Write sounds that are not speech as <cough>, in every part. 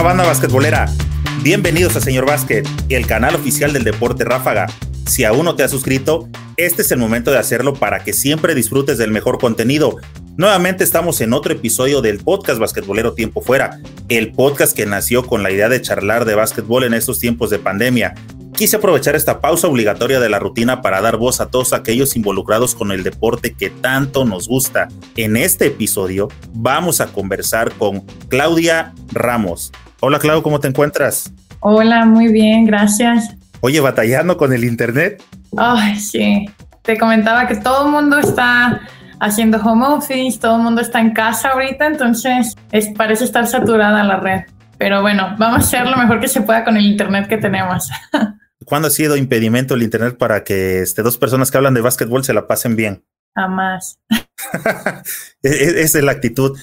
banda basquetbolera? Bienvenidos a Señor Básquet, el canal oficial del deporte ráfaga. Si aún no te has suscrito, este es el momento de hacerlo para que siempre disfrutes del mejor contenido. Nuevamente estamos en otro episodio del podcast Basquetbolero Tiempo Fuera, el podcast que nació con la idea de charlar de básquetbol en estos tiempos de pandemia. Quise aprovechar esta pausa obligatoria de la rutina para dar voz a todos aquellos involucrados con el deporte que tanto nos gusta. En este episodio vamos a conversar con Claudia Ramos. Hola Claudia, ¿cómo te encuentras? Hola, muy bien, gracias. Oye, batallando con el internet. Ay, sí. Te comentaba que todo el mundo está haciendo home office, todo el mundo está en casa ahorita, entonces es, parece estar saturada la red. Pero bueno, vamos a hacer lo mejor que se pueda con el internet que tenemos. <laughs> ¿Cuándo ha sido impedimento el Internet para que este, dos personas que hablan de básquetbol se la pasen bien? Jamás. <laughs> E-, e-, Esa es la actitud.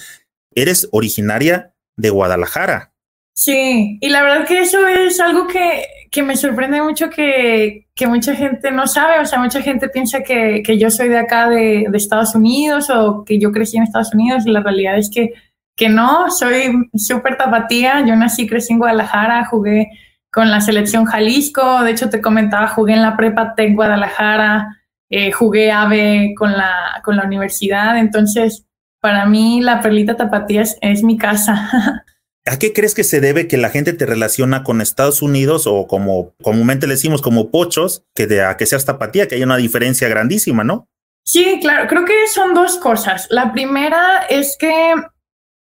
Eres originaria de Guadalajara. Sí, y la verdad que eso es algo que, que me sorprende mucho que, que, mucha gente no sabe, o sea, mucha gente piensa que, que yo soy de acá de, de, Estados Unidos o que yo crecí en Estados Unidos y la realidad es que, que no, soy súper tapatía, yo nací, crecí en Guadalajara, jugué con la selección Jalisco. De hecho, te comentaba, jugué en la prepa Tec Guadalajara, eh, jugué AVE con la, con la universidad. Entonces, para mí, la Perlita Tapatía es, es mi casa. <laughs> ¿A qué crees que se debe que la gente te relaciona con Estados Unidos o como comúnmente le decimos como pochos, que de a que seas tapatía, que hay una diferencia grandísima, ¿no? Sí, claro, creo que son dos cosas. La primera es que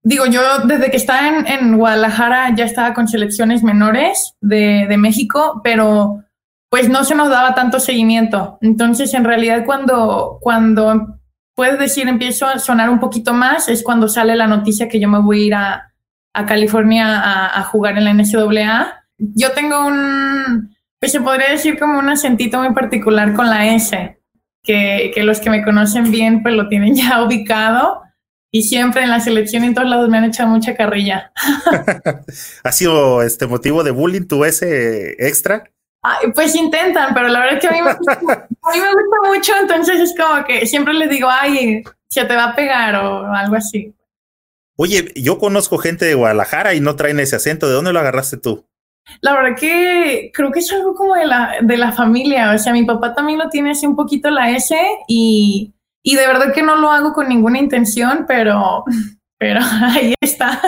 digo, yo desde que estaba en, Guadalajara ya estaba con selecciones menores de, de, México, pero pues no se nos daba tanto seguimiento. Entonces, en realidad, cuando, cuando puedes decir empiezo a sonar un poquito más, es cuando sale la noticia que yo me voy a ir a, California a, a, jugar en la NCAA. Yo tengo un, pues se podría decir como un acentito muy particular con la S, que, que los que me conocen bien pues lo tienen ya <laughs> ubicado y siempre en la selección y en todos lados me han echado mucha carrilla. <laughs> ¿Ha sido este motivo de bullying tu ese extra? Ay, pues intentan, pero la verdad es que a mí, me gusta, a mí me gusta mucho, entonces es como que siempre les digo, ay, se te va a pegar o algo así. Oye, yo conozco gente de Guadalajara y no traen ese acento, ¿de dónde lo agarraste tú? La verdad que creo que es algo como de la, de la familia, o sea, mi papá también lo tiene así un poquito la S y y de verdad que no lo hago con ninguna intención, pero, pero <laughs> ahí está.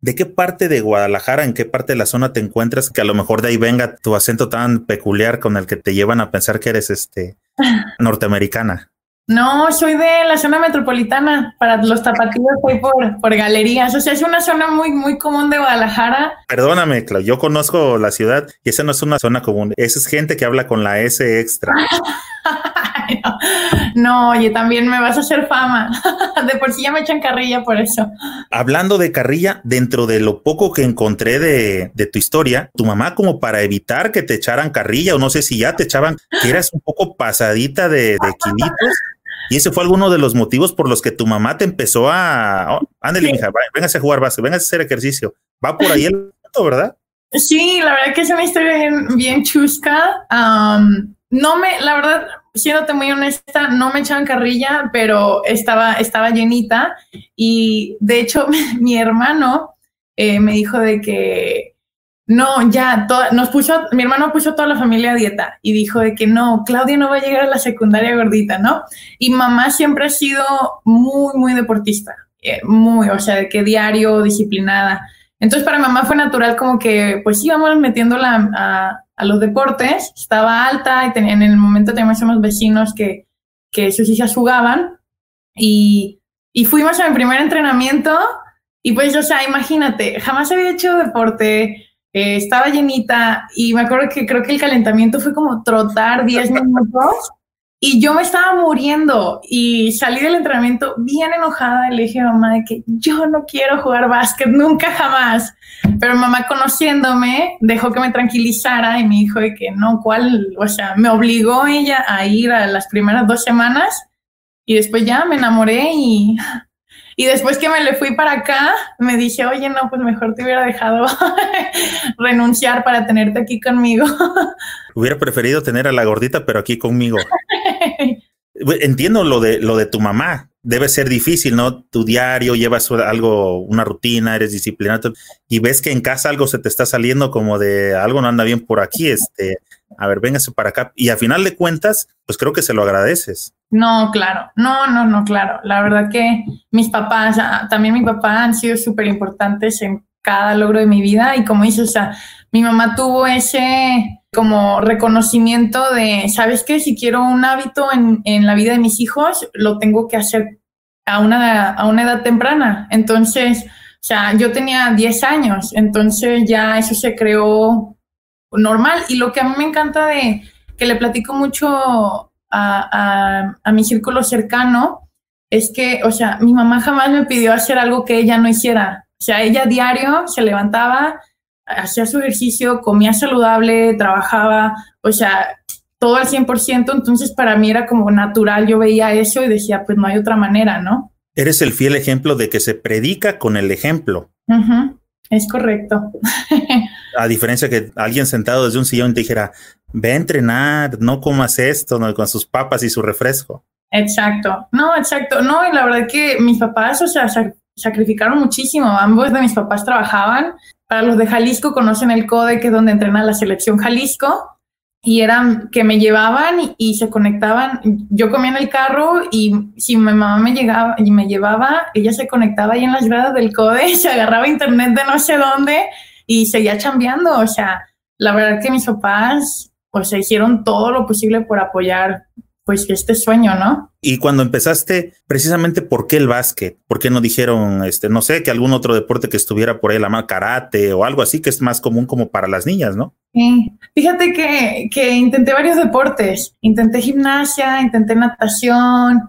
¿De qué parte de Guadalajara, en qué parte de la zona te encuentras que a lo mejor de ahí venga tu acento tan peculiar con el que te llevan a pensar que eres este <laughs> norteamericana? No, soy de la zona metropolitana, para los tapatíos soy por, por galerías, o sea, es una zona muy, muy común de Guadalajara. Perdóname, Clau, yo conozco la ciudad y esa no es una zona común, esa es gente que habla con la S extra. <laughs> no, oye, también me vas a hacer fama. <laughs> De por sí ya me echan carrilla por eso. Hablando de carrilla, dentro de lo poco que encontré de, de, tu historia, tu mamá como para evitar que te echaran carrilla o no sé si ya te echaban, que eras un poco pasadita de, de quinitos. Y ese fue alguno de los motivos por los que tu mamá te empezó a... Oh, ándale, sí. mija, véngase a jugar base, véngase a hacer ejercicio. Va por ahí el punto, ¿verdad? Sí, la verdad que es una historia bien, bien chusca. Um, no me, la verdad, siéndote muy honesta, no me echaban carrilla, pero estaba, estaba llenita. Y de hecho, <laughs> mi hermano eh, me dijo de que no, ya, toda, nos puso, mi hermano puso toda la familia a dieta y dijo de que no, Claudia no va a llegar a la secundaria gordita, ¿no? Y mamá siempre ha sido muy, muy deportista, eh, muy, o sea, de que diario, disciplinada. Entonces para mamá fue natural como que pues íbamos metiéndola a, a los deportes, estaba alta y tenía, en el momento teníamos unos vecinos que, que sus hijas jugaban. Y, y fuimos a mi primer entrenamiento y pues, o sea, imagínate, jamás había hecho deporte, eh, estaba llenita y me acuerdo que creo que el calentamiento fue como trotar 10 <laughs> minutos y yo me estaba muriendo y salí del entrenamiento bien enojada y le dije a mamá de que yo no quiero jugar básquet nunca jamás. Pero mamá conociéndome dejó que me tranquilizara y me dijo de que no, ¿cuál? O sea, me obligó ella a ir a las primeras dos semanas y después ya me enamoré y, y después que me le fui para acá, me dije, oye, no, pues mejor te hubiera dejado <laughs> renunciar para tenerte aquí conmigo. <laughs> Hubiera preferido tener a la gordita, pero aquí conmigo. entiendo lo de lo de tu mamá. Debe ser difícil, ¿no? Tu diario, llevas algo, una rutina, eres disciplinado y ves que en casa algo se te está saliendo como de algo no anda bien por aquí, este, a ver, véngase para acá. Y a final de cuentas, pues creo que se lo agradeces. No, claro, no, no, no, claro. La verdad que mis papás, ah, también mi papá han sido súper importantes en cada logro de mi vida y como dices, o sea, mi mamá tuvo ese como reconocimiento de, ¿sabes qué? Si quiero un hábito en, en la vida de mis hijos, lo tengo que hacer a una, a una edad temprana. Entonces, o sea, yo tenía 10 años, entonces ya eso se creó normal. Y lo que a mí me encanta de que le platico mucho a, a, a mi círculo cercano es que, o sea, mi mamá jamás me pidió hacer algo que ella no hiciera. O sea, ella diario se levantaba, hacía su ejercicio, comía saludable, trabajaba, o sea, todo al 100%, entonces para mí era como natural, yo veía eso y decía, pues no hay otra manera, ¿no? Eres el fiel ejemplo de que se predica con el ejemplo. Es correcto. <laughs> a diferencia que alguien sentado desde un sillón te dijera, ve a entrenar, no comas esto, ¿no? con sus papas y su refresco. Exacto, no, exacto, no, y la verdad que mis papás, o sea, sacrificaron muchísimo. Ambos de mis papás trabajaban. Para los de Jalisco conocen el CODE, que es donde entrena la selección Jalisco. Y eran que me llevaban y, se conectaban. Yo comía en el carro y si mi mamá me llegaba y me llevaba, ella se conectaba ahí en las gradas del CODE, <laughs> se agarraba internet de no sé dónde y seguía chambeando. O sea, la verdad que mis papás, pues, se hicieron todo lo posible por apoyar pues este sueño, ¿no? Y cuando empezaste, precisamente, ¿por qué el básquet? ¿Por qué no dijeron, este, no sé, que algún otro deporte que estuviera por ahí, la mano karate o algo así, que es más común como para las niñas, ¿no? Sí. Fíjate que, que intenté varios deportes. Intenté gimnasia, intenté natación,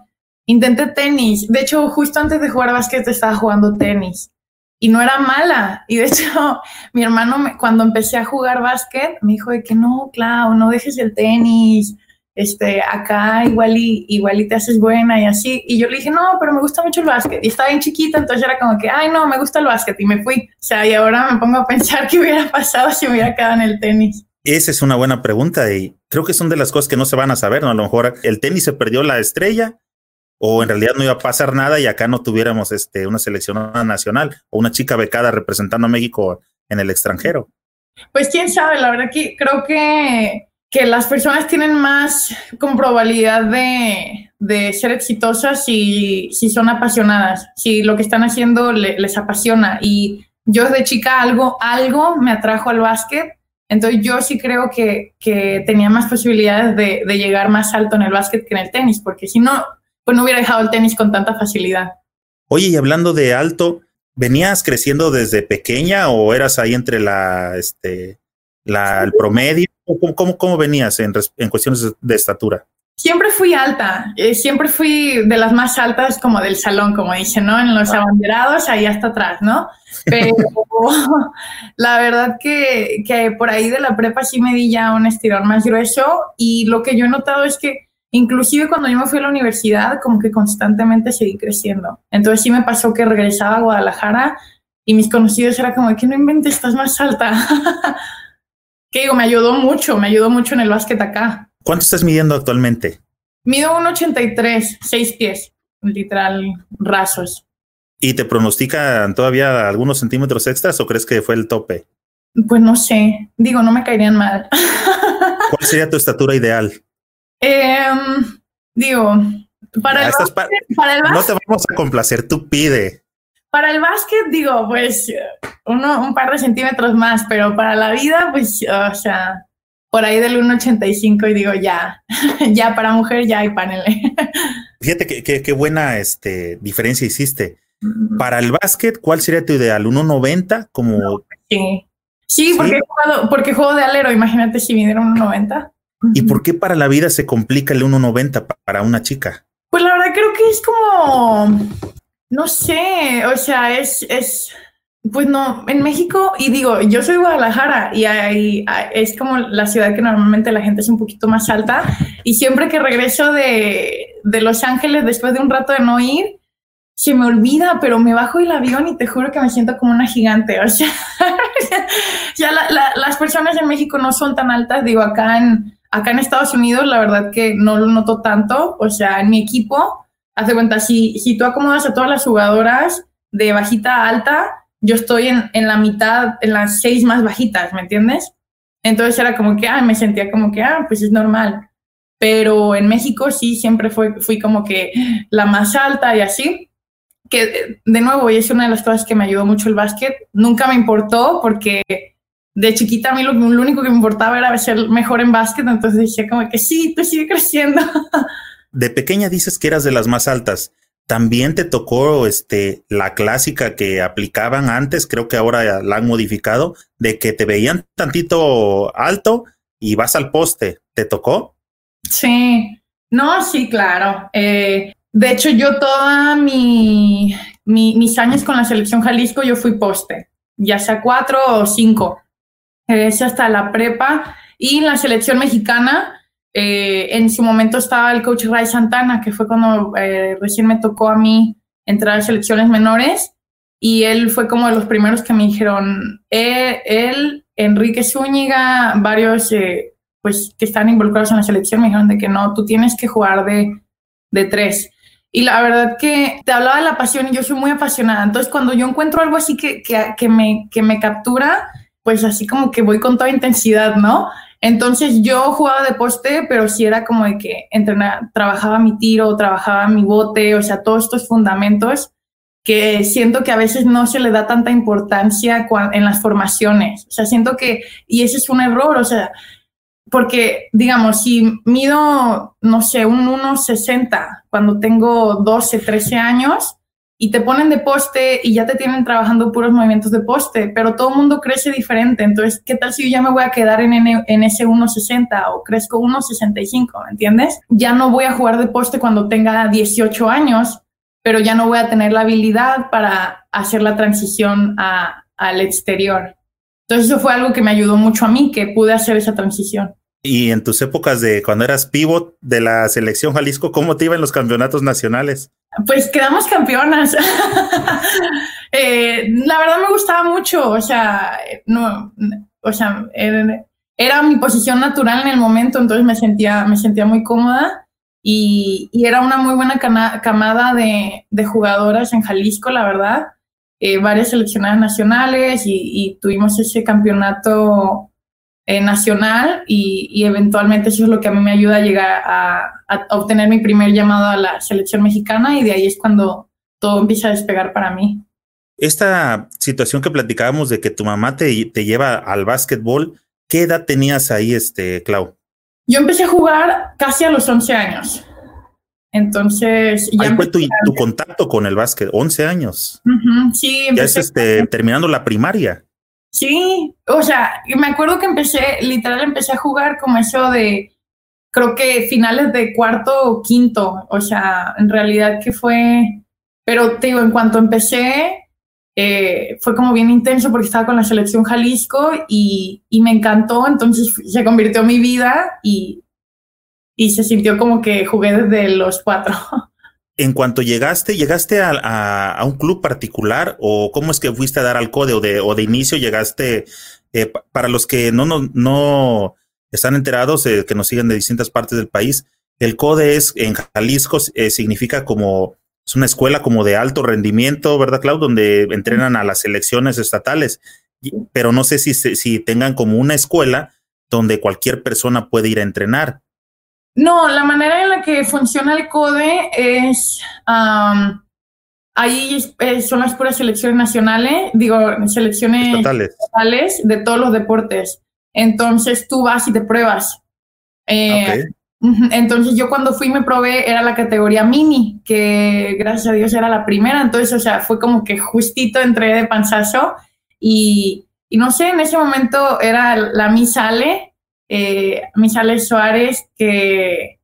intenté tenis. De hecho, justo antes de jugar básquet estaba jugando tenis y no era mala. Y de <laughs> hecho, mi hermano, cuando empecé a jugar básquet, me dijo de que no, Clau, no dejes el tenis este, acá igual y, igual y te haces buena y así. Y yo le dije, no, pero me gusta mucho el básquet. Y estaba bien chiquita, entonces era como que, ay, no, me gusta el básquet. Y me fui. O sea, y ahora me pongo a pensar <laughs> qué hubiera pasado si me hubiera quedado en el tenis. Esa es una buena pregunta y creo que son de las cosas que no se van a saber, ¿no? A lo mejor el tenis se perdió la estrella o en realidad no iba a pasar nada y acá no tuviéramos este, una selección nacional o una chica becada representando a México en el extranjero. Pues quién sabe, la verdad que creo que que las personas tienen más con probabilidad de, de ser exitosas si, si, son apasionadas, si lo que están haciendo les apasiona. Y yo desde chica algo, algo me atrajo al básquet, entonces yo sí creo que, que tenía más posibilidades de, de, llegar más alto en el básquet que en el tenis, porque si no, pues no hubiera dejado el tenis con tanta facilidad. Oye, y hablando de alto, ¿venías creciendo desde pequeña o eras ahí entre la, este, la, el promedio? ¿Cómo, cómo, venías en, en, cuestiones de estatura? Siempre fui alta, eh, siempre fui de las más altas como del salón, como dicen, ¿no? En los abanderados, ahí hasta atrás, ¿no? Pero <laughs> la verdad que, que por ahí de la prepa sí me di ya un estirón más grueso y lo que yo he notado es que inclusive cuando yo me fui a la universidad, como que constantemente seguí creciendo. Entonces sí me pasó que regresaba a Guadalajara y mis conocidos era como, que no inventes, estás más alta. <laughs> que digo, me ayudó mucho, me ayudó mucho en el básquet acá. ¿Cuánto estás midiendo actualmente? Mido 1,83, 6 pies, literal, rasos. ¿Y te pronostican todavía algunos centímetros extras o crees que fue el tope? Pues no sé, digo, no me caerían mal. <laughs> ¿Cuál sería tu estatura ideal? Em, digo, para el, básquet, para el básquet, No te vamos a complacer, tú pide. Para el básquet, digo, pues uno, un par de centímetros más, pero para la vida, pues, o sea, por ahí del 1,85 y digo, ya, <laughs> ya para mujer ya hay panel. <laughs> Fíjate qué que, buena este, diferencia hiciste. Para el básquet, ¿cuál sería tu ideal? ¿1,90? Como... Sí, sí, Porque, juego, porque juego de alero, imagínate si viniera 1,90. ¿Y por qué para la vida se complica el 1,90 para una chica? Pues la verdad creo que es como no sé, o sea, es, es, pues no, en México, y digo, yo soy Guadalajara y ahí es como la ciudad que normalmente la gente es un poquito más alta, y siempre que regreso de, de Los Ángeles después de un rato de no ir, se me olvida, pero me bajo el avión y te juro que me siento como una gigante. O sea, <laughs> ya la, la, las personas en México no son tan altas. Digo, acá en, Acá en Estados Unidos, la verdad que no lo noto tanto. O sea, en mi equipo, hace cuenta, si, si tú acomodas a todas las jugadoras de bajita a alta, yo estoy en, en la mitad, en las seis más bajitas, ¿me entiendes? Entonces era como que, ah, me sentía como que, ah, pues es normal. Pero en México sí, siempre fue, fui como que la más alta y así. Que de nuevo, y es una de las cosas que me ayudó mucho el básquet. Nunca me importó porque de chiquita a mí lo, lo, único que me importaba era ser mejor en básquet, entonces dije como que sí, tú sigue creciendo. <laughs> De pequeña dices que eras de las más altas. También te tocó este la clásica que aplicaban antes, creo que ahora la han modificado, de que te veían tantito alto y vas al poste. ¿Te tocó? Sí, no, sí, claro. Eh, de hecho, yo toda mi, mi, mis años con la selección Jalisco, yo fui poste, ya sea cuatro o cinco. Hasta la prepa. Y la selección mexicana, eh, en su momento estaba el coach Ray Santana, que fue cuando eh, recién me tocó a mí entrar a selecciones menores. Y él fue como de los primeros que me dijeron, eh, él, Enrique Zúñiga, varios pues que están involucrados en la selección, me dijeron de que no, tú tienes que jugar de, de tres. Y la verdad que te hablaba de la pasión y yo soy muy apasionada. Entonces, cuando yo encuentro algo así que, que, me, que me captura, pues así como que voy con toda intensidad, ¿no? Entonces yo jugaba de poste, pero sí era como de que entrenaba, trabajaba mi tiro, trabajaba mi bote, o sea, todos estos fundamentos que siento que a veces no se le da tanta importancia en las formaciones. O sea, siento que, y ese es un error, o sea, porque, digamos, si mido, no sé, un 1,60 cuando tengo 12, 13 años, y te ponen de poste y ya te tienen trabajando puros movimientos de poste, pero todo el mundo crece diferente. Entonces, ¿qué tal si yo ya me voy a quedar en, en ese 1.60 o crezco 1.65? ¿Me entiendes? Ya no voy a jugar de poste cuando tenga 18 años, pero ya no voy a tener la habilidad para hacer la transición al exterior. Entonces, eso fue algo que me ayudó mucho a mí, que pude hacer esa transición. Y en tus épocas de cuando eras pivot de la selección Jalisco, ¿cómo te iban los campeonatos nacionales? Pues quedamos campeonas. <laughs> Eh, la verdad me gustaba mucho, o sea, no, o sea, era, mi posición natural en el momento, entonces me sentía, me sentía muy cómoda y, era una muy buena camada de, de, jugadoras en Jalisco, la verdad. Eh, varias seleccionadas nacionales y, y, tuvimos ese campeonato eh, nacional y, eventualmente eso es lo que a mí me ayuda a llegar a, obtener mi primer llamado a la selección mexicana y de ahí es cuando todo empieza a despegar para mí. Esta situación que platicábamos de que tu mamá te, te lleva al básquetbol, ¿qué edad tenías ahí, este, Clau? Yo empecé a jugar casi a los 11 años. Entonces, ya fue tu, contacto con el básquet, 11 años. sí, ya es este, terminando la primaria. Sí, o sea, me acuerdo que empecé, literal, empecé a jugar como eso de, creo que finales de cuarto o quinto, o sea, en realidad que fue, pero te digo, en cuanto empecé, eh, fue como bien intenso porque estaba con la selección Jalisco y, y me encantó, entonces se convirtió mi vida y, y se sintió como que jugué desde los cuatro. <laughs> en cuanto llegaste, ¿llegaste a, un club particular o cómo es que fuiste a dar al CODE o de, inicio llegaste, eh, para los que no, no, no están enterados, eh, que nos siguen de distintas partes del país, el CODE es en Jalisco, eh, significa como, es una escuela como de alto rendimiento, ¿verdad, Clau? Donde entrenan a las selecciones estatales, pero no sé si, si tengan como una escuela donde cualquier persona puede ir a entrenar. No, la manera en la que funciona el CODE es, ahí eh, son las puras selecciones nacionales, digo, selecciones estatales. de todos los deportes. Entonces tú vas y te pruebas. Eh, entonces yo cuando fui me probé, era la categoría mini, que gracias a Dios era la primera. Entonces, o sea, fue como que justito entré de panzazo y, y no sé, en ese momento era la Mi Sale eh, Michelle Suárez, que,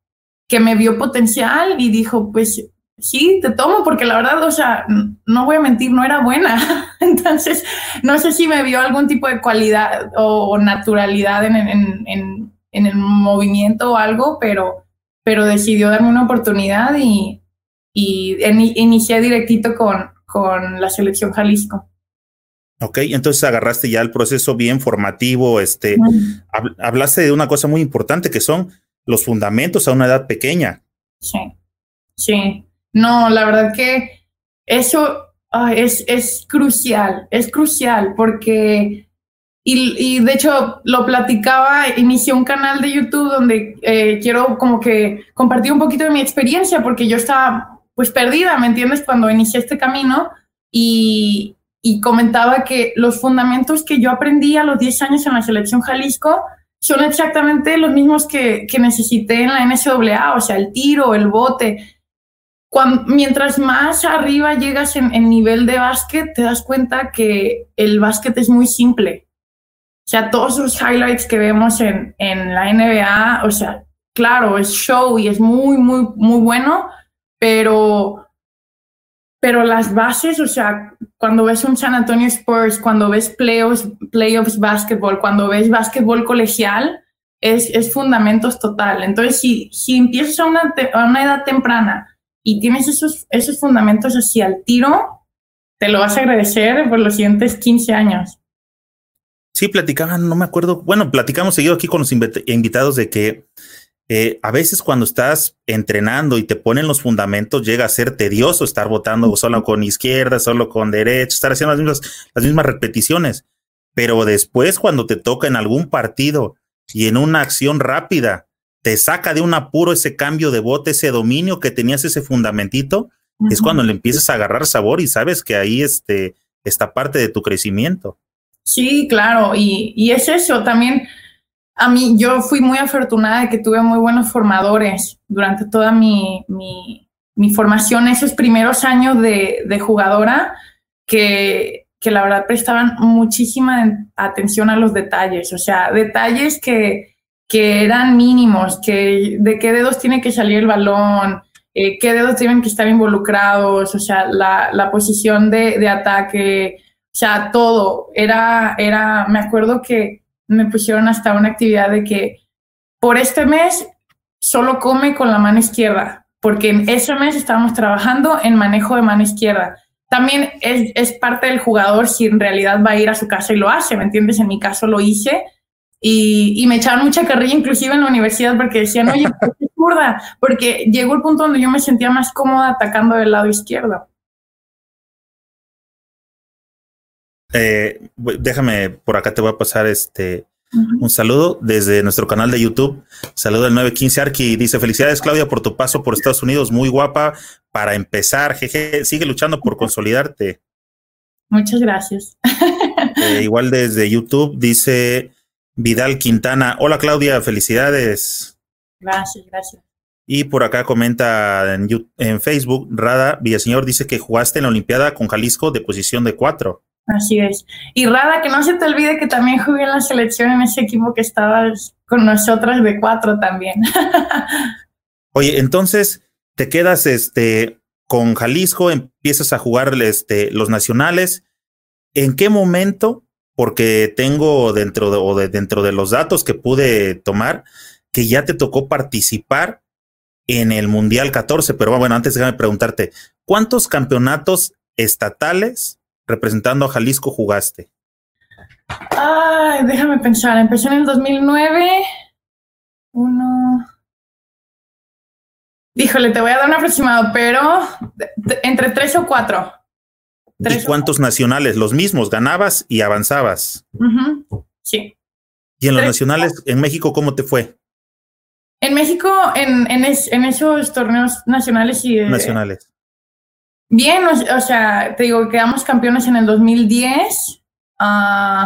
que me vio potencial y dijo, pues sí, te tomo, porque la verdad, o sea, no voy a mentir, no era buena. <laughs> Entonces, no sé si me vio algún tipo de cualidad o, naturalidad en, en, en, en, el movimiento o algo, pero, pero decidió darme una oportunidad y, y inicié directito con, con la selección Jalisco. Ok, entonces agarraste ya el proceso bien formativo, este, hablaste de una cosa muy importante que son los fundamentos a una edad pequeña. Sí, sí. No, la verdad que eso es, es crucial, es crucial porque, y, de hecho lo platicaba, inicié un canal de YouTube donde eh, quiero como que compartir un poquito de mi experiencia porque yo estaba pues perdida, ¿me entiendes? Cuando inicié este camino y, y comentaba que los fundamentos que yo aprendí a los 10 años en la selección Jalisco son exactamente los mismos que, que necesité en la NCAA, o sea, el tiro, el bote. Mientras más arriba llegas en, en nivel de básquet, te das cuenta que el básquet es muy simple. O sea, todos los highlights que vemos en, en la NBA, o sea, claro, es show y es muy, muy, muy bueno, pero pero las bases, o sea, cuando ves un San Antonio Spurs, cuando ves playoffs, playoffs basketball, cuando ves básquetbol colegial, es, es fundamentos total. Entonces, si, si empiezas a una, a una edad temprana y tienes esos, esos fundamentos así al tiro, te lo vas a agradecer por los siguientes 15 años. Sí, platicaban, no me acuerdo, bueno, platicamos seguido aquí con los invitados de que eh, a veces cuando estás entrenando y te ponen los fundamentos, llega a ser tedioso estar votando solo con izquierda, solo con derecha, estar haciendo las mismas, las mismas repeticiones. Pero después, cuando te toca en algún partido y en una acción rápida, te saca de un apuro ese cambio de bote, ese dominio que tenías, ese fundamentito, es cuando le empiezas a agarrar sabor y sabes que ahí este, está parte de tu crecimiento. Sí, claro, y, y es eso también a mí, yo fui muy afortunada de que tuve muy buenos formadores durante toda mi, mi, formación, esos primeros años de, de jugadora, que, que, la verdad prestaban muchísima atención a los detalles, o sea, detalles que, que eran mínimos, que de qué dedos tiene que salir el balón, eh, qué dedos tienen que estar involucrados, o sea, la, la posición de, de, ataque, o sea, todo. Era, era, me acuerdo que me pusieron hasta una actividad de que por este mes solo come con la mano izquierda, porque en ese mes estábamos trabajando en manejo de mano izquierda. También es, es parte del jugador si en realidad va a ir a su casa y lo hace, ¿me entiendes? En mi caso lo hice y, y, me echaban mucha carrilla inclusive en la universidad porque decían, oye, ¿por qué zurda? Porque llegó el punto donde yo me sentía más cómoda atacando del lado izquierdo. Eh, déjame, por acá te voy a pasar este un saludo desde nuestro canal de YouTube. Saludo al 915 Arqui. Dice: Felicidades, Claudia, por tu paso por Estados Unidos. Muy guapa para empezar. Jeje, sigue luchando por consolidarte. Muchas gracias. Eh, <laughs> igual desde YouTube dice Vidal Quintana: Hola, Claudia, felicidades. Gracias, gracias. Y por acá comenta en, en Facebook: Rada Villaseñor dice que jugaste en la Olimpiada con Jalisco de posición de cuatro. Así es. Y Rada, que no se te olvide que también jugué en la selección en ese equipo que estabas con nosotros de cuatro también. <laughs> Oye, entonces te quedas este con Jalisco, empiezas a jugar este, los nacionales. ¿En qué momento? Porque tengo dentro de, o de, dentro de los datos que pude tomar que ya te tocó participar en el Mundial 14, pero bueno, antes déjame preguntarte, ¿cuántos campeonatos estatales representando a Jalisco jugaste? Ay, déjame pensar. Empezó en el 2009. Uno. Híjole, te voy a dar un aproximado, pero entre tres o cuatro. ¿Y cuántos nacionales? Los mismos, ganabas y avanzabas. Sí. ¿Y en los nacionales, en México, cómo te fue? En México, en, en, en esos torneos nacionales y... nacionales. Bien, o, sea, te digo, quedamos campeones en el 2010. Uh,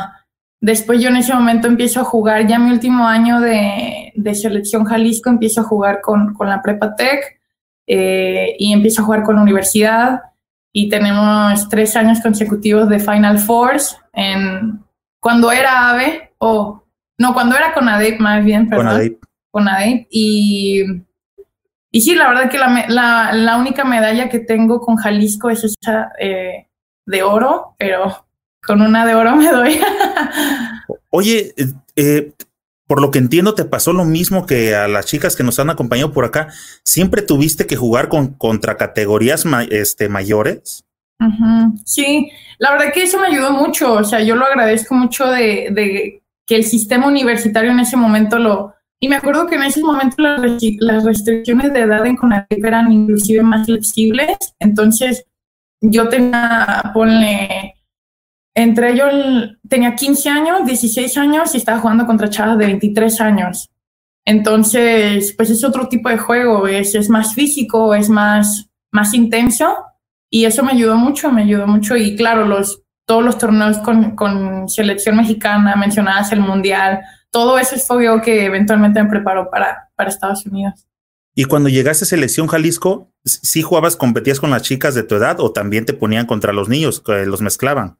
después yo en ese momento empiezo a jugar, ya mi último año de, de selección Jalisco, empiezo a jugar con, con la Prepa Tech eh, y empiezo a jugar con la universidad. Y tenemos tres años consecutivos de Final Fours en, cuando era AVE, o no, cuando era con ADEP más bien, perdón. Con ADEP. Y y sí, la verdad que la, la, única medalla que tengo con Jalisco es esa eh, de oro, pero con una de oro <laughs> me doy. Oye, eh, eh, por lo que entiendo, te pasó lo mismo que a las chicas que nos han acompañado por acá. ¿Siempre tuviste que jugar con contra categorías este, mayores? Sí, la verdad que eso me ayudó mucho, o sea, yo lo agradezco mucho de, de que el sistema universitario en ese momento lo... Y me acuerdo que en ese momento las, las restricciones de edad en CONADIP eran inclusive más flexibles, entonces yo tenía, ponle, entre ellos tenía 15 años, 16 años y estaba jugando contra chavas de 23 años. Entonces, pues es otro tipo de juego, es, es más físico, es más, más intenso. Y eso me ayudó mucho, me ayudó mucho. Y claro, los, todos los torneos con, con selección mexicana, mencionadas el Mundial, todo es fogueo que eventualmente me preparó para, para Estados Unidos. Y cuando llegaste a Selección Jalisco, ¿sí jugabas, competías con las chicas de tu edad o también te ponían contra los niños, que los mezclaban?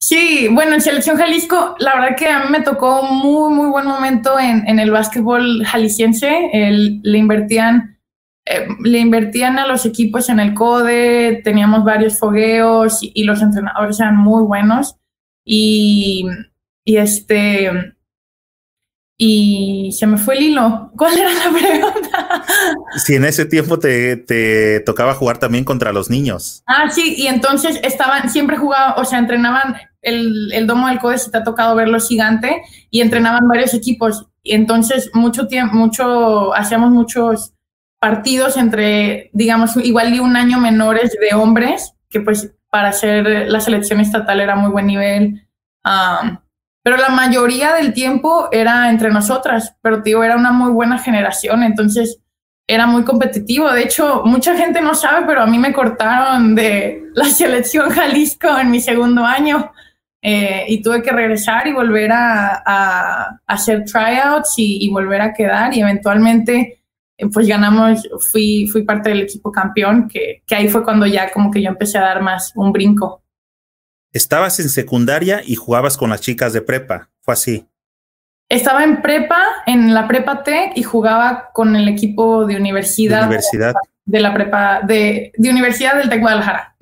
Sí, bueno, en Selección Jalisco, la verdad que a mí me tocó muy, muy buen momento en, en el básquetbol jalisciense. El, le invertían eh, le invertían a los equipos en el CODE, teníamos varios fogueos y, los entrenadores eran muy buenos. Y, y, este. Y se me fue el hilo. ¿Cuál era la <laughs> pregunta? Si en ese tiempo te, te tocaba jugar también contra los niños. Ah, sí, y entonces estaban, siempre jugaban, o sea, entrenaban el, el domo del CODE, si te ha tocado verlo gigante, y entrenaban varios equipos. Y entonces, mucho tiempo, mucho, hacíamos muchos partidos entre, digamos, igual y un año menores de hombres, que pues para hacer la selección estatal era muy buen nivel. Pero la mayoría del tiempo era entre nosotras, pero digo, era una muy buena generación, entonces era muy competitivo. De hecho, mucha gente no sabe, pero a mí me cortaron de la selección Jalisco en mi segundo año. Eh, y tuve que regresar y volver a, hacer tryouts y, y, volver a quedar y eventualmente eh, pues ganamos, fui, fui parte del equipo campeón, que, que ahí fue cuando ya como que yo empecé a dar más un brinco. Estabas en secundaria y jugabas con las chicas de prepa, fue así. Estaba en prepa, en la prepa Tech y jugaba con el equipo de universidad. universidad. De la prepa, de, de Universidad del Tec Guadalajara.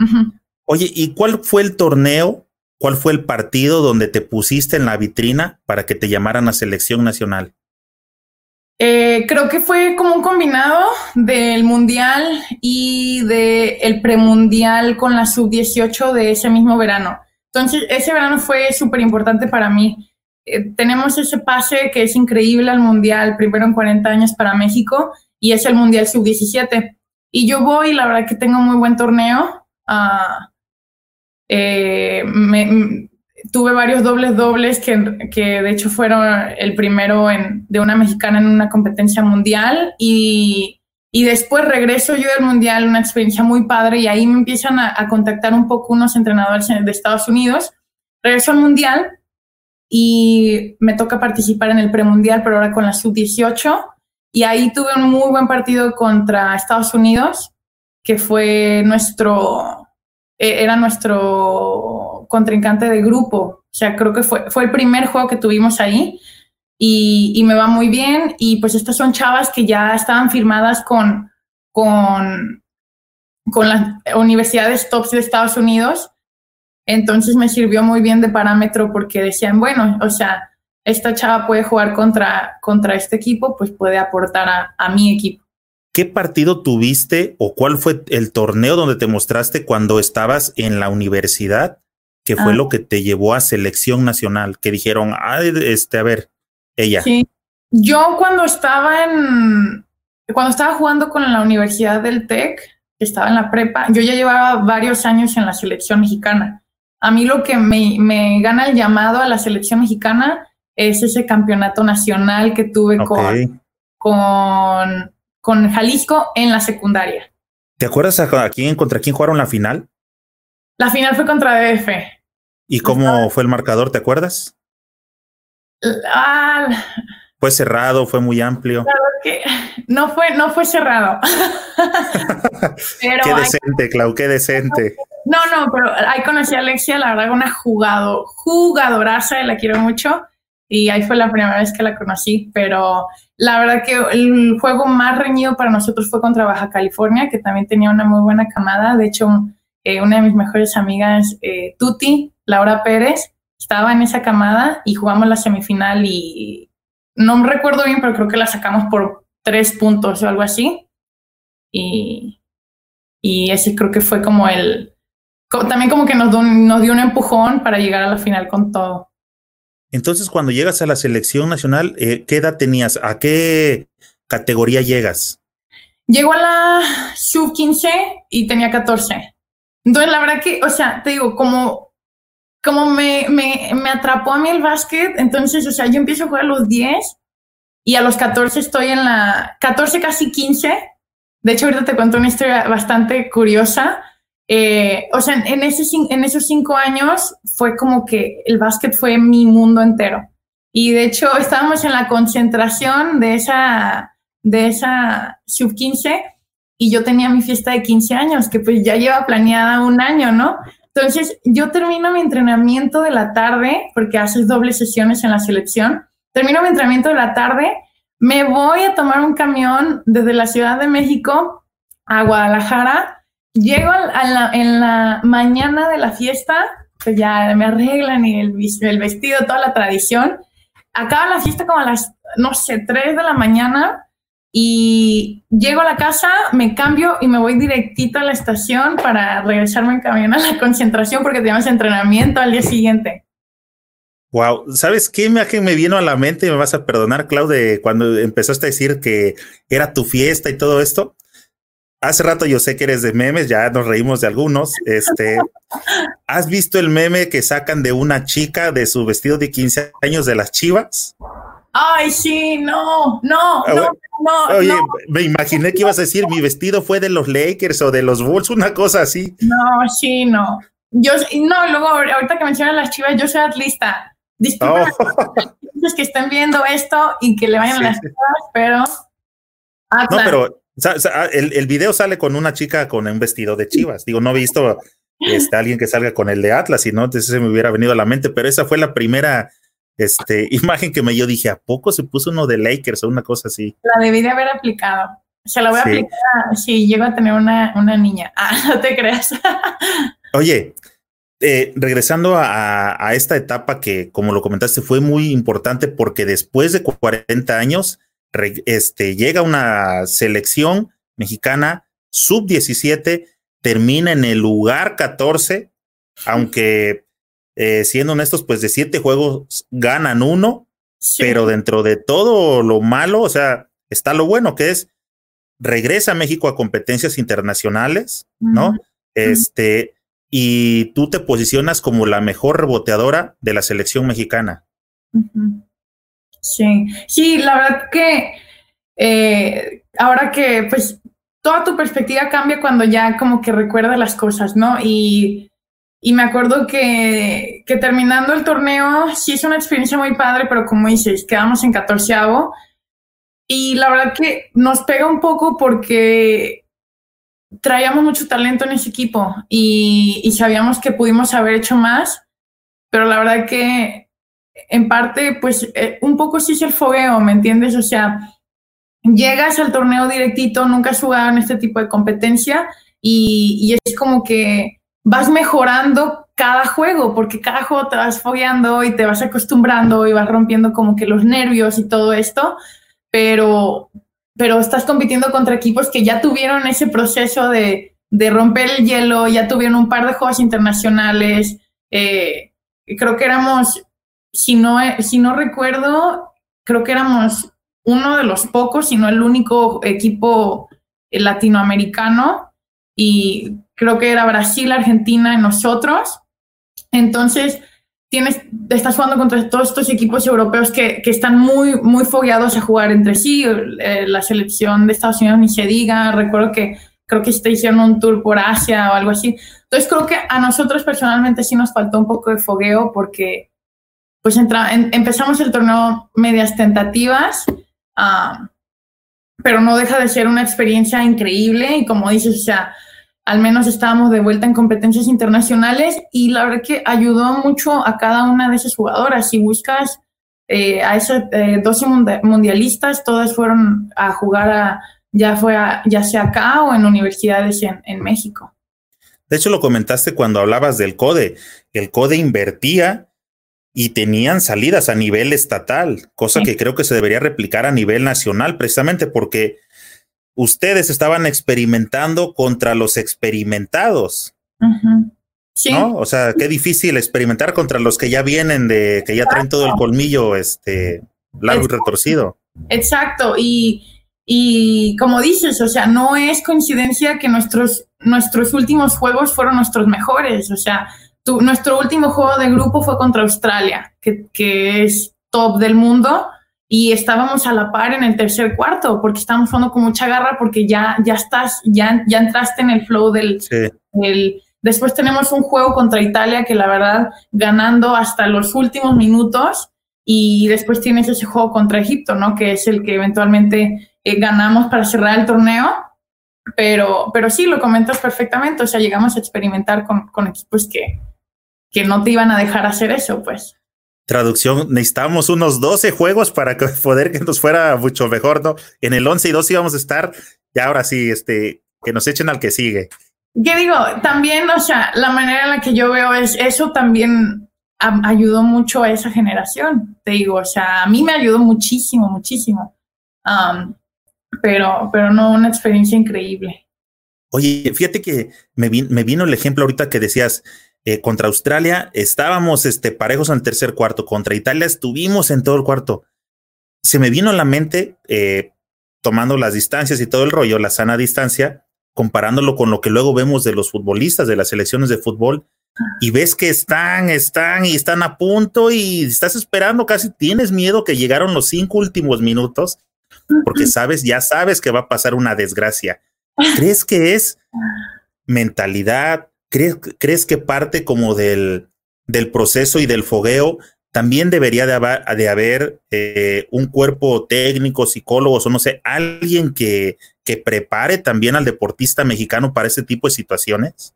Oye, ¿y cuál fue el torneo, cuál fue el partido donde te pusiste en la vitrina para que te llamaran a selección nacional? Eh, creo que fue como un combinado del mundial y del el premundial con la sub-18 de ese mismo verano. Entonces, ese verano fue súper importante para mí. Eh, tenemos ese pase que es increíble al mundial, primero en 40 años para México, y es el mundial sub-17. Y yo voy, la verdad que tengo muy buen torneo. Uh, eh, me, tuve varios dobles dobles que, que, de hecho fueron el primero en, de una mexicana en una competencia mundial y, y, después regreso yo del mundial, una experiencia muy padre y ahí me empiezan a, a, contactar un poco unos entrenadores de Estados Unidos. Regreso al mundial y me toca participar en el premundial, pero ahora con la sub-18 y ahí tuve un muy buen partido contra Estados Unidos, que fue nuestro, e, era nuestro contrincante de grupo. O sea, creo que fue, fue el primer juego que tuvimos ahí y, y, me va muy bien. Y pues estas son chavas que ya estaban firmadas con, con, con las universidades tops de Estados Unidos. Entonces me sirvió muy bien de parámetro porque decían, bueno, o sea, esta chava puede jugar contra, contra este equipo, pues puede aportar a, a mi equipo. ¿Qué partido tuviste o cuál fue el torneo donde te mostraste cuando estabas en la universidad que fue ah. lo que te llevó a selección nacional, que dijeron, ah, este, a ver, ella. Sí. Yo cuando estaba en, cuando estaba jugando con la Universidad del TEC, que estaba en la prepa, yo ya llevaba varios años en la selección mexicana. A mí lo que me, me gana el llamado a la selección mexicana es ese campeonato nacional que tuve con, con, con Jalisco en la secundaria. ¿Te acuerdas a quién, contra quién jugaron la final? La final fue contra DF. ¿Y cómo fue el marcador? ¿Te acuerdas? Ah, fue cerrado, fue muy amplio. Claro que no fue, no fue cerrado. <laughs> qué decente, Clau, qué decente. No, no, pero ahí conocí a Alexia, la verdad, una jugado, jugadoraza, la quiero mucho. Y ahí fue la primera vez que la conocí, pero la verdad que el juego más reñido para nosotros fue contra Baja California, que también tenía una muy buena camada. De hecho, eh, una de mis mejores amigas, eh, Tuti, Laura Pérez, estaba en esa camada y jugamos la semifinal y no me recuerdo bien, pero creo que la sacamos por tres puntos o algo así. Y, y ese creo que fue como el, también como que nos, nos dio un empujón para llegar a la final con todo. Entonces, cuando llegas a la selección nacional, eh, ¿qué edad tenías? ¿A qué categoría llegas? Llego a la sub-15 y tenía 14. Entonces, la verdad que, o sea, te digo, como, como me, me, me atrapó a mí el básquet, entonces, o sea, yo empiezo a jugar a los 10 y a los 14 estoy en la 14, casi 15. De hecho, ahorita te cuento una historia bastante curiosa. Eh, o sea, en, ese, en esos cinco años fue como que el básquet fue mi mundo entero. Y de hecho, estábamos en la concentración de esa, de esa sub-15 y yo tenía mi fiesta de 15 años, que pues ya lleva planeada un año, ¿no? Entonces, yo termino mi entrenamiento de la tarde, porque haces dobles sesiones en la selección, termino mi entrenamiento de la tarde, me voy a tomar un camión desde la Ciudad de México a Guadalajara Llego en la mañana de la fiesta, pues ya me arreglan y el, el, vestido, toda la tradición. Acaba la fiesta como a las, no sé, 3 de la mañana y llego a la casa, me cambio y me voy directito a la estación para regresarme en camión a la concentración porque tenemos entrenamiento al día siguiente. Wow, ¿sabes qué imagen me vino a la mente? Me vas a perdonar, Claude, cuando empezaste a decir que era tu fiesta y todo esto hace rato yo sé que eres de memes, ya nos reímos de algunos. Este, <laughs> ¿has visto el meme que sacan de una chica de su vestido de 15 años de las chivas? Ay, sí, no, no, ah, no, no. Oye, me imaginé que ibas a decir mi vestido fue de los Lakers o de los Bulls, una cosa así. No, sí, no. Yo, no, luego ahorita que mencionan las chivas, yo soy atlista. Disculpen oh. que estén viendo esto y que le vayan a las chivas, pero. Ah, no, pero el, el, video sale con una chica con un vestido de chivas. Digo, no he visto este, alguien que salga con el de Atlas, y no, entonces se me hubiera venido a la mente, pero esa fue la primera este, <laughs> imagen que me yo dije, ¿a poco se puso uno de Lakers o una cosa así? La debí de haber aplicado. Se la voy a aplicar si llego a tener una, una niña. <laughs> Ah, no te creas. <laughs> Oye, eh, regresando a, a, esta etapa que, como lo comentaste, fue muy importante porque después de 40 años este, llega una selección mexicana sub-17, termina en el lugar 14, aunque eh, siendo honestos, pues de siete juegos ganan uno, pero dentro de todo lo malo, o sea, está lo bueno que es, regresa a México a competencias internacionales, ¿no? Este, y tú te posicionas como la mejor reboteadora de la selección mexicana. Sí, sí, la verdad que eh, ahora que pues toda tu perspectiva cambia cuando ya como que recuerdas las cosas, ¿no? Y, y me acuerdo que, que, terminando el torneo sí es una experiencia muy padre, pero como dices, quedamos en catorceavo y la verdad que nos pega un poco porque traíamos mucho talento en ese equipo y, y sabíamos que pudimos haber hecho más, pero la verdad que en parte, pues eh, un poco sí es el fogueo, ¿me entiendes? O sea, llegas al torneo directito, nunca has jugado en este tipo de competencia y, es como que vas mejorando cada juego, porque cada juego te vas fogueando y te vas acostumbrando y vas rompiendo como que los nervios y todo esto, pero, pero estás compitiendo contra equipos que ya tuvieron ese proceso de, de romper el hielo, ya tuvieron un par de juegos internacionales. Eh, creo que éramos si no, si no recuerdo, creo que éramos uno de los pocos, si no el único equipo eh, latinoamericano y creo que era Brasil, Argentina y nosotros. Entonces, tienes, estás jugando contra todos estos equipos europeos que, que están muy, muy fogueados a jugar entre sí. Eh, la selección de Estados Unidos ni se diga. Recuerdo que creo que te hicieron un tour por Asia o algo así. Entonces, creo que a nosotros personalmente sí nos faltó un poco de fogueo porque pues entra, empezamos el torneo medias tentativas, ah, pero no deja de ser una experiencia increíble y como dices, o sea, al menos estábamos de vuelta en competencias internacionales y la verdad que ayudó mucho a cada una de esas jugadoras. Si buscas eh, a esos eh, 12 mundialistas, todas fueron a jugar a, ya, fue ya sea acá o en universidades en, en México. De hecho, lo comentaste cuando hablabas del CODE. El CODE invertía y tenían salidas a nivel estatal, cosa que creo que se debería replicar a nivel nacional, precisamente porque ustedes estaban experimentando contra los experimentados. Sí. ¿no? O sea, qué difícil experimentar contra los que ya vienen de, que ya traen todo el colmillo, este, largo y retorcido. Exacto, y, y como dices, o sea, no es coincidencia que nuestros, nuestros últimos juegos fueron nuestros mejores, o sea, tu, nuestro último juego de grupo fue contra Australia, que, que es top del mundo, y estábamos a la par en el tercer cuarto porque estábamos jugando con mucha garra porque ya, ya estás, ya, ya entraste en el flow del, Después tenemos un juego contra Italia que la verdad ganando hasta los últimos minutos y después tienes ese juego contra Egipto, ¿no? Que es el que eventualmente eh, ganamos para cerrar el torneo. Pero, pero sí, lo comentas perfectamente. O sea, llegamos a experimentar con, con equipos que, que no te iban a dejar hacer eso, pues traducción, necesitábamos unos 12 juegos para que <laughs> poder que nos fuera mucho mejor, ¿no? En el 11 y 12 íbamos a estar, y ahora sí, este, que nos echen al que sigue. ¿Qué digo? También, o sea, la manera en la que yo veo es eso también ayudó mucho a esa generación, te digo, o sea, a mí me ayudó muchísimo, muchísimo. Um, pero, pero no, una experiencia increíble. Oye, fíjate que me, me vino el ejemplo ahorita que decías, eh, contra Australia estábamos este, parejos en el tercer cuarto, contra Italia estuvimos en todo el cuarto. Se me vino a la mente, eh, tomando las distancias y todo el rollo, la sana distancia, comparándolo con lo que luego vemos de los futbolistas, de las selecciones de fútbol, y ves que están, están y están a punto y estás esperando, casi tienes miedo que llegaron los cinco últimos minutos, porque sabes, ya sabes que va a pasar una desgracia. <laughs> ¿Crees que es mentalidad, ¿Crees, que parte como del, del proceso y del fogueo también debería de haber, eh, un cuerpo técnico, psicólogos o no sé, alguien que, que prepare también al deportista mexicano para ese tipo de situaciones?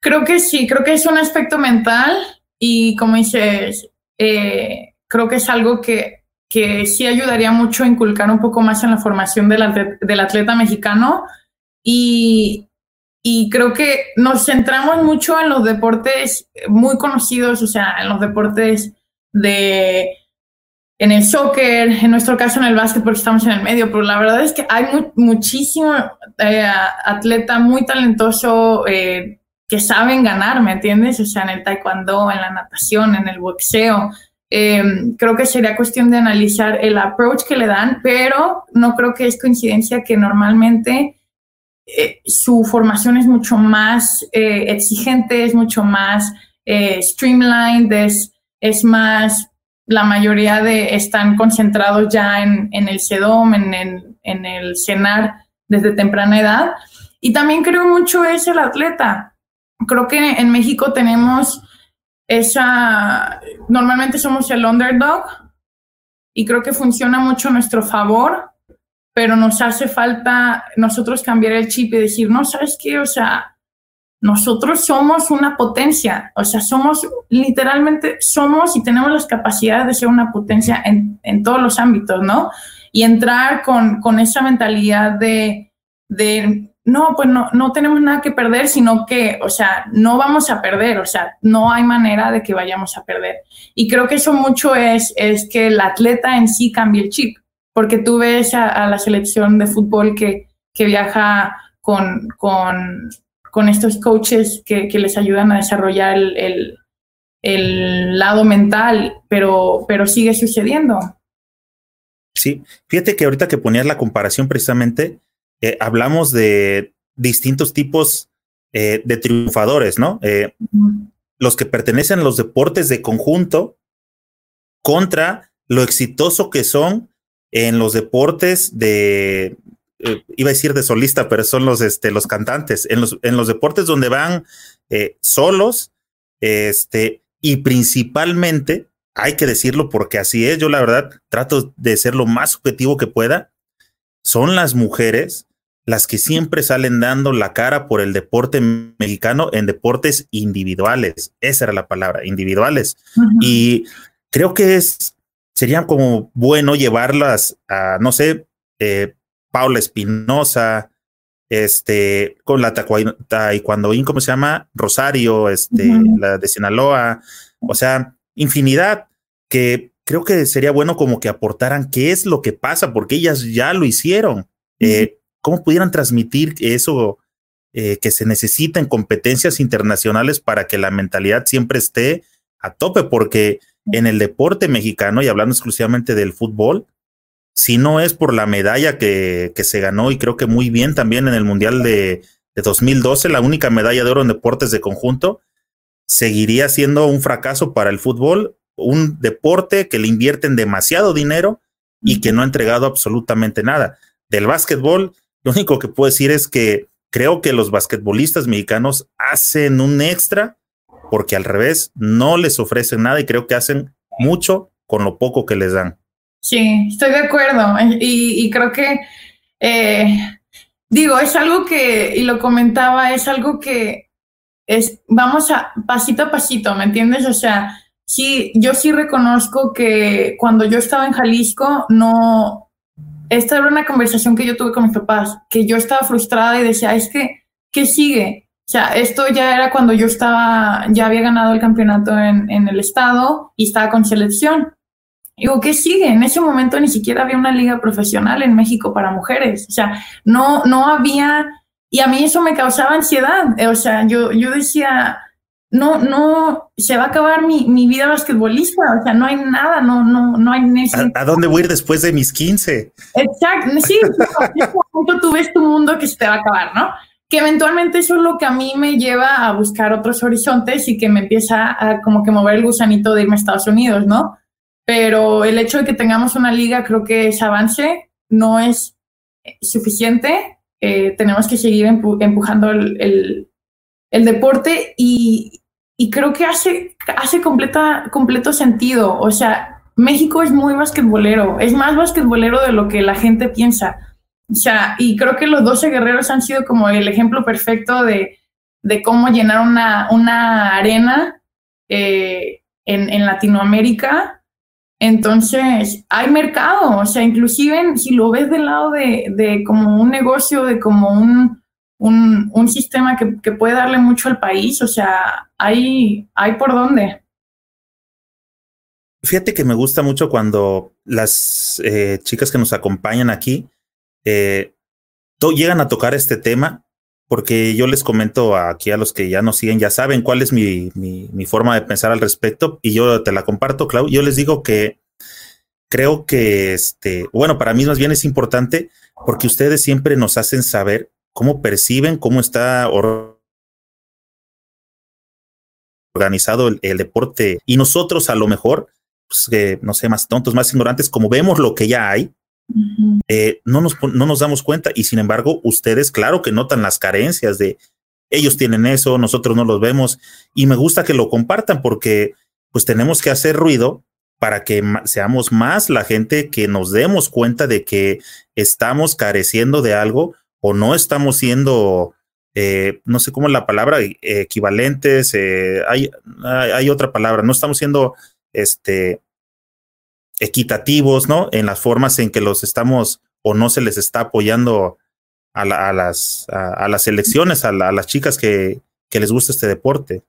Creo que sí, creo que es un aspecto mental y como dices, eh, creo que es algo que, que sí ayudaría mucho a inculcar un poco más en la formación del, del atleta mexicano y, y creo que nos centramos mucho en los deportes muy conocidos, o sea, en los deportes de, en el soccer, en nuestro caso en el básquet porque estamos en el medio, pero la verdad es que hay muchísimo eh, atleta muy talentoso eh, que saben ganar, ¿me entiendes? O sea, en el taekwondo, en la natación, en el boxeo. Em, creo que sería cuestión de analizar el approach que le dan, pero no creo que es coincidencia que normalmente eh, su formación es mucho más eh, exigente, es mucho más eh, streamlined, es, más, la mayoría de están concentrados ya en, el SEDOM, en en el CENAR desde temprana edad. Y también creo mucho es el atleta. Creo que en México tenemos esa, normalmente somos el underdog y creo que funciona mucho a nuestro favor pero nos hace falta nosotros cambiar el chip y decir, no, ¿sabes qué? O sea, nosotros somos una potencia, o sea, somos literalmente, somos y tenemos las capacidades de ser una potencia en, en todos los ámbitos, ¿no? Y entrar con, con esa mentalidad de, de, no, pues no, no tenemos nada que perder, sino que, o sea, no vamos a perder, o sea, no hay manera de que vayamos a perder. Y creo que eso mucho es, es que el atleta en sí cambie el chip porque tú ves a, la selección de fútbol que, que viaja con, con, con, estos coaches que, que, les ayudan a desarrollar el, el, el, lado mental, pero, pero sigue sucediendo. Sí, fíjate que ahorita que ponías la comparación precisamente, eh, hablamos de distintos tipos eh, de triunfadores, ¿no? Eh, los que pertenecen a los deportes de conjunto contra lo exitoso que son en los deportes de, eh, iba a decir de solista, pero son los, este, los cantantes, en los, en los deportes donde van eh, solos, este, y principalmente, hay que decirlo porque así es, yo la verdad trato de ser lo más objetivo que pueda, son las mujeres las que siempre salen dando la cara por el deporte mexicano en deportes individuales. Esa era la palabra, individuales. Y creo que es sería como bueno llevarlas a, no sé, eh, Paula Espinosa, este, con la taekwondoín, ¿cómo se llama? Rosario, este, la de Sinaloa, o sea, infinidad que creo que sería bueno como que aportaran qué es lo que pasa, porque ellas ya lo hicieron. Eh, ¿Cómo pudieran transmitir eso eh, que se necesita en competencias internacionales para que la mentalidad siempre esté a tope, porque en el deporte mexicano, y hablando exclusivamente del fútbol, si no es por la medalla que, que se ganó, y creo que muy bien también en el Mundial de, de 2012, la única medalla de oro en deportes de conjunto, seguiría siendo un fracaso para el fútbol, un deporte que le invierten demasiado dinero y que no ha entregado absolutamente nada. Del básquetbol, lo único que puedo decir es que creo que los basquetbolistas mexicanos hacen un extra porque al revés no les ofrecen nada y creo que hacen mucho con lo poco que les dan. Sí, estoy de acuerdo y, creo que, eh, digo, es algo que, y lo comentaba, es algo que es, vamos a pasito a pasito, ¿me entiendes? O sea, sí, yo sí reconozco que cuando yo estaba en Jalisco, no, esta era una conversación que yo tuve con mis papás, que yo estaba frustrada y decía, es que, ¿qué sigue? O sea, esto ya era cuando yo estaba, ya había ganado el campeonato en, en el estado y estaba con selección. Digo, ¿qué sigue? En ese momento ni siquiera había una liga profesional en México para mujeres. O sea, no, no había, y a mí eso me causaba ansiedad. O sea, yo, yo decía, no, no, se va a acabar mi, mi vida basquetbolista, o sea, no hay nada, no, no, no hay ¿A, ¿A, dónde voy a ir después de mis 15? Exacto, sí, <laughs> en ese momento tú ves tu mundo que se te va a acabar, ¿no? Que eventualmente eso es lo que a mí me lleva a buscar otros horizontes y que me empieza a como que mover el gusanito de irme a Estados Unidos, ¿no? Pero el hecho de que tengamos una liga creo que ese avance no es suficiente, eh, tenemos que seguir empujando el, el, el deporte y, y creo que hace, hace completa, completo sentido. O sea, México es muy basquetbolero, es más basquetbolero de lo que la gente piensa. O sea, y creo que los 12 guerreros han sido como el ejemplo perfecto de, de cómo llenar una, una arena eh, en, en, Latinoamérica. Entonces, hay mercado, o sea, inclusive si lo ves del lado de, de como un negocio, de como un, un, un sistema que, que, puede darle mucho al país, o sea, hay, hay por dónde. Fíjate que me gusta mucho cuando las eh, chicas que nos acompañan aquí eh, llegan a tocar este tema, porque yo les comento aquí a los que ya nos siguen, ya saben cuál es mi, mi, forma de pensar al respecto, y yo te la comparto, Clau. Yo les digo que creo que, este, bueno, para mí más bien es importante porque ustedes siempre nos hacen saber cómo perciben, cómo está organizado el, deporte. Y nosotros a lo mejor, pues, no sé, más tontos, más ignorantes, como vemos lo que ya hay, eh, no, nos, no nos damos cuenta. Y sin embargo, ustedes, claro que notan las carencias de ellos tienen eso, nosotros no los vemos. Y me gusta que lo compartan porque pues tenemos que hacer ruido para que seamos más la gente que nos demos cuenta de que estamos careciendo de algo o no estamos siendo, eh, no sé cómo es la palabra, equivalentes, eh, hay, hay otra palabra, no estamos siendo este, equitativos, ¿no? En las formas en que los estamos o no se les está apoyando a, las, a, las elecciones, a, las chicas que, les gusta este deporte.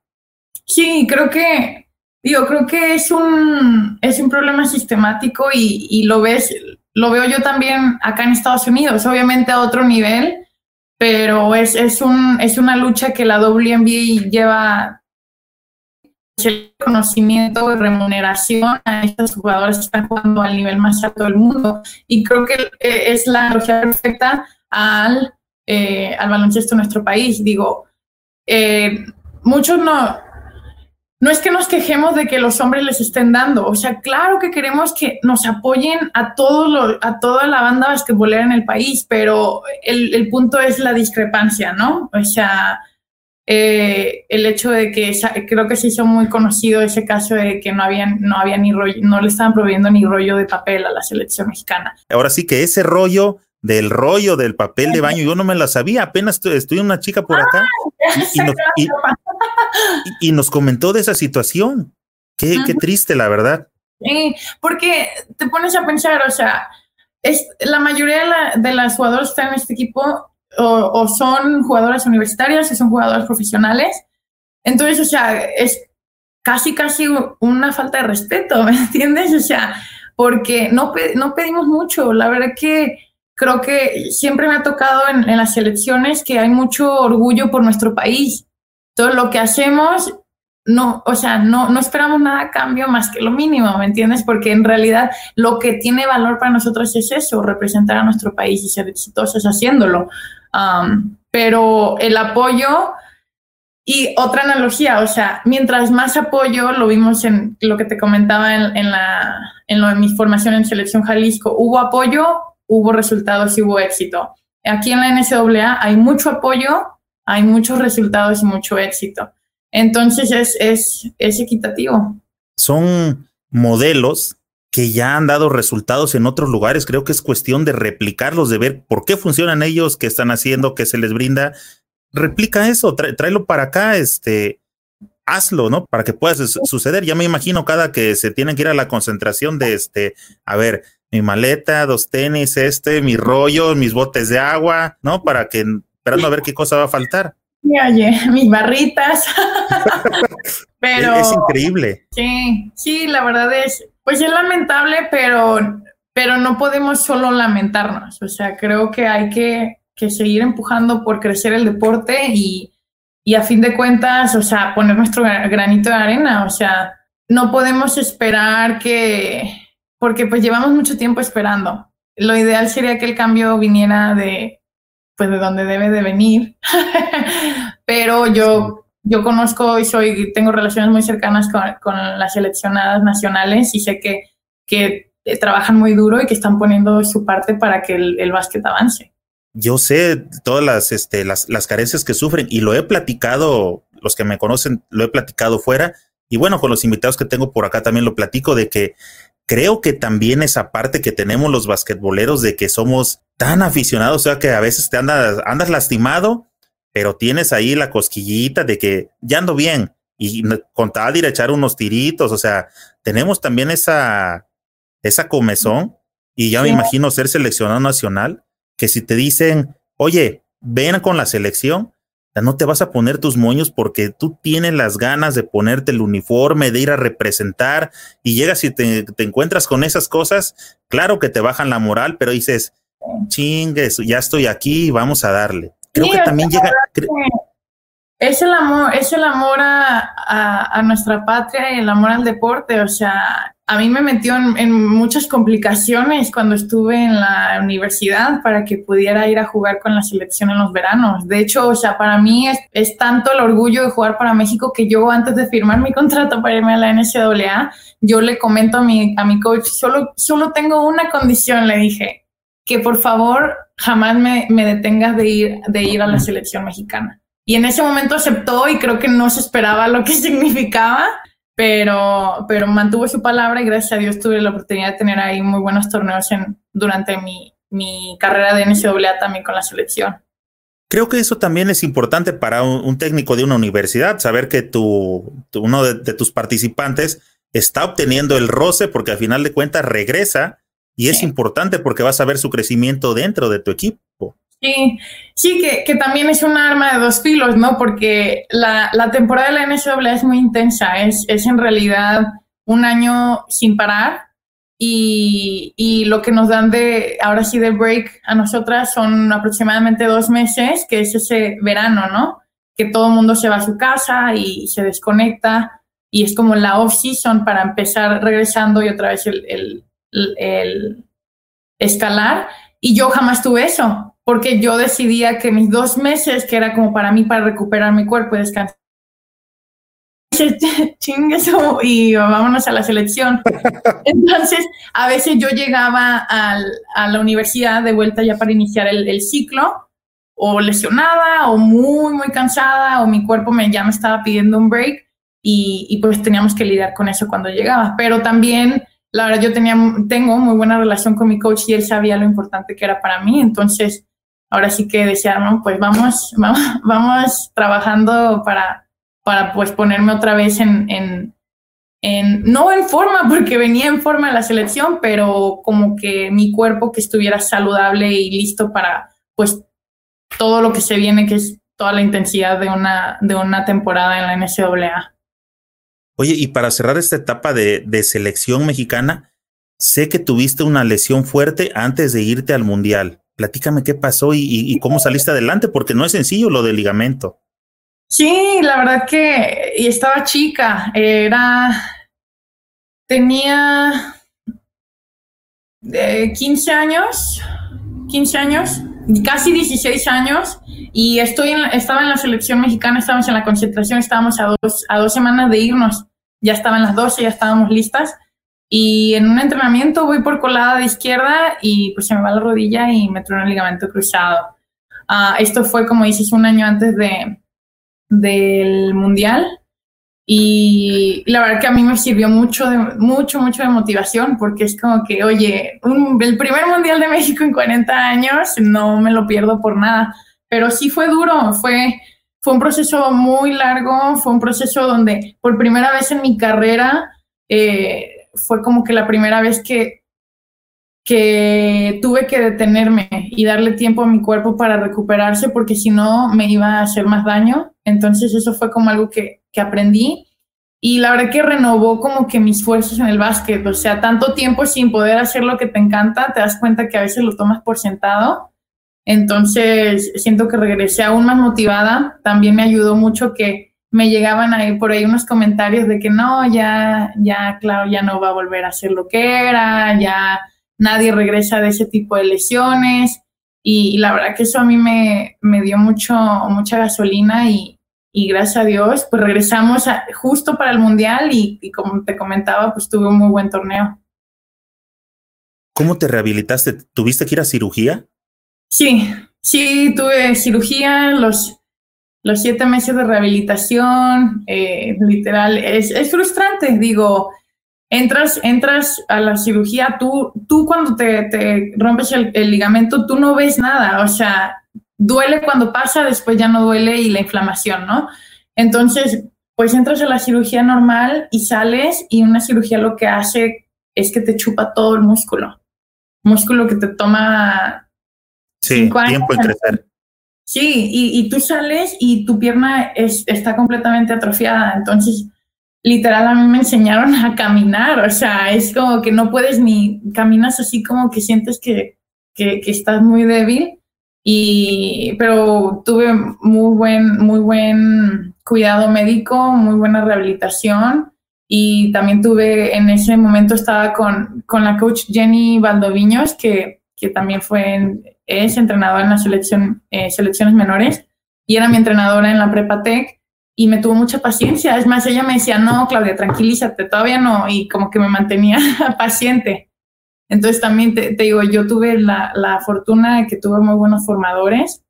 Sí, creo que, digo, creo que es un, es un problema sistemático y, lo ves, lo veo yo también acá en Estados Unidos, obviamente a otro nivel, pero es, es, un, es una lucha que la WNBA lleva conocimiento y remuneración a estos jugadores que están jugando al nivel más alto del mundo. Y creo que es la lucha perfecta al, eh, al baloncesto en nuestro país. Digo, eh, muchos no, no es que nos quejemos de que los hombres les estén dando, o sea, claro que queremos que nos apoyen a, todo a toda la banda basquetbolera en el país, pero el, el punto es la discrepancia, ¿no? O sea, eh, el hecho de que creo que se hizo muy conocido ese caso de que no habían, no había ni rollo, no le estaban proveyendo ni rollo de papel a la selección mexicana. Ahora sí que ese rollo del rollo del papel de baño, yo no me la sabía, apenas estoy, una chica por acá y, nos, comentó de esa situación. Qué, qué triste, la verdad. Sí, porque te pones a pensar, o sea, es, la mayoría de, las jugadoras que están en este equipo o, son jugadoras universitarias o son jugadoras profesionales. Entonces, o sea, es casi, casi una falta de respeto, <laughs> ¿me entiendes? O sea, porque no, no pedimos mucho. La verdad que creo que siempre me ha tocado en, en las elecciones que hay mucho orgullo por nuestro país. Todo lo que hacemos no, o sea, no, no esperamos nada a cambio más que lo mínimo, ¿me entiendes? Porque en realidad lo que tiene valor para nosotros es eso, representar a nuestro país y ser exitosos haciéndolo. Um, pero el apoyo y otra analogía, o sea, mientras más apoyo, lo vimos en lo que te comentaba en, en, la, en lo de mi formación en Selección Jalisco, hubo apoyo, hubo resultados y hubo éxito. Aquí en la NCAA hay mucho apoyo, hay muchos resultados y mucho éxito. Entonces es, es, es equitativo. Son modelos que ya han dado resultados en otros lugares. Creo que es cuestión de replicarlos, de ver por qué funcionan ellos, qué están haciendo, qué se les brinda. Replica eso, tráelo para acá, este, hazlo, ¿no? Para que pueda suceder. Ya me imagino cada que se tienen que ir a la concentración de este, a ver, mi maleta, dos tenis, este, mi rollo, mis botes de agua, ¿no? Para que, esperando a ver qué cosa va a faltar. Oye, <laughs> mis barritas. <laughs> pero es, increíble. Sí, sí, la verdad es, pues es lamentable, pero, pero no podemos solo lamentarnos. O sea, creo que hay que, que seguir empujando por crecer el deporte y, y a fin de cuentas, o sea, poner nuestro granito de arena. O sea, no podemos esperar que, porque pues llevamos mucho tiempo esperando. Lo ideal sería que el cambio viniera de, pues de donde debe de venir. <laughs> Pero yo, yo conozco y soy, tengo relaciones muy cercanas con, con las seleccionadas nacionales y sé que, que trabajan muy duro y que están poniendo su parte para que el, el básquet avance. Yo sé todas las, este, las, las carencias que sufren y lo he platicado, los que me conocen, lo he platicado fuera. Y bueno, con los invitados que tengo por acá también lo platico de que creo que también esa parte que tenemos los basquetboleros de que somos tan aficionados, o sea que a veces te andas, andas lastimado, pero tienes ahí la cosquillita de que ya ando bien. Y con tal de ir a echar unos tiritos, o sea, tenemos también esa, esa comezón. Y ya me imagino ser seleccionado nacional, que si te dicen, oye, ven con la selección, no te vas a poner tus moños porque tú tienes las ganas de ponerte el uniforme, de ir a representar y llegas y te, te encuentras con esas cosas, claro que te bajan la moral, pero dices, chingues, ya estoy aquí, vamos a darle. Creo que también llega... Es el amor, es el amor a, a, nuestra patria y el amor al deporte. O sea, a mí me metió en, muchas complicaciones cuando estuve en la universidad para que pudiera ir a jugar con la selección en los veranos. De hecho, o sea, para mí es, es tanto el orgullo de jugar para México que yo antes de firmar mi contrato para irme a la NCAA, yo le comento a mi, a mi coach, solo, solo tengo una condición, le dije, que por favor jamás me, me detengas de ir, de ir a la selección mexicana. Y en ese momento aceptó y creo que no se esperaba lo que <laughs> significaba, pero, pero mantuvo su palabra y gracias a Dios tuve la oportunidad de tener ahí muy buenos torneos en, durante mi, mi carrera de NCAA también con la selección. Creo que eso también es importante para un, técnico de una universidad, saber que tu, uno de, de, tus participantes está obteniendo el roce porque al final de cuentas regresa y es importante porque vas a ver su crecimiento dentro de tu equipo. Sí, sí, que, que, también es un arma de dos filos, ¿no? Porque la, la temporada de la NCAA es muy intensa, es, es en realidad un año sin parar y, y, lo que nos dan de, ahora sí, de break a nosotras son aproximadamente dos meses, que es ese verano, ¿no? Que todo el mundo se va a su casa y se desconecta y es como la off-season para empezar regresando y otra vez el, el el escalar y yo jamás tuve eso, porque yo decidía que mis dos meses, que era como para mí, para recuperar mi cuerpo y descansar, <laughs> eso y vámonos a la selección. <laughs> Entonces, a veces yo llegaba al, a la universidad de vuelta ya para iniciar el, el, ciclo, o lesionada, o muy, muy cansada, o mi cuerpo me, ya me estaba pidiendo un break, y, y pues teníamos que lidiar con eso cuando llegaba. Pero también la verdad yo tenía, tengo muy buena relación con mi coach y él sabía lo importante que era para mí, entonces ahora sí que decía, pues vamos, <laughs> vamos, vamos trabajando para, para pues ponerme otra vez en, en, en, no en forma, <laughs> porque venía en forma la selección, pero como que mi cuerpo que estuviera saludable y listo para pues todo lo que se viene, que es toda la intensidad de una, de una temporada en la NCAA. Oye, y para cerrar esta etapa de, selección mexicana, sé que tuviste una lesión fuerte antes de irte al Mundial. Platícame qué pasó y, cómo saliste adelante, porque no es sencillo lo del ligamento. Sí, la verdad que y estaba chica, era, tenía 15 años, 15 años, casi 16 años, y estoy en estaba en la selección mexicana, estábamos en la concentración, estábamos a dos, a dos semanas de irnos, ya estaban las 12, ya estábamos listas, y en un entrenamiento voy por colada de izquierda y pues se me va la rodilla y me truena el ligamento cruzado. Ah, esto fue, como dices, un año antes de, del mundial. Y la verdad que a mí me sirvió mucho, de, mucho, mucho de motivación porque es como que, oye, el primer mundial de México en 40 años, no me lo pierdo por nada. Pero sí fue duro, fue, fue un proceso muy largo, fue un proceso donde por primera vez en mi carrera eh, fue como que la primera vez que, que tuve que detenerme y darle tiempo a mi cuerpo para recuperarse porque si no me iba a hacer más daño. Entonces eso fue como algo que, que aprendí y la verdad que renovó como que mis fuerzas en el básquet. O sea, tanto tiempo sin poder hacer lo que te encanta, te das cuenta que a veces lo tomas por sentado. Entonces siento que regresé aún más motivada. También me ayudó mucho que me llegaban ahí por ahí unos comentarios de que no, ya, ya, claro, ya no va a volver a ser lo que era, ya nadie regresa de ese tipo de lesiones. Y, la verdad que eso a mí me, me dio mucho, mucha gasolina y, y, gracias a Dios, pues regresamos justo para el Mundial y, y, como te comentaba, pues tuve un muy buen torneo. ¿Cómo te rehabilitaste? ¿Tuviste que ir a cirugía? Sí, sí, tuve cirugía, los los siete meses de rehabilitación, eh, literal, es, es, frustrante, digo, entras, entras a la cirugía, tú, tú cuando te, te rompes el, el, ligamento, tú no ves nada, o sea, duele cuando pasa, después ya no duele y la inflamación, ¿no? Entonces, pues entras a la cirugía normal y sales y una cirugía lo que hace es que te chupa todo el músculo, músculo que te toma sí, tiempo en crecer. Sí, y, tú sales y tu pierna es, está completamente atrofiada. Entonces, literal, a mí me enseñaron a caminar. O sea, es como que no puedes ni caminas así como que sientes que, que, que estás muy débil. Y, pero tuve muy buen, muy buen cuidado médico, muy buena rehabilitación. Y también tuve, en ese momento estaba con, con la coach Jenny Valdoviños, que, que también fue en, es entrenadora en la selección, eh, selecciones menores y era mi entrenadora en la prepa tech y me tuvo mucha paciencia. Es más, ella me decía, no, Claudia, tranquilízate, todavía no, y como que me mantenía <laughs> paciente. Entonces también te, digo, yo tuve la, la, fortuna de que tuve muy buenos formadores,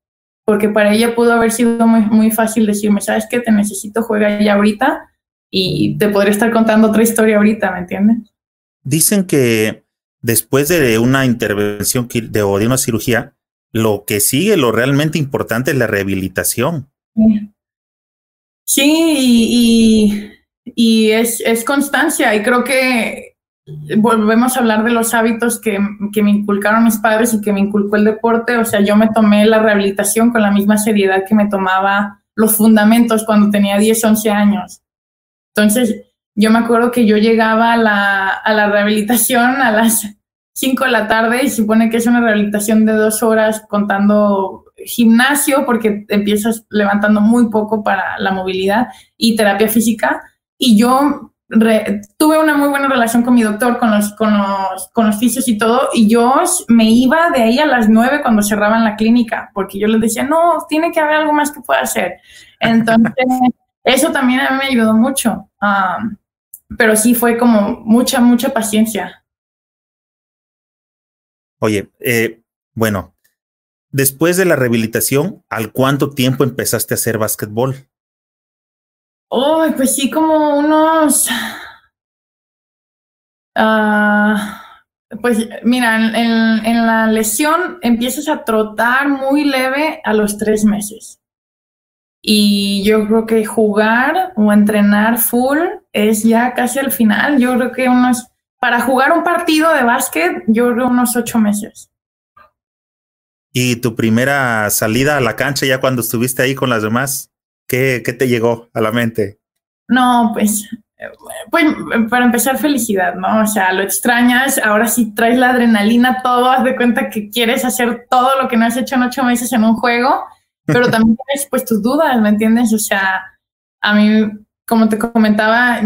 porque para ella pudo haber sido muy, muy fácil decirme, ¿sabes qué? Te necesito, juega ya ahorita y te podría estar contando otra historia ahorita, ¿me entiendes? Dicen que después de una intervención de, o de una cirugía, lo que sigue, lo realmente importante es la rehabilitación. Sí, y, es, constancia. Y creo que volvemos a hablar de los hábitos que, que, me inculcaron mis padres y que me inculcó el deporte. O sea, yo me tomé la rehabilitación con la misma seriedad que me tomaba los fundamentos cuando tenía 10, 11 años. Entonces, yo me acuerdo que yo llegaba a la, a la rehabilitación a las 5 de la tarde y supone que es una rehabilitación de dos horas contando gimnasio porque empiezas levantando muy poco para la movilidad y terapia física. Y yo tuve una muy buena relación con mi doctor, con los, con los, con los fisios y todo, y yo me iba de ahí a las 9 cuando cerraban la clínica, porque yo les decía, no, tiene que haber algo más que pueda hacer. Entonces, <laughs> eso también a mí me ayudó mucho. Um, pero sí fue como mucha, mucha paciencia. Oye, eh, bueno, después de la rehabilitación, ¿al cuánto tiempo empezaste a hacer básquetbol? Oh, pues sí, como unos... Uh, pues mira, en, en, la lesión empiezas a trotar muy leve a los tres meses. Y yo creo que jugar o entrenar full es ya casi al final. Yo creo que unos, para jugar un partido de básquet, yo creo unos ocho meses. ¿Y tu primera salida a la cancha ya cuando estuviste ahí con las demás? ¿Qué, qué te llegó a la mente? No, pues pues para empezar, felicidad, ¿no? O sea, lo extrañas, ahora sí traes la adrenalina, todo, haz de cuenta que quieres hacer todo lo que no has hecho en ocho meses en un juego, pero también <laughs> tienes pues tus dudas, ¿me entiendes? O sea, a mí, como te comentaba,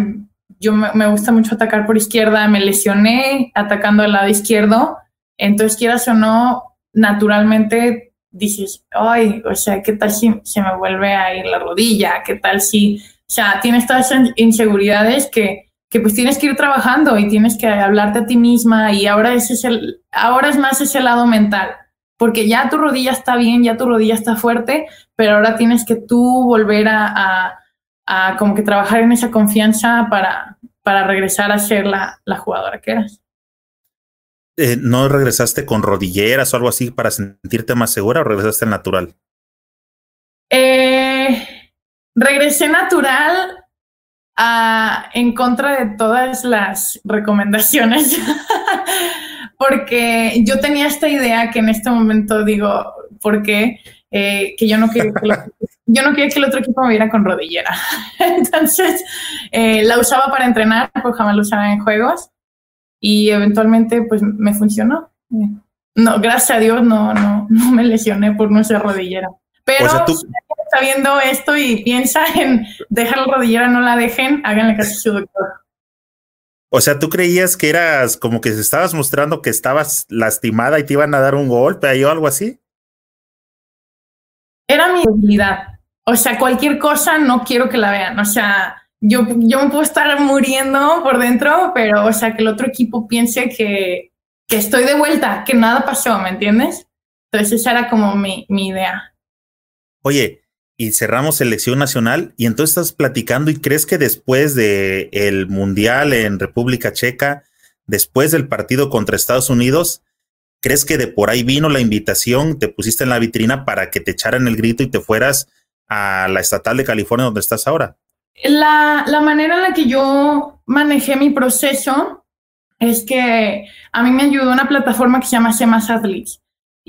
yo me, gusta mucho atacar por izquierda, me lesioné atacando al lado izquierdo, entonces quieras o no, naturalmente dices, ay, o sea, ¿qué tal si se me vuelve a ir la rodilla? ¿Qué tal si o sea, tienes todas esas inseguridades que, que pues tienes que ir trabajando y tienes que hablarte a ti misma y ahora ese es el, ahora es más ese lado mental, porque ya tu rodilla está bien, ya tu rodilla está fuerte, pero ahora tienes que tú volver a, a, como que trabajar en esa confianza para, para regresar a ser la, la jugadora que eras. Eh, ¿No regresaste con rodilleras o algo así para sentirte más segura o regresaste al natural? Eh, regresé natural en contra de todas las recomendaciones, <laughs> porque yo tenía esta idea que en este momento digo, ¿por qué? Eh, que yo no quería que, <laughs> yo no quería que el otro equipo me viera con rodillera. <laughs> Entonces, eh, la usaba para entrenar, porque jamás la usaba en juegos y eventualmente pues me funcionó. No, gracias a Dios no, no, no me lesioné por no ser rodillera. Pero está viendo esto y piensa en dejar la rodillera, no la dejen, háganle caso a su doctor. O sea, ¿tú creías que eras como que estabas mostrando que estabas lastimada y te iban a dar un golpe ahí o algo así? Era mi debilidad. O sea, cualquier cosa no quiero que la vean. O sea, yo, yo me puedo estar muriendo por dentro, pero, o sea, que el otro equipo piense que, que estoy de vuelta, que nada pasó, ¿me entiendes? Entonces esa era como mi, mi idea. Oye, y cerramos selección nacional y entonces estás platicando y crees que después de mundial en República Checa, después del partido contra Estados Unidos, crees que de por ahí vino la invitación, te pusiste en la vitrina para que te echaran el grito y te fueras a la estatal de California donde estás ahora? La, la manera en la que yo manejé mi proceso es que a mí me ayudó una plataforma que se llama Semas Athletes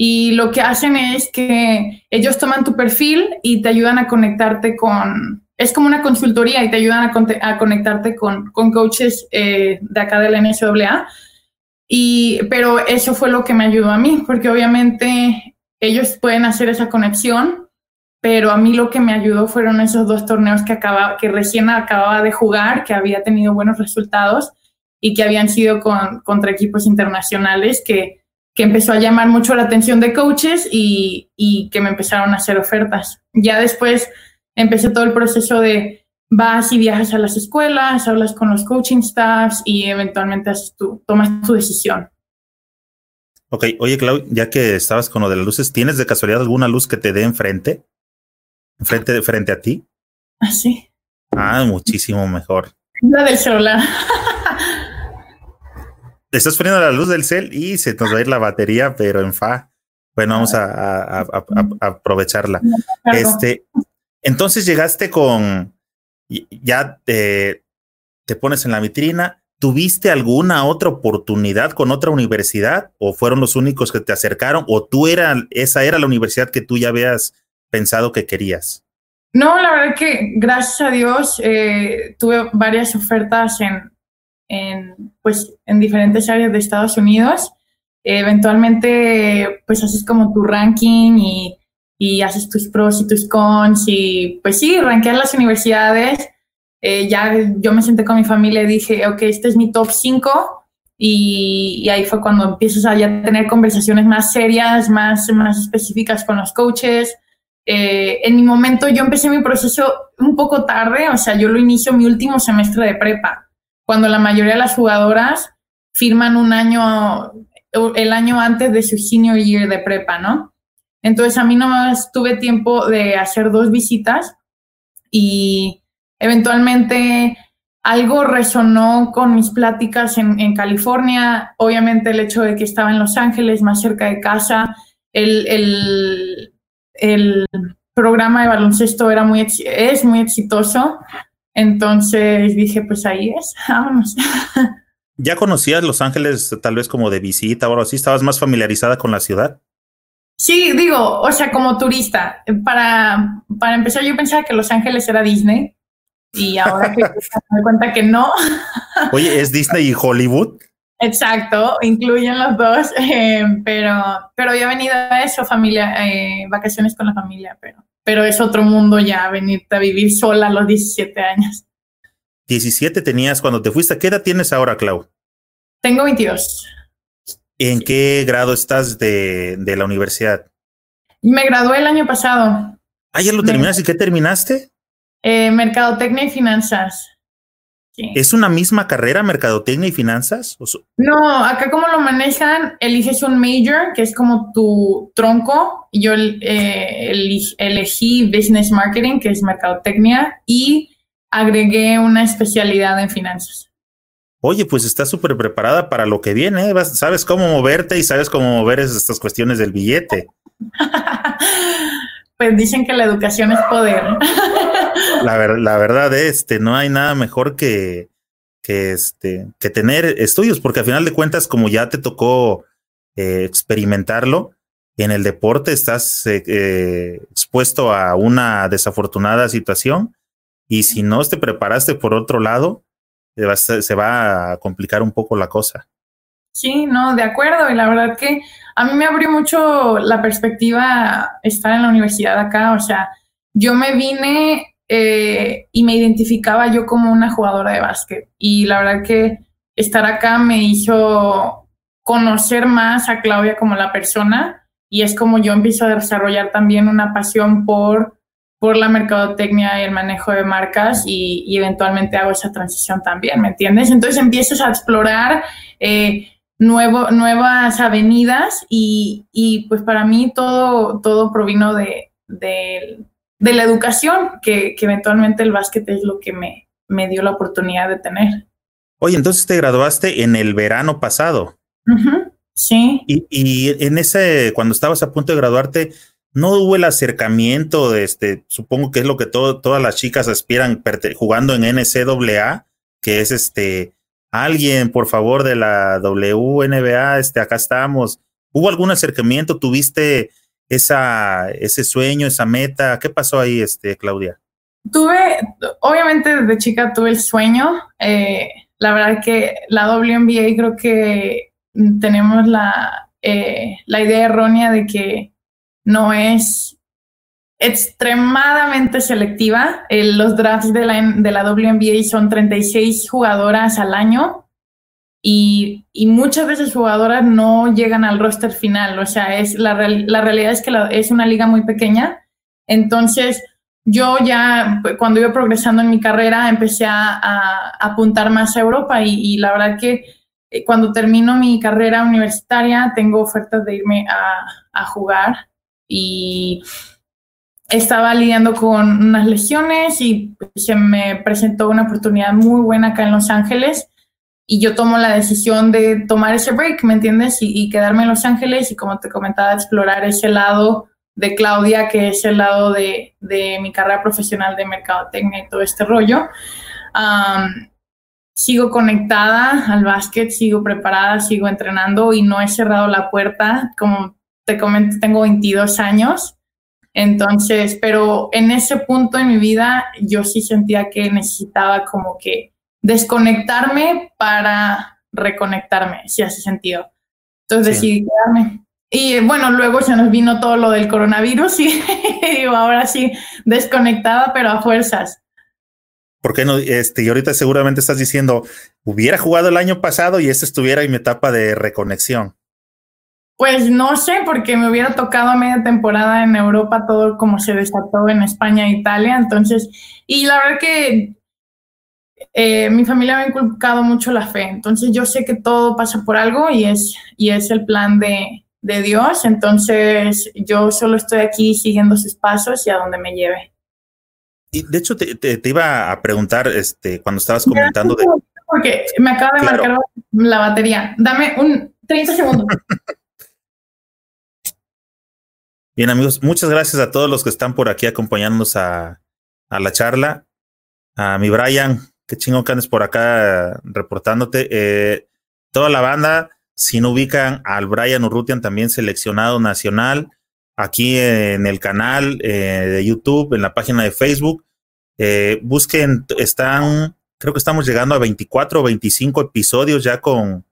y lo que hacen es que ellos toman tu perfil y te ayudan a conectarte con, es como una consultoría y te ayudan a, conectarte con, con coaches eh, de acá de la NCAA. Y, pero eso fue lo que me ayudó a mí, porque obviamente ellos pueden hacer esa conexión, pero a mí lo que me ayudó fueron esos dos torneos que, acaba, que recién acababa de jugar, que había tenido buenos resultados y que habían sido con, contra equipos internacionales que que empezó a llamar mucho la atención de coaches y, y, que me empezaron a hacer ofertas. Ya después empecé todo el proceso de vas y viajas a las escuelas, hablas con los coaching staffs y eventualmente tu, tomas tu decisión. Ok, oye Clau, ya que estabas con lo de las luces, ¿tienes de casualidad alguna luz que te dé enfrente? ¿Enfrente de frente a ti? Ah, sí. Ah, muchísimo mejor. La del celular. estás poniendo la luz del cel y se nos va a ir la batería, pero en fa. Bueno, vamos a, aprovecharla. Este, entonces llegaste con, ya te, te pones en la vitrina. ¿Tuviste alguna otra oportunidad con otra universidad o fueron los únicos que te acercaron o tú era, esa era la universidad que tú ya habías pensado que querías? No, la verdad que gracias a Dios eh, tuve varias ofertas en, en, pues, en diferentes áreas de Estados Unidos. eventualmente, pues haces como tu ranking y, y, haces tus pros y tus cons y pues sí, rankear las universidades. Eh, ya yo me senté con mi familia y dije, ok, este es mi top 5 y, y, ahí fue cuando empiezas a ya tener conversaciones más serias, más, más específicas con los coaches. Eh, en mi momento yo empecé mi proceso un poco tarde, o sea, yo lo inicio mi último semestre de prepa cuando la mayoría de las jugadoras firman un año, el año antes de su senior year de prepa, ¿no? Entonces a mí nomás tuve tiempo de hacer dos visitas y eventualmente algo resonó con mis pláticas en, California, obviamente el hecho de que estaba en Los Ángeles, más cerca de casa, el, el, el programa de baloncesto era muy, es muy exitoso, entonces dije, pues ahí es, <laughs> vámonos. ¿Ya conocías Los Ángeles tal vez como de visita o algo así? ¿Estabas más familiarizada con la ciudad? Sí, digo, o sea, como turista. Para, para empezar, yo pensaba que Los Ángeles era Disney. Y ahora que <laughs> me doy cuenta que no. Oye, ¿es Disney y Hollywood? Exacto, incluyen los dos, <laughs> eh, pero, pero ya he venido a eso, familia, eh, vacaciones con la familia, pero, pero es otro mundo ya venirte a vivir sola a los 17 años. 17 tenías cuando te fuiste. ¿Qué edad tienes ahora, Clau? Tengo 22. ¿En qué grado estás de, de, la universidad? Me gradué el año pasado. Ah, ya lo terminaste. ¿Y qué terminaste? Eh, mercadotecnia y finanzas. ¿Es una misma carrera, mercadotecnia y finanzas? No, acá como lo manejan, eliges un major, que es como tu tronco. Yo eh, elegí business marketing, que es mercadotecnia, y agregué una especialidad en finanzas. Oye, pues estás súper preparada para lo que viene, ¿eh? sabes cómo moverte y sabes cómo mover estas cuestiones del billete. <laughs> pues dicen que la educación es poder. <laughs> la, la verdad, este, no hay nada mejor que, que, este, que tener estudios, porque al final de cuentas, como ya te tocó eh, experimentarlo, en el deporte estás eh, eh, expuesto a una desafortunada situación y si no te preparaste por otro lado, se va a complicar un poco la cosa. Sí, no, de acuerdo. Y la verdad que a mí me abrió mucho la perspectiva estar en la universidad acá. O sea, yo me vine eh, y me identificaba yo como una jugadora de básquet. Y la verdad que estar acá me hizo conocer más a Claudia como la persona. Y es como yo empiezo a desarrollar también una pasión por, por la mercadotecnia y el manejo de marcas y, y eventualmente hago esa transición también, ¿me entiendes? Entonces empiezas a explorar eh, nuevo, nuevas avenidas y, y, pues para mí todo, todo provino de, de, de la educación, que, que, eventualmente el básquet es lo que me, me dio la oportunidad de tener. Oye, entonces te graduaste en el verano pasado. Uh -huh, sí. Y, y, en ese, cuando estabas a punto de graduarte, no hubo el acercamiento de este, supongo que es lo que todo, todas las chicas aspiran jugando en NCAA, que es este, alguien, por favor, de la WNBA, este, acá estamos. ¿Hubo algún acercamiento? ¿Tuviste esa, ese sueño, esa meta? ¿Qué pasó ahí, este, Claudia? Tuve, obviamente desde chica tuve el sueño. Eh, la verdad que la WNBA creo que tenemos la, eh, la idea errónea de que no es extremadamente selectiva. Eh, los drafts de la, de la WNBA son 36 jugadoras al año y, y, muchas veces jugadoras no llegan al roster final. O sea, es la, la realidad es que la, es una liga muy pequeña. Entonces, yo ya cuando iba progresando en mi carrera empecé a, a apuntar más a Europa y, y, la verdad que eh, cuando termino mi carrera universitaria tengo ofertas de irme a, a jugar y estaba lidiando con unas lesiones y se me presentó una oportunidad muy buena acá en Los Ángeles y yo tomo la decisión de tomar ese break, ¿me entiendes? Y, quedarme en Los Ángeles y como te comentaba, explorar ese lado de Claudia, que es el lado de, de mi carrera profesional de mercadotecnia y todo este rollo. Sigo conectada al básquet, sigo preparada, sigo entrenando y no he cerrado la puerta. Como te comento, tengo 22 años entonces, pero en ese punto en mi vida yo sí sentía que necesitaba como que desconectarme para reconectarme, si hace sentido. Entonces sí. decidí quedarme. Y bueno, luego se nos vino todo lo del coronavirus y <laughs> digo, ahora sí, desconectada, pero a fuerzas. ¿Por qué no? Este, y ahorita seguramente estás diciendo, hubiera jugado el año pasado y esta estuviera en mi etapa de reconexión. Pues no sé, porque me hubiera tocado a media temporada en Europa todo como se desató en España e Italia. Entonces, y la verdad que eh, mi familia me ha inculcado mucho la fe. Entonces yo sé que todo pasa por algo y es, y es el plan de, de Dios. Entonces yo solo estoy aquí siguiendo sus pasos y a donde me lleve. Y de hecho te, te, te iba a preguntar este, cuando estabas comentando de... Porque me acaba de claro. marcar la batería. Dame un 30 segundos. <laughs> Bien, amigos, muchas gracias a todos los que están por aquí acompañándonos a, a la charla. A mi Brian, qué chingo que andes por acá reportándote. Eh, toda la banda, si no ubican al Brian Urrutian, también seleccionado nacional, aquí en el canal eh, de YouTube, en la página de Facebook. Eh, busquen, están, creo que estamos llegando a 24 o 25 episodios ya con,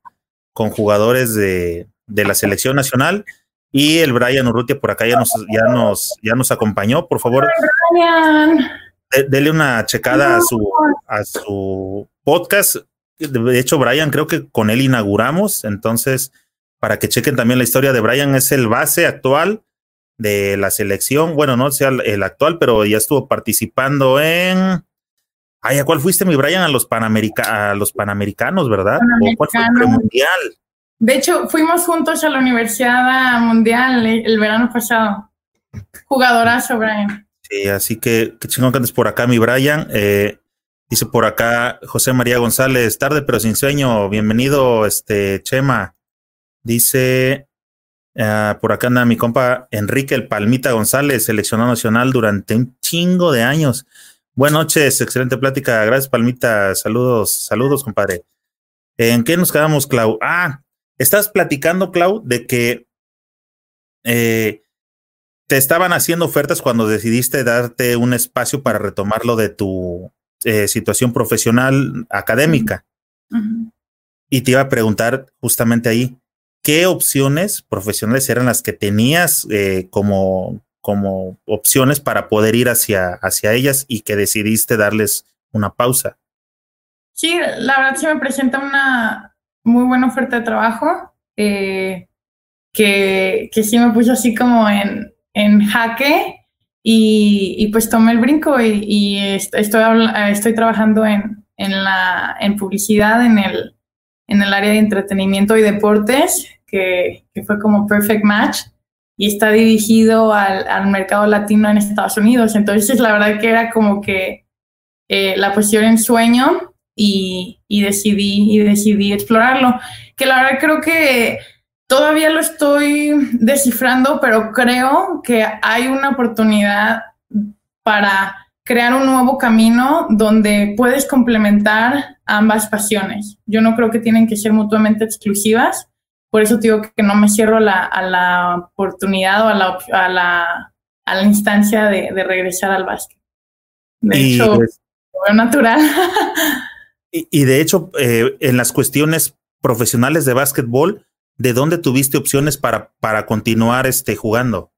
con jugadores de, de la selección nacional. Y el Brian Urrutia por acá ya nos, ya nos, ya nos acompañó. Por favor, dele una checada a su, a su podcast. De hecho, Brian, creo que con él inauguramos. Entonces, para que chequen también la historia de Brian, es el base actual de la selección. Bueno, no sea el actual, pero ya estuvo participando en. Ay, ¿a cuál fuiste, mi Brian? A los, Panamerica a los Panamericanos, ¿verdad? ¿O cuál fue el mundial? De hecho, fuimos juntos a la Universidad Mundial el verano pasado. Jugadorazo, Brian. Sí, así que qué chingón que andes por acá, mi Brian. Eh, dice por acá José María González, tarde pero sin sueño. Bienvenido, este Chema. Dice uh, por acá anda mi compa Enrique el Palmita González, seleccionado nacional durante un chingo de años. Buenas noches, excelente plática. Gracias, Palmita. Saludos, saludos, compadre. ¿En qué nos quedamos, Clau? Ah, Estás platicando, Clau, de que eh, te estaban haciendo ofertas cuando decidiste darte un espacio para retomarlo de tu eh, situación profesional académica. Y te iba a preguntar justamente ahí, ¿qué opciones profesionales eran las que tenías eh, como, como opciones para poder ir hacia, hacia ellas y que decidiste darles una pausa? Sí, la verdad sí me presenta una, muy buena oferta de trabajo, eh, que, que, sí me puso así como en, en jaque y, y, pues tomé el brinco y, y estoy, estoy trabajando en, en, la, en publicidad en el, en el área de entretenimiento y deportes, que, que fue como perfect match y está dirigido al, al, mercado latino en Estados Unidos. Entonces, la verdad que era como que eh, la posición en sueño y, y, decidí, y decidí explorarlo. Que la verdad creo que todavía lo estoy descifrando, pero creo que hay una oportunidad para crear un nuevo camino donde puedes complementar ambas pasiones. Yo no creo que tienen que ser mutuamente exclusivas, por eso digo que no me cierro la, a la oportunidad o a la, a la, a la instancia de, de, regresar al básquet. De hecho, lo natural. <laughs> Y, de hecho, eh, en las cuestiones profesionales de básquetbol, ¿de dónde tuviste opciones para, para continuar este, jugando?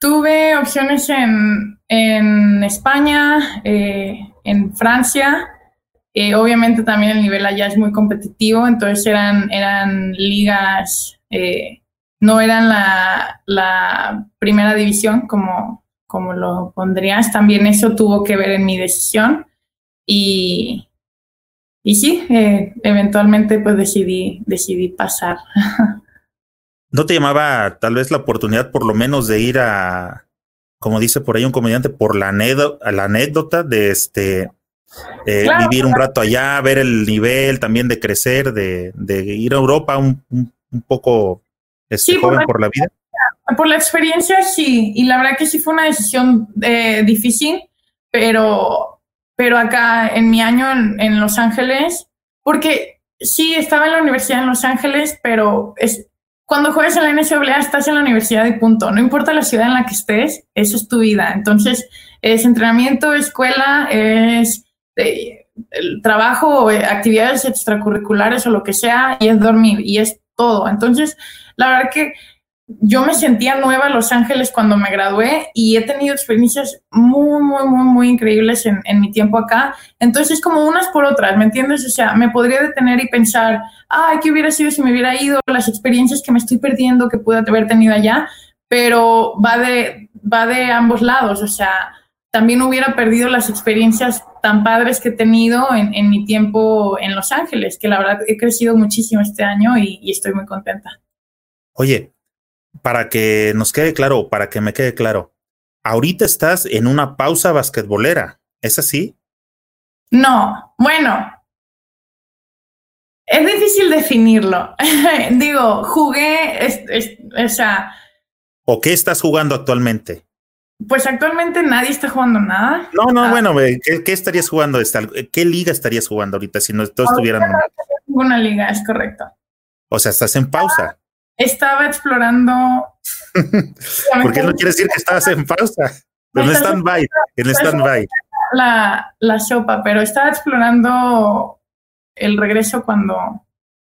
Tuve opciones en, en España, eh, en Francia. Eh, obviamente también el nivel allá es muy competitivo, entonces eran, eran ligas, eh, no eran la, la, primera división como, como lo pondrías. También eso tuvo que ver en mi decisión. Y, y sí, eh, eventualmente pues decidí, decidí pasar. <laughs> ¿No te llamaba tal vez la oportunidad por lo menos de ir a, como dice por ahí un comediante, por la anécdota, la anécdota de este eh, claro, vivir un rato allá, ver el nivel también de crecer, de, de ir a Europa un, un, un poco este, sí, joven por la, por la, vida? Por la experiencia, sí, y la verdad que sí fue una decisión eh, difícil, pero pero acá en mi año en, Los Ángeles, porque sí, estaba en la universidad en Los Ángeles, pero es, cuando juegas en la NCAA estás en la universidad y punto. No importa la ciudad en la que estés, eso es tu vida. Entonces, es entrenamiento, escuela, es eh, el trabajo, actividades extracurriculares o lo que sea, y es dormir, y es todo. Entonces, la verdad que yo me sentía nueva en Los Ángeles cuando me gradué y he tenido experiencias muy, muy, muy, muy increíbles en, mi tiempo acá. Entonces, como unas por otras, ¿me entiendes? O sea, me podría detener y pensar, ay, ¿qué hubiera sido si me hubiera ido? Las experiencias que me estoy perdiendo que pude haber tenido allá, pero va de, va de ambos lados. O sea, también hubiera perdido las experiencias tan padres que he tenido en, mi tiempo en Los Ángeles, que la verdad he crecido muchísimo este año y estoy muy contenta. Oye, para que nos quede claro, para que me quede claro, ahorita estás en una pausa basquetbolera, ¿es así? No, bueno, es difícil definirlo. <laughs> Digo, jugué, es, es, o sea... ¿O qué estás jugando actualmente? Pues actualmente nadie está jugando nada. No, no, ah. bueno, ¿qué, ¿qué, estarías jugando? ¿Qué liga estarías jugando ahorita si no todos estuvieran? Ninguna liga, es correcto. O sea, estás en pausa estaba explorando. <laughs> ¿Por qué no quiere decir que estabas en pausa? En stand-by, en stand-by. la, la sopa, pero estaba explorando el regreso cuando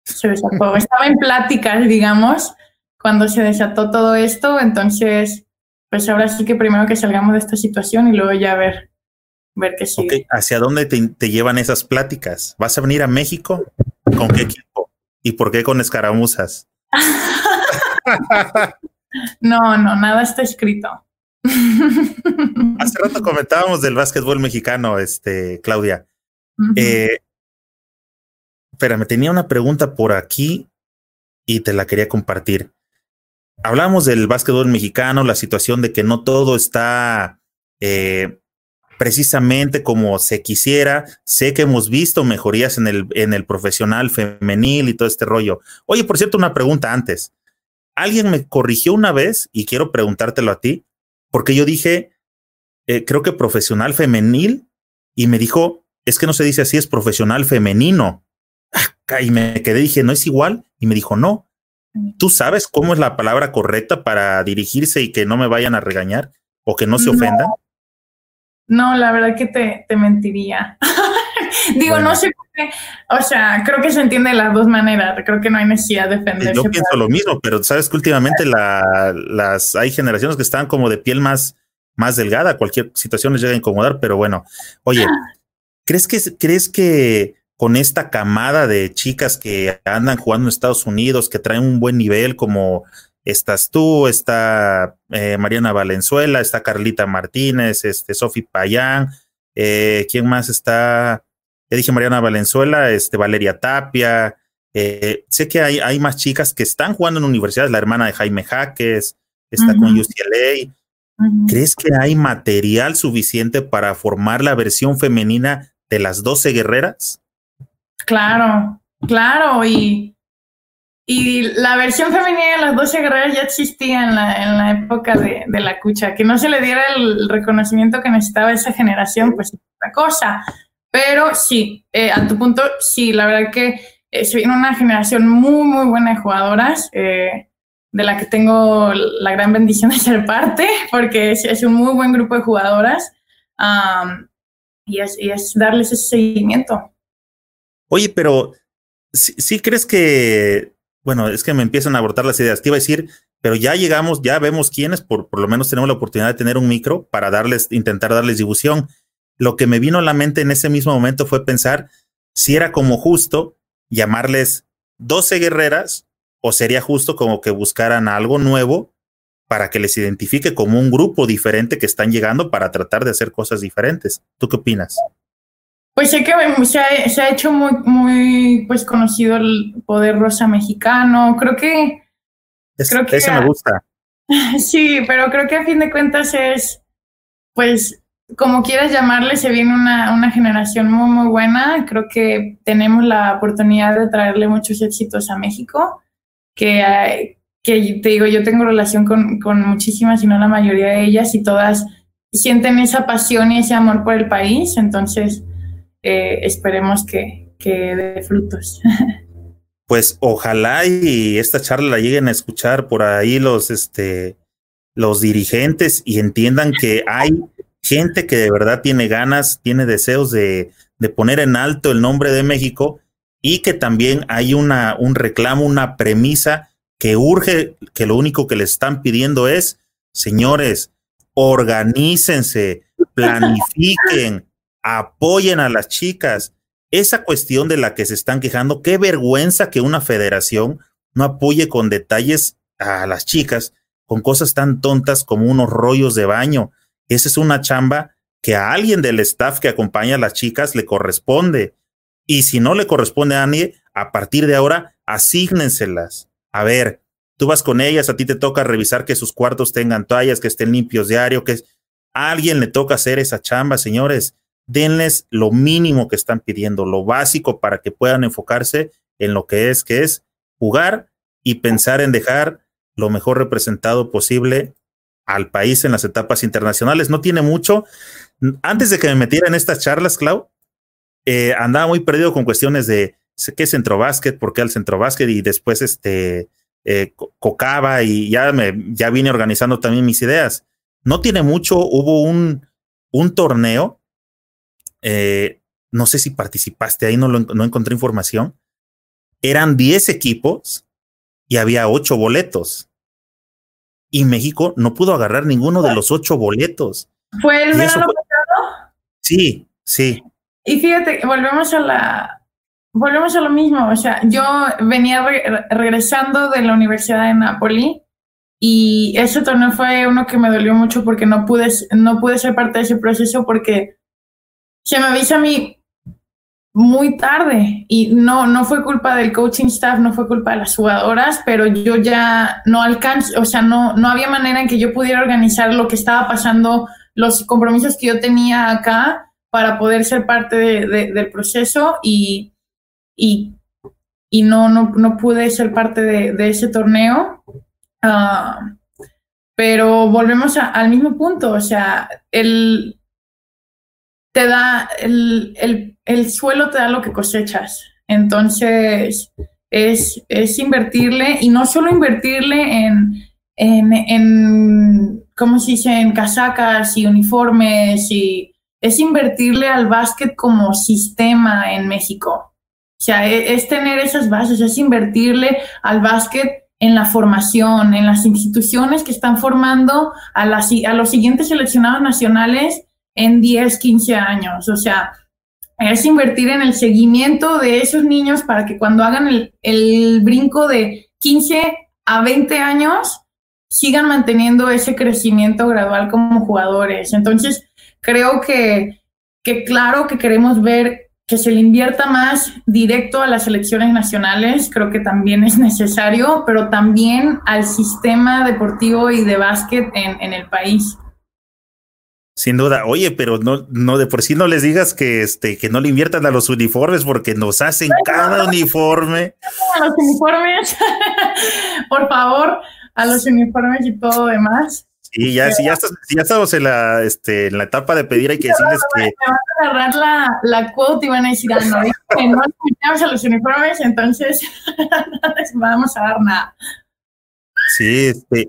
se desató. <laughs> Estaba en pláticas, digamos, cuando se desató todo esto. Entonces, pues ahora sí que primero que salgamos de esta situación y luego ya ver, ver qué sigue. ¿Hacia dónde te, te, llevan esas pláticas? ¿Vas a venir a México? ¿Con qué equipo? ¿Y por qué con escaramuzas? <laughs> no, no, nada está escrito. Hace rato comentábamos del básquetbol mexicano, este, Claudia. eh, espérame, tenía una pregunta por aquí y te la quería compartir. Hablamos del básquetbol mexicano, la situación de que no todo está eh, precisamente como se quisiera. Sé que hemos visto mejorías en el, en el profesional femenil y todo este rollo. Oye, por cierto, una pregunta antes. Alguien me corrigió una vez y quiero preguntártelo a ti, porque yo dije, eh, creo que profesional femenil y me dijo, es que no se dice así, es profesional femenino. Y me quedé, dije, ¿no es igual? Y me dijo, no. ¿Tú sabes cómo es la palabra correcta para dirigirse y que no me vayan a regañar o que no se ofendan? No, la verdad que te, te mentiría. <laughs> Digo, bueno. no sé por qué, o sea, creo que se entiende de las dos maneras, creo que no hay necesidad de defenderse. Yo pienso lo mismo, pero sabes que últimamente la, las, hay generaciones que están como de piel más, más delgada, cualquier situación les llega a incomodar, pero bueno, oye, <laughs> ¿crees que, crees que con esta camada de chicas que andan jugando en Estados Unidos, que traen un buen nivel, como estás tú, está eh, Mariana Valenzuela, está Carlita Martínez, este Sofi Payán, eh, ¿quién más está? Ya dije Mariana Valenzuela, este Valeria Tapia. Eh, sé que hay, hay más chicas que están jugando en universidades, la hermana de Jaime Jaques, está uh -huh. con UCLA. Uh -huh. ¿Crees que hay material suficiente para formar la versión femenina de las 12 guerreras? Claro, claro, y, y la versión femenina de las 12 guerreras ya existía en la, en la época de, de, la cucha, que no se le diera el reconocimiento que necesitaba esa generación, pues otra cosa. Pero sí, eh, a tu punto, sí, la verdad que eh, viene una generación muy, muy buena de jugadoras, eh, de la que tengo la gran bendición de ser parte, porque es, es un muy buen grupo de jugadoras, um, y, es, y es darles ese seguimiento. Oye, pero ¿sí, ¿sí, crees que, bueno, es que me empiezan a abortar las ideas. Te iba a decir, pero ya llegamos, ya vemos quiénes, por, por lo menos tenemos la oportunidad de tener un micro para darles, intentar darles difusión. Lo que me vino a la mente en ese mismo momento fue pensar si era como justo llamarles 12 guerreras o sería justo como que buscaran algo nuevo para que les identifique como un grupo diferente que están llegando para tratar de hacer cosas diferentes. ¿Tú qué opinas? Pues sé que se ha, se ha, hecho muy, muy pues conocido el poder rosa mexicano. Creo que. Es, creo que ese me gusta. <laughs> Sí, pero creo que a fin de cuentas es, pues, como quieras llamarle, se viene una, una generación muy, muy buena. Creo que tenemos la oportunidad de traerle muchos éxitos a México. Que, que te digo, yo tengo relación con, con muchísimas, si no la mayoría de ellas, y todas sienten esa pasión y ese amor por el país. Entonces, eh, esperemos que, que dé frutos. <laughs> Pues ojalá y esta charla la lleguen a escuchar por ahí los, este, los dirigentes y entiendan que hay gente que de verdad tiene ganas, tiene deseos de, de poner en alto el nombre de México y que también hay una, un reclamo, una premisa que urge, que lo único que le están pidiendo es, señores, organícense, <laughs> planifiquen, apoyen a las chicas. Esa cuestión de la que se están quejando, qué vergüenza que una federación no apoye con detalles a las chicas con cosas tan tontas como unos rollos de baño. Esa es una chamba que a alguien del staff que acompaña a las chicas le corresponde. Y si no le corresponde a nadie, a partir de ahora, asígnenselas. A ver, tú vas con ellas, a ti te toca revisar que sus cuartos tengan toallas, que estén limpios diario, que a alguien le toca hacer esa chamba, señores denles lo mínimo que están pidiendo, lo básico para que puedan enfocarse en lo que es, que es jugar y pensar en dejar lo mejor representado posible al país en las etapas internacionales. No tiene mucho. Antes de que me metiera en estas charlas, Clau, eh, andaba muy perdido con cuestiones de qué es centrobásquet, por qué al centrobásquet y después este eh, cocaba y ya me ya vine organizando también mis ideas. No tiene mucho, hubo un, un torneo eh, no sé si participaste ahí, no, no encontré información. Eran 10 equipos y había 8 boletos. Y México no pudo agarrar ninguno de los 8 boletos. ¿Fue el verano pasado? Sí, sí. Y fíjate, volvemos a la, volvemos a lo mismo. O sea, yo venía regresando de la Universidad de Napoli y ese torneo fue uno que me dolió mucho porque no pude, no pude ser parte de ese proceso porque se me avisa a mí muy tarde y no, no fue culpa del coaching staff, no fue culpa de las jugadoras, pero yo ya no alcanzo, o sea, no, no había manera en que yo pudiera organizar lo que estaba pasando, los compromisos que yo tenía acá para poder ser parte del proceso y, y, y, no, no, no pude ser parte de, ese torneo. Ah, pero volvemos al mismo punto, o sea, el, te da, el, el, el, suelo te da lo que cosechas. Entonces, es, es invertirle y no solo invertirle en, en, en, ¿cómo se dice?, en casacas y uniformes y es invertirle al básquet como sistema en México. O sea, es, es tener esas bases, es invertirle al básquet en la formación, en las instituciones que están formando a, las, a los siguientes seleccionados nacionales en 10, 15 años. O sea, es invertir en el seguimiento de esos niños para que cuando hagan el, brinco de 15 a 20 años sigan manteniendo ese crecimiento gradual como jugadores. Entonces, creo que, que claro que queremos ver que se le invierta más directo a las elecciones nacionales, creo que también es necesario, pero también al sistema deportivo y de básquet en, en el país. Sin duda, oye, pero no, no de por sí no les digas que este, que no le inviertan a los uniformes porque nos hacen cada uniforme. A los uniformes, <laughs> por favor, a los uniformes y todo demás. Sí, ya, si ya, ya estamos en la, este, en la etapa de pedir, hay que decirles que. Me van a agarrar la, la quote y van a decir, ah, no, que no invitamos a los uniformes, entonces <laughs> no les vamos a dar nada. Sí, este,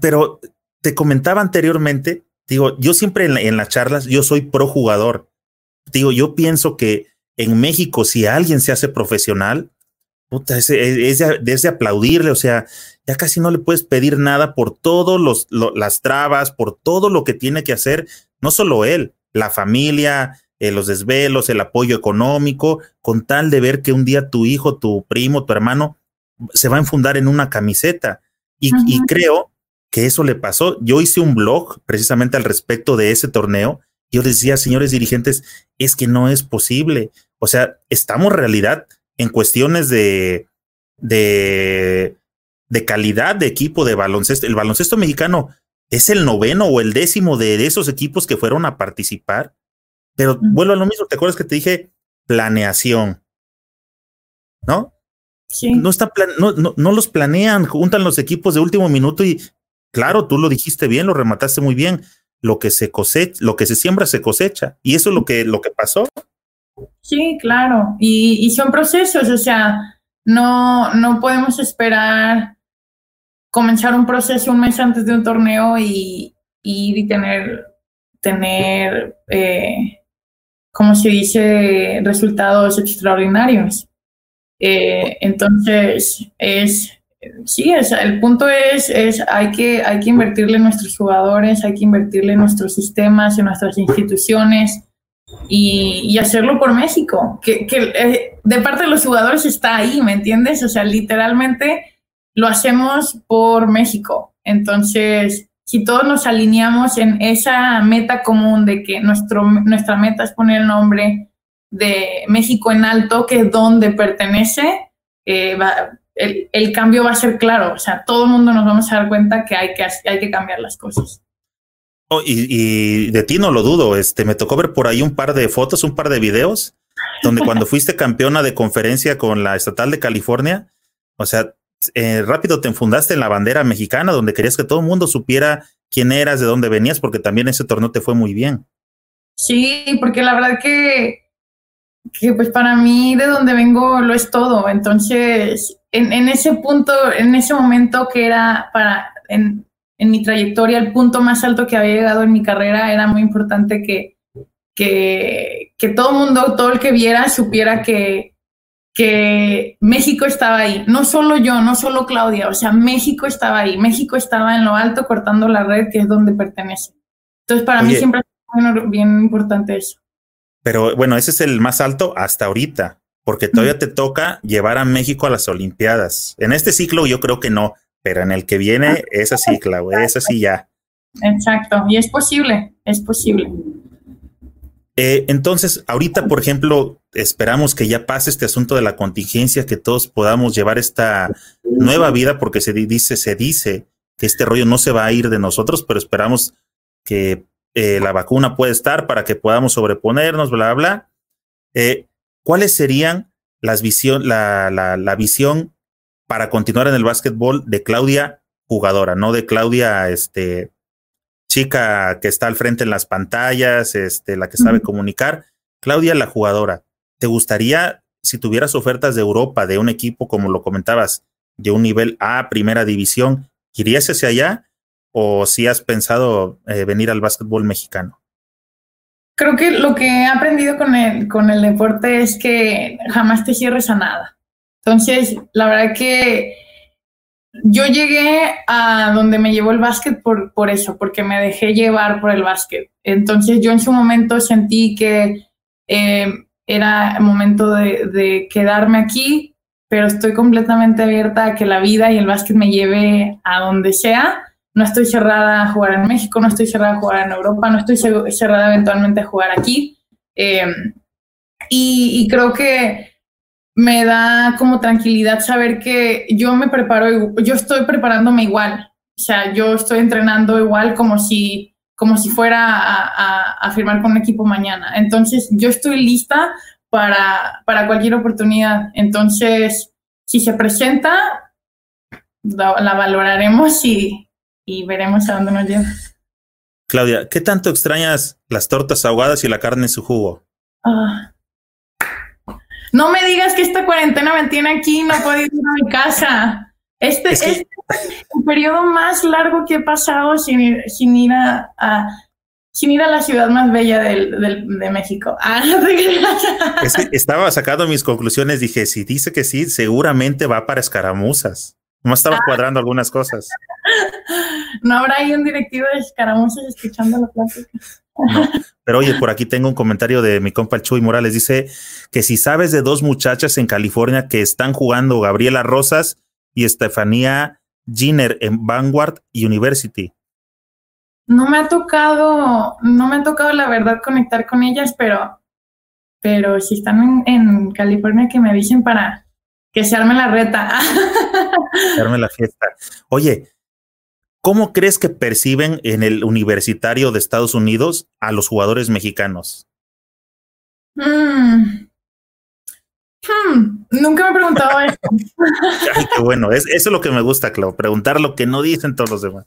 pero te comentaba anteriormente Digo, yo siempre en, las charlas, yo soy pro jugador. Digo, yo pienso que en México, si alguien se hace profesional, puta, es, de, aplaudirle, o sea, ya casi no le puedes pedir nada por todas las trabas, por todo lo que tiene que hacer, no solo él, la familia, eh, los desvelos, el apoyo económico, con tal de ver que un día tu hijo, tu primo, tu hermano se va a enfundar en una camiseta. Y, y creo que eso le pasó. Yo hice un blog precisamente al respecto de ese torneo. Yo decía, señores dirigentes, es que no es posible. O sea, estamos en realidad en cuestiones de, de, de calidad de equipo de baloncesto. El baloncesto mexicano es el noveno o el décimo de, esos equipos que fueron a participar. Pero vuelvo a lo mismo, ¿te acuerdas que te dije planeación? ¿No? Sí. No, está no, no, no, los planean, juntan los equipos de último minuto y Claro, tú lo dijiste bien, lo remataste muy bien. Lo que se cosecha, lo que se siembra se cosecha. Y eso es lo que, lo que pasó. Sí, claro. Y, son procesos, o sea, no, no podemos esperar comenzar un proceso un mes antes de un torneo y, y tener, tener eh, como se dice, resultados extraordinarios. Eh, entonces, es, sí, el punto es, es hay, que, hay que invertirle en nuestros jugadores, hay que invertirle en nuestros sistemas, en nuestras instituciones y, hacerlo por México, que, que eh, de parte de los jugadores está ahí, ¿me entiendes? O sea, literalmente lo hacemos por México. Entonces, si todos nos alineamos en esa meta común de que nuestro, nuestra meta es poner el nombre de México en alto, que es donde pertenece, eh, va, el, cambio va a ser claro. O sea, todo el mundo nos vamos a dar cuenta que hay que, hay que cambiar las cosas. Oh, y, de ti no lo dudo. Este, me tocó ver por ahí un par de fotos, un par de videos, donde cuando <laughs> fuiste campeona de conferencia con la Estatal de California, o sea, eh, rápido te enfundaste en la bandera mexicana, donde querías que todo el mundo supiera quién eras, de dónde venías, porque también ese torneo te fue muy bien. Sí, porque la verdad que, que pues para mí de donde vengo lo es todo. Entonces, en, ese punto, en ese momento que era para, en, mi trayectoria, el punto más alto que había llegado en mi carrera, era muy importante que, que, que todo el mundo, todo el que viera, supiera que, que México estaba ahí. No solo yo, no solo Claudia, o sea, México estaba ahí. México estaba en lo alto cortando la red, que es donde pertenece. Entonces, para mí siempre es bien importante eso. Pero bueno, ese es el más alto hasta ahorita, porque todavía te toca llevar a México a las Olimpiadas. En este ciclo yo creo que no, pero en el que viene es así, Claudia, es así ya. Exacto, y es posible, es posible. Eh, entonces, ahorita, por ejemplo, esperamos que ya pase este asunto de la contingencia, que todos podamos llevar esta nueva vida, porque se dice, se dice que este rollo no se va a ir de nosotros, pero esperamos que eh, la vacuna pueda estar para que podamos sobreponernos, bla, bla, bla. Eh, ¿Cuáles serían las visión, la, la, la visión para continuar en el básquetbol de Claudia jugadora, no de Claudia, este, chica que está al frente en las pantallas, este, la que sabe comunicar. Claudia, la jugadora, ¿te gustaría, si tuvieras ofertas de Europa, de un equipo, como lo comentabas, de un nivel A, primera división, irías hacia allá? ¿O si has pensado eh, venir al básquetbol mexicano? Creo que lo que he aprendido con el, con el deporte es que jamás te cierres a nada. Entonces, la verdad que yo llegué a donde me llevó el básquet por, por eso, porque me dejé llevar por el básquet. Entonces yo en su momento sentí que eh, era momento de, de, quedarme aquí, pero estoy completamente abierta a que la vida y el básquet me lleve a donde sea. No estoy cerrada a jugar en México, no estoy cerrada a jugar en Europa, no estoy cerrada eventualmente a jugar aquí. Eh, y, y creo que me da como tranquilidad saber que yo me preparo, yo estoy preparándome igual, o sea, yo estoy entrenando igual como si, como si fuera a, a, firmar con un equipo mañana. Entonces, yo estoy lista para, para cualquier oportunidad. Entonces, si se presenta, la, la valoraremos y, y, veremos a dónde nos lleva. Claudia, ¿qué tanto extrañas las tortas ahogadas y la carne en su jugo? Ah. No me digas que esta cuarentena me tiene aquí y no puedo ir a mi casa. Este es, el periodo más largo que he pasado sin ir, sin ir a, sin ir a la ciudad más bella del, del, de México. <laughs> Ah, es que estaba sacando mis conclusiones, dije, si dice que sí, seguramente va para escaramuzas. No estaba ah. cuadrando algunas cosas. No habrá ahí un directivo de escaramuzas escuchando la plática. Pero oye, por aquí tengo un comentario de mi compa Chuy Morales. Dice que si sabes de dos muchachas en California que están jugando Gabriela Rosas y Estefanía Giner en Vanguard University. No me ha tocado, no me ha tocado la verdad conectar con ellas, pero, pero si están en, en California que me dicen para que se arme la reta. Se arme la fiesta. Oye, ¿Cómo crees que perciben en el universitario de Estados Unidos a los jugadores mexicanos? Mm. Hmm. Nunca me he preguntado eso. <laughs> Ay, qué bueno, es, eso es lo que me gusta, Clau, preguntar lo que no dicen todos los demás.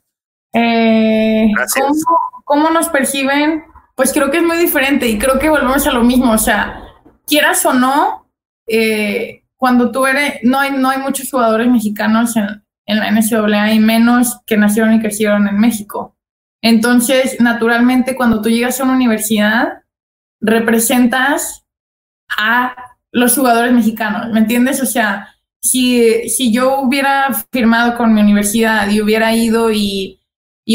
Eh, ¿cómo, ¿Cómo nos perciben? Pues creo que es muy diferente y creo que volvemos a lo mismo, o sea, quieras o no, eh, cuando tú eres, no hay, no hay muchos jugadores mexicanos en, en la NCAA y menos que nacieron y crecieron en México. Entonces, naturalmente, cuando tú llegas a una universidad, representas a los jugadores mexicanos, ¿me entiendes? O sea, si, si yo hubiera firmado con mi universidad y hubiera ido y,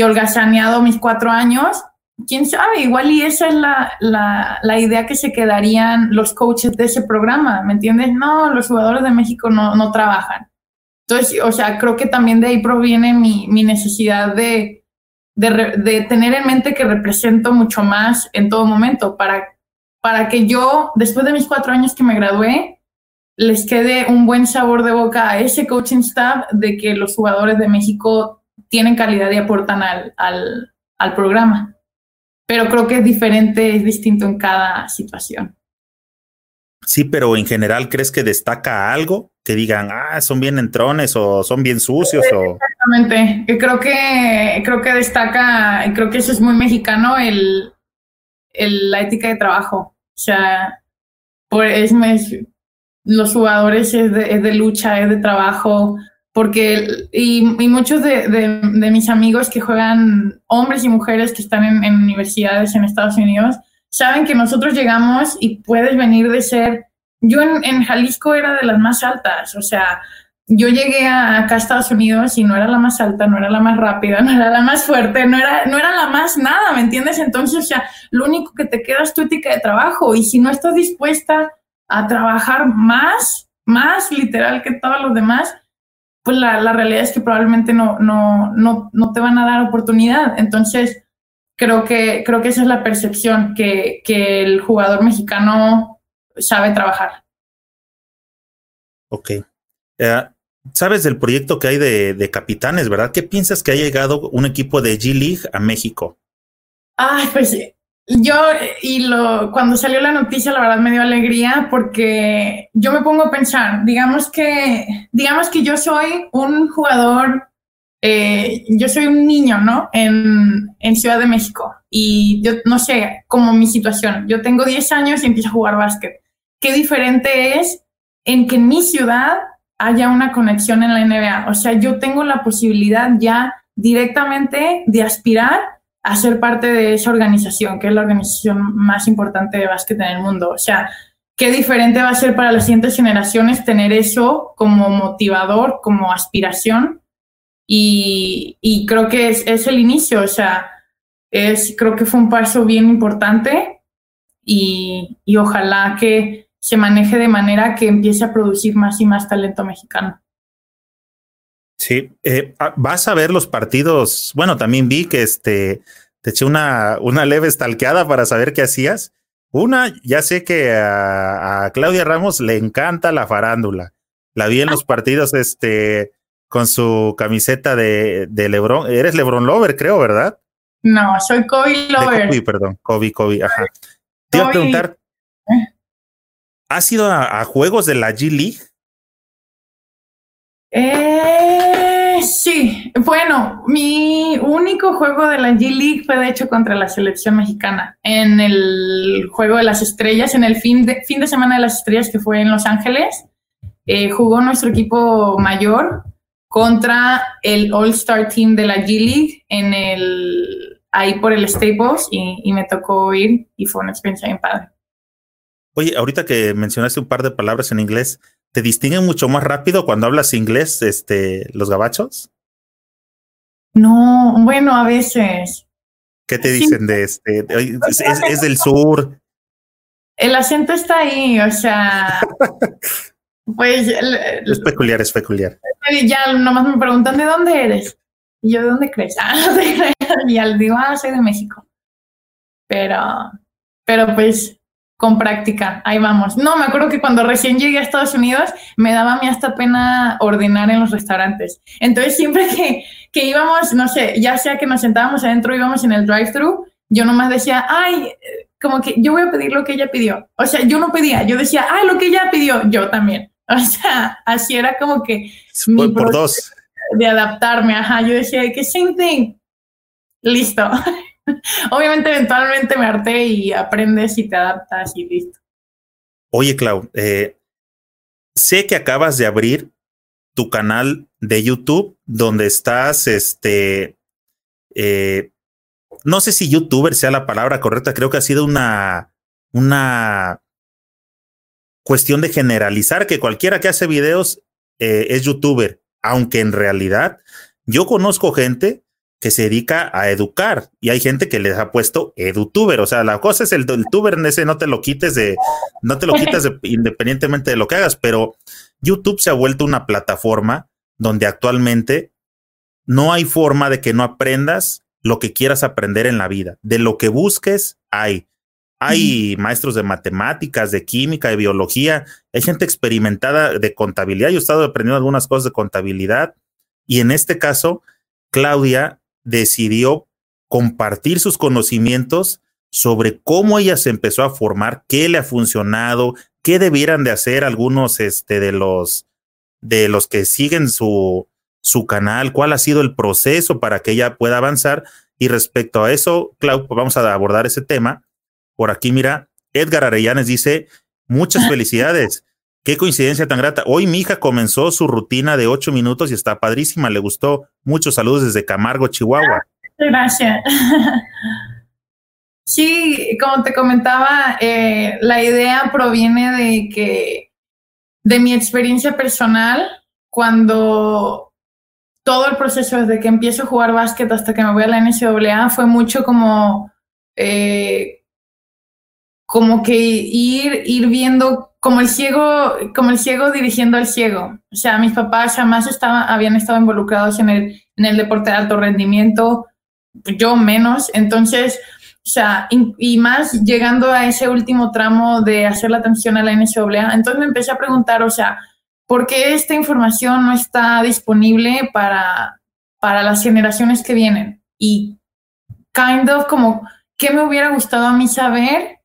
holgazaneado mis cuatro años, quién sabe, igual y esa es la, la, la, idea que se quedarían los coaches de ese programa, ¿me entiendes? No, los jugadores de México no, no trabajan. Entonces, o sea, creo que también de ahí proviene mi, mi necesidad de, de, tener en mente que represento mucho más en todo momento para, para que yo, después de mis cuatro años que me gradué, les quede un buen sabor de boca a ese coaching staff de que los jugadores de México tienen calidad y aportan al, al programa. Pero creo que es diferente, es distinto en cada situación. Sí, pero en general, ¿crees que destaca algo? Que digan, ah, son bien entrones o son bien sucios o. Exactamente. Creo que, creo que destaca, creo que eso es muy mexicano, el, el la ética de trabajo. O sea, por, es, es los jugadores es de, es de, lucha, es de trabajo, porque, y, y muchos de, de, de, mis amigos que juegan, hombres y mujeres que están en, en universidades en Estados Unidos, saben que nosotros llegamos y puedes venir de ser, yo en, en Jalisco era de las más altas, o sea, yo llegué a, acá a Estados Unidos y no era la más alta, no era la más rápida, <laughs> no era la más fuerte, no era, no era la más nada, ¿me entiendes? Entonces, o sea, lo único que te queda es tu ética de trabajo y si no estás dispuesta a trabajar más, más literal que todos los demás, pues la, la realidad es que probablemente no, no, no, no te van a dar oportunidad. Entonces, creo que, creo que esa es la percepción, que, que el jugador mexicano sabe trabajar. Ok. Uh, sabes del proyecto que hay de, de, capitanes, ¿verdad? ¿Qué piensas que ha llegado un equipo de G-League a México? Ay, pues yo, y lo, cuando salió la noticia, la verdad me dio alegría porque yo me pongo a pensar, digamos que, digamos que yo soy un jugador, eh, yo soy un niño, ¿no? En, en Ciudad de México y yo no sé, como mi situación, yo tengo 10 años y empiezo a jugar básquet. Qué diferente es en que en mi ciudad haya una conexión en la NBA. O sea, yo tengo la posibilidad ya directamente de aspirar a ser parte de esa organización, que es la organización más importante de básquet en el mundo. O sea, qué diferente va a ser para las siguientes generaciones tener eso como motivador, como aspiración. Y, y creo que es, es, el inicio, o sea, es, creo que fue un paso bien importante y, y ojalá que, se maneje de manera que empiece a producir más y más talento mexicano. Sí, eh, ah, vas a ver los partidos. Bueno, también vi que este te eché una, una leve estalqueada para saber qué hacías. Una, ya sé que a, a, Claudia Ramos le encanta la farándula. La vi en los <laughs> partidos este, con su camiseta de, de Lebron. Eres Lebron Lover, creo, ¿verdad? No, soy Kobe Lover. Kobe, perdón, Kobe, Kobe, ajá. Te iba a preguntar, ¿Eh? ¿Has ido a, a, juegos de la G League? Eh, sí, bueno, mi único juego de la G League fue de hecho contra la selección mexicana en el juego de las estrellas, en el fin de, fin de semana de las estrellas que fue en Los Ángeles. Eh, jugó nuestro equipo mayor contra el All Star Team de la G League en el, ahí por el Staples y, y me tocó ir y fue una experiencia bien padre. Oye, ahorita que mencionaste un par de palabras en inglés, ¿te distinguen mucho más rápido cuando hablas inglés, este, los gabachos? No, bueno, a veces. ¿Qué te dicen de este? Es, es, es, del sur. El acento está ahí, o sea. <laughs> pues. Es peculiar, es peculiar. Ya nomás me preguntan de dónde eres. Y yo, ¿de dónde crees? <laughs> Ah, y ya digo, ah, soy de México. Pero, pero pues con práctica, ahí vamos. No, me acuerdo que cuando recién llegué a Estados Unidos me daba a mí hasta pena ordenar en los restaurantes. Entonces siempre que, que íbamos, no sé, ya sea que nos sentábamos adentro, íbamos en el drive-thru, yo nomás decía, ay, como que yo voy a pedir lo que ella pidió. O sea, yo no pedía, yo decía, ay, lo que ella pidió, yo también. <laughs> O sea, así era como que... Por, por dos. De adaptarme, ajá, yo decía, que same thing. Listo. <laughs> Obviamente, eventualmente me harté y aprendes y te adaptas y listo. Oye, Clau, eh, sé que acabas de abrir tu canal de YouTube donde estás, este, eh, no sé si youtuber sea la palabra correcta, creo que ha sido una, una cuestión de generalizar que cualquiera que hace videos eh, es youtuber, aunque en realidad yo conozco gente que se dedica a educar y hay gente que les ha puesto edutuber, o sea, la cosa es el, el tuber en ese no te lo quites de, no te lo quitas de, <laughs> independientemente de lo que hagas, pero YouTube se ha vuelto una plataforma donde actualmente no hay forma de que no aprendas lo que quieras aprender en la vida, de lo que busques hay. Hay maestros de matemáticas, de química, de biología, hay gente experimentada de contabilidad. Yo he estado aprendiendo algunas cosas de contabilidad y en este caso, Claudia decidió compartir sus conocimientos sobre cómo ella se empezó a formar, qué le ha funcionado, qué debieran de hacer algunos este, de los de los que siguen su, su canal, cuál ha sido el proceso para que ella pueda avanzar. Y respecto a eso, Clau, pues vamos a abordar ese tema. Por aquí, mira, Edgar Arellanes dice, muchas <laughs> felicidades. Qué coincidencia tan grata. Hoy mi hija comenzó su rutina de ocho minutos y está padrísima. Le gustó. Muchos saludos desde Camargo, Chihuahua. Gracias. <laughs> Sí, como te comentaba, eh, la idea proviene de que de mi experiencia personal, cuando todo el proceso desde que empiezo a jugar básquet hasta que me voy a la NCAA fue mucho como, eh, como que ir, ir viendo como el ciego, como el ciego dirigiendo al ciego. O sea, mis papás jamás estaban, habían estado involucrados en el, en el deporte de alto rendimiento, yo menos. Entonces, o sea, y, más llegando a ese último tramo de hacer la atención a la NCAA, entonces me empecé a preguntar, o sea, ¿por qué esta información no está disponible para, para las generaciones que vienen? Y kind of como, ¿qué me hubiera gustado a mí saber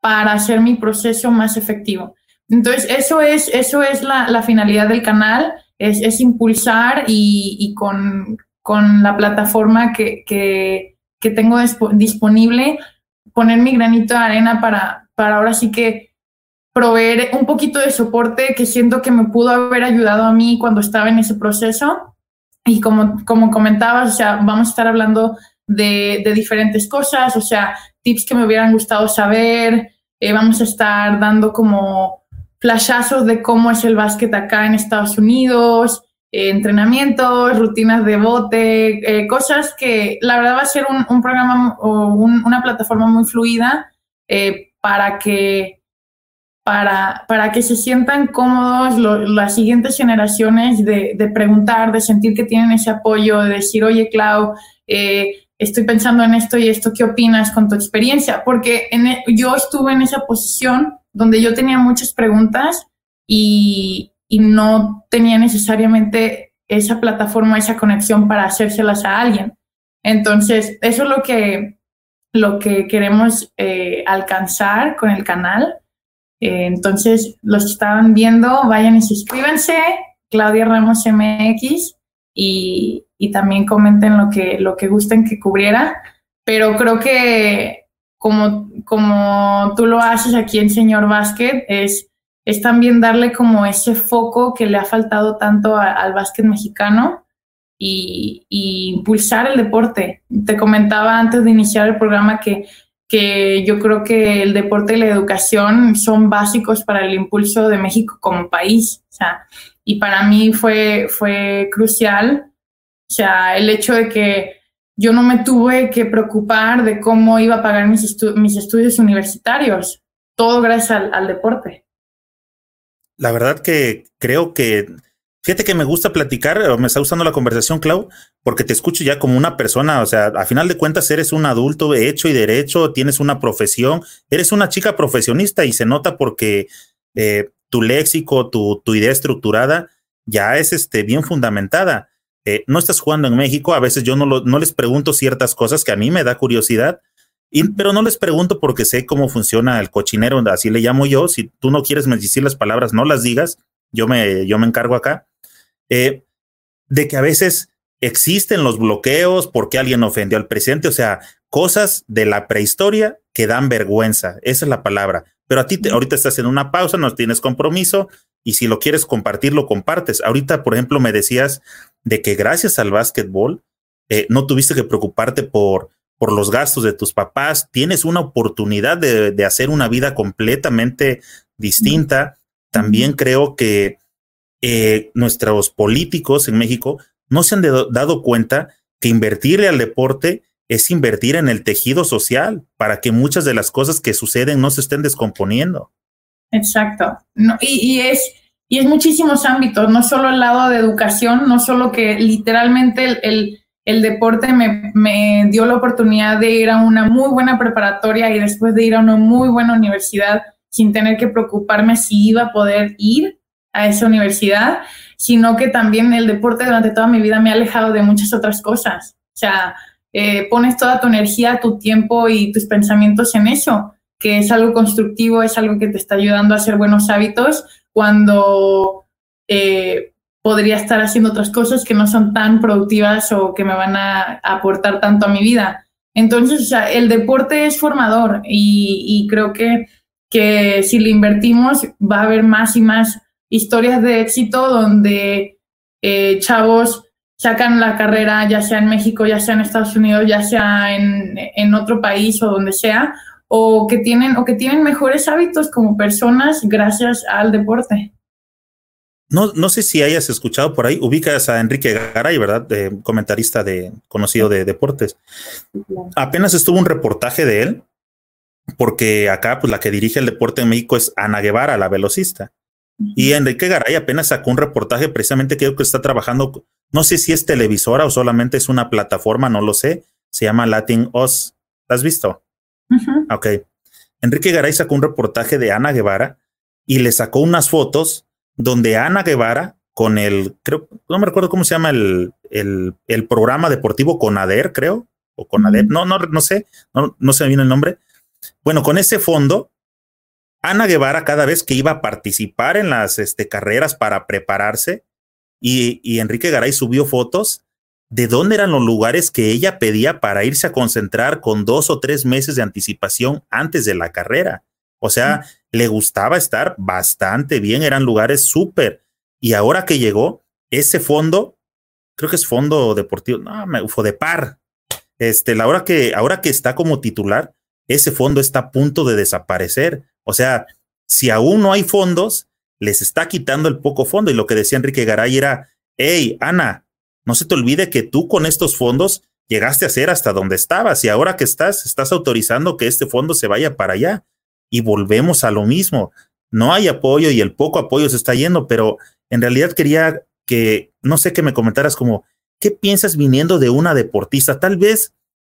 para hacer mi proceso más efectivo? Entonces, eso es, eso es la, finalidad del canal, es, impulsar y, con, con, la plataforma que, que que tengo disponible, poner mi granito de arena para, para ahora sí que proveer un poquito de soporte que siento que me pudo haber ayudado a mí cuando estaba en ese proceso. Y como, como comentabas, o sea, vamos a estar hablando de, diferentes cosas, o sea, tips que me hubieran gustado saber, eh, vamos a estar dando como flashazos de cómo es el básquet acá en Estados Unidos, eh, entrenamientos, rutinas de bote, eh, cosas que la verdad va a ser un, programa o una plataforma muy fluida eh, para que para, para que se sientan cómodos las siguientes generaciones de, de, preguntar, de sentir que tienen ese apoyo, de decir, oye, Clau, estoy pensando en esto y esto, ¿qué opinas con tu experiencia? Porque e, yo estuve en esa posición donde yo tenía muchas preguntas y, y no tenía necesariamente esa plataforma, esa conexión para hacérselas a alguien. Entonces, eso es lo que, lo que queremos eh, alcanzar con el canal. Eh, entonces, los que estaban viendo, vayan y suscríbanse, Claudia Ramos MX, y, y también comenten lo que, lo que gusten que cubriera. Pero creo que como, como tú lo haces aquí en Señor Basket, es es también darle como ese foco que le ha faltado tanto al básquet mexicano y, impulsar el deporte. Te comentaba antes de iniciar el programa que, que yo creo que el deporte y la educación son básicos para el impulso de México como país. Y para mí fue, fue crucial, o sea, el hecho de que yo no me tuve que preocupar de cómo iba a pagar mis, mis estudios universitarios, todo gracias al deporte la verdad que creo que, fíjate que me gusta platicar, me está gustando la conversación, Clau, porque te escucho ya como una persona, o sea, a final de cuentas eres un adulto hecho y derecho, tienes una profesión, eres una chica profesionista y se nota porque eh, tu léxico, tu, tu, idea estructurada ya es este, bien fundamentada. Eh, no estás jugando en México, a veces yo no, lo, no les pregunto ciertas cosas que a mí me da curiosidad, pero no les pregunto porque sé cómo funciona el cochinero, así le llamo yo. Si tú no quieres decir las palabras, no las digas. Yo me, yo me encargo acá. Eh, de que a veces existen los bloqueos porque alguien ofendió al presidente, o sea, cosas de la prehistoria que dan vergüenza. Esa es la palabra. Pero a ti ahorita estás en una pausa, no tienes compromiso y si lo quieres compartir, lo compartes. Ahorita, por ejemplo, me decías de que gracias al básquetbol eh, no tuviste que preocuparte por por los gastos de tus papás, tienes una oportunidad de, hacer una vida completamente distinta. También creo que eh, nuestros políticos en México no se han dado cuenta que invertirle al deporte es invertir en el tejido social para que muchas de las cosas que suceden no se estén descomponiendo. Exacto. y, es, y es muchísimos ámbitos, no solo el lado de educación, no solo que literalmente el el deporte me, dio la oportunidad de ir a una muy buena preparatoria y después de ir a una muy buena universidad sin tener que preocuparme si iba a poder ir a esa universidad, sino que también el deporte durante toda mi vida me ha alejado de muchas otras cosas. O sea, eh, pones toda tu energía, tu tiempo y tus pensamientos en eso, que es algo constructivo, es algo que te está ayudando a hacer buenos hábitos cuando eh, podría estar haciendo otras cosas que no son tan productivas o que me van a aportar tanto a mi vida. Entonces, o sea, el deporte es formador y, creo que, que si le invertimos va a haber más y más historias de éxito donde eh, chavos sacan la carrera, ya sea en México, ya sea en Estados Unidos, ya sea en, en otro país o donde sea, o que tienen, o que tienen mejores hábitos como personas gracias al deporte. No, no sé si hayas escuchado por ahí, ubicas a Enrique Garay, ¿verdad? De, comentarista de, conocido de deportes. Apenas estuvo un reportaje de él, porque acá, pues la que dirige el deporte en México es Ana Guevara, la velocista. Y Enrique Garay apenas sacó un reportaje precisamente que creo que está trabajando, no sé si es televisora o solamente es una plataforma, no lo sé, se llama Latin Oz. ¿Has visto? Ok. Enrique Garay sacó un reportaje de Ana Guevara y le sacó unas fotos donde Ana Guevara con el, creo, no me recuerdo cómo se llama el, el, el programa deportivo Conader, creo, o Conader, no, no, no sé, no, no se me viene el nombre. Bueno, con ese fondo, Ana Guevara cada vez que iba a participar en las este, carreras para prepararse, y, y Enrique Garay subió fotos de dónde eran los lugares que ella pedía para irse a concentrar con dos o tres meses de anticipación antes de la carrera. O sea, le gustaba estar bastante bien, eran lugares súper. Y ahora que llegó, ese fondo, creo que es fondo deportivo, no, me de par. Este, la hora que, ahora que está como titular, ese fondo está a punto de desaparecer. O sea, si aún no hay fondos, les está quitando el poco fondo. Y lo que decía Enrique Garay era, hey, Ana, no se te olvide que tú con estos fondos llegaste a ser hasta donde estabas y ahora que estás, estás autorizando que este fondo se vaya para allá y volvemos a lo mismo. No hay apoyo y el poco apoyo se está yendo, pero en realidad quería que, no sé, que me comentaras como, ¿qué piensas viniendo de una deportista? Tal vez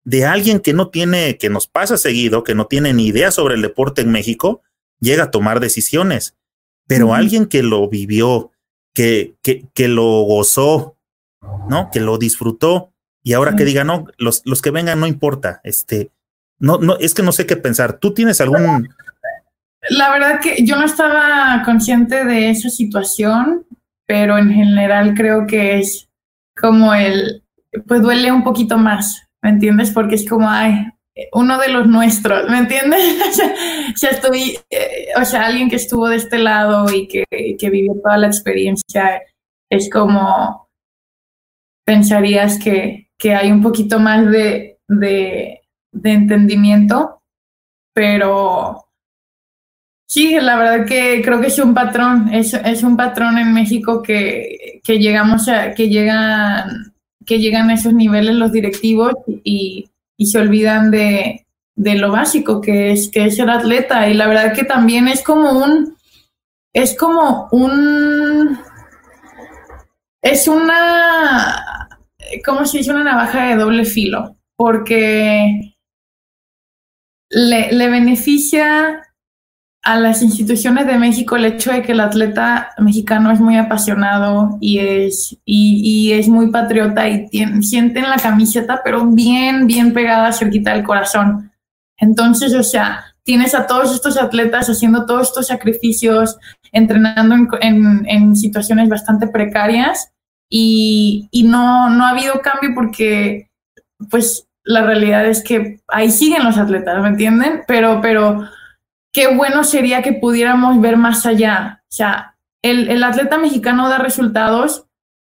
de alguien que no tiene, que nos pasa seguido, que no tiene ni idea sobre el deporte en México, llega a tomar decisiones, pero alguien que lo vivió, que, que, que lo gozó, ¿no? Que lo disfrutó y ahora que diga, no, los, los que vengan no importa, este, no, no, es que no sé qué pensar. ¿Tú tienes algún... La verdad que yo no estaba consciente de esa situación, pero en general creo que es como el, pues duele un poquito más, ¿me entiendes? Porque es como, ay, uno de los nuestros, ¿me entiendes? <laughs> o sea, estoy, eh, o sea, alguien que estuvo de este lado y que, que vivió toda la experiencia, es como, pensarías que, que hay un poquito más de, de, entendimiento, pero sí, la verdad que creo que es un patrón, es, es un patrón en México que, que llegamos a, que llegan, que llegan a esos niveles los directivos y, y se olvidan de, de, lo básico que es, que es ser atleta. Y la verdad que también es como un, es como un, es una, ¿cómo se dice? Una navaja de doble filo, porque le, beneficia a las instituciones de México el hecho de que el atleta mexicano es muy apasionado y es, y, es muy patriota y tiene, sienten la camiseta, pero bien, bien pegada cerquita del corazón. Entonces, o sea, tienes a todos estos atletas haciendo todos estos sacrificios, entrenando en, en, en situaciones bastante precarias y, y no, no ha habido cambio porque, pues, la realidad es que ahí siguen los atletas, ¿me entienden? Pero, pero qué bueno sería que pudiéramos ver más allá. O sea, el, el atleta mexicano da resultados,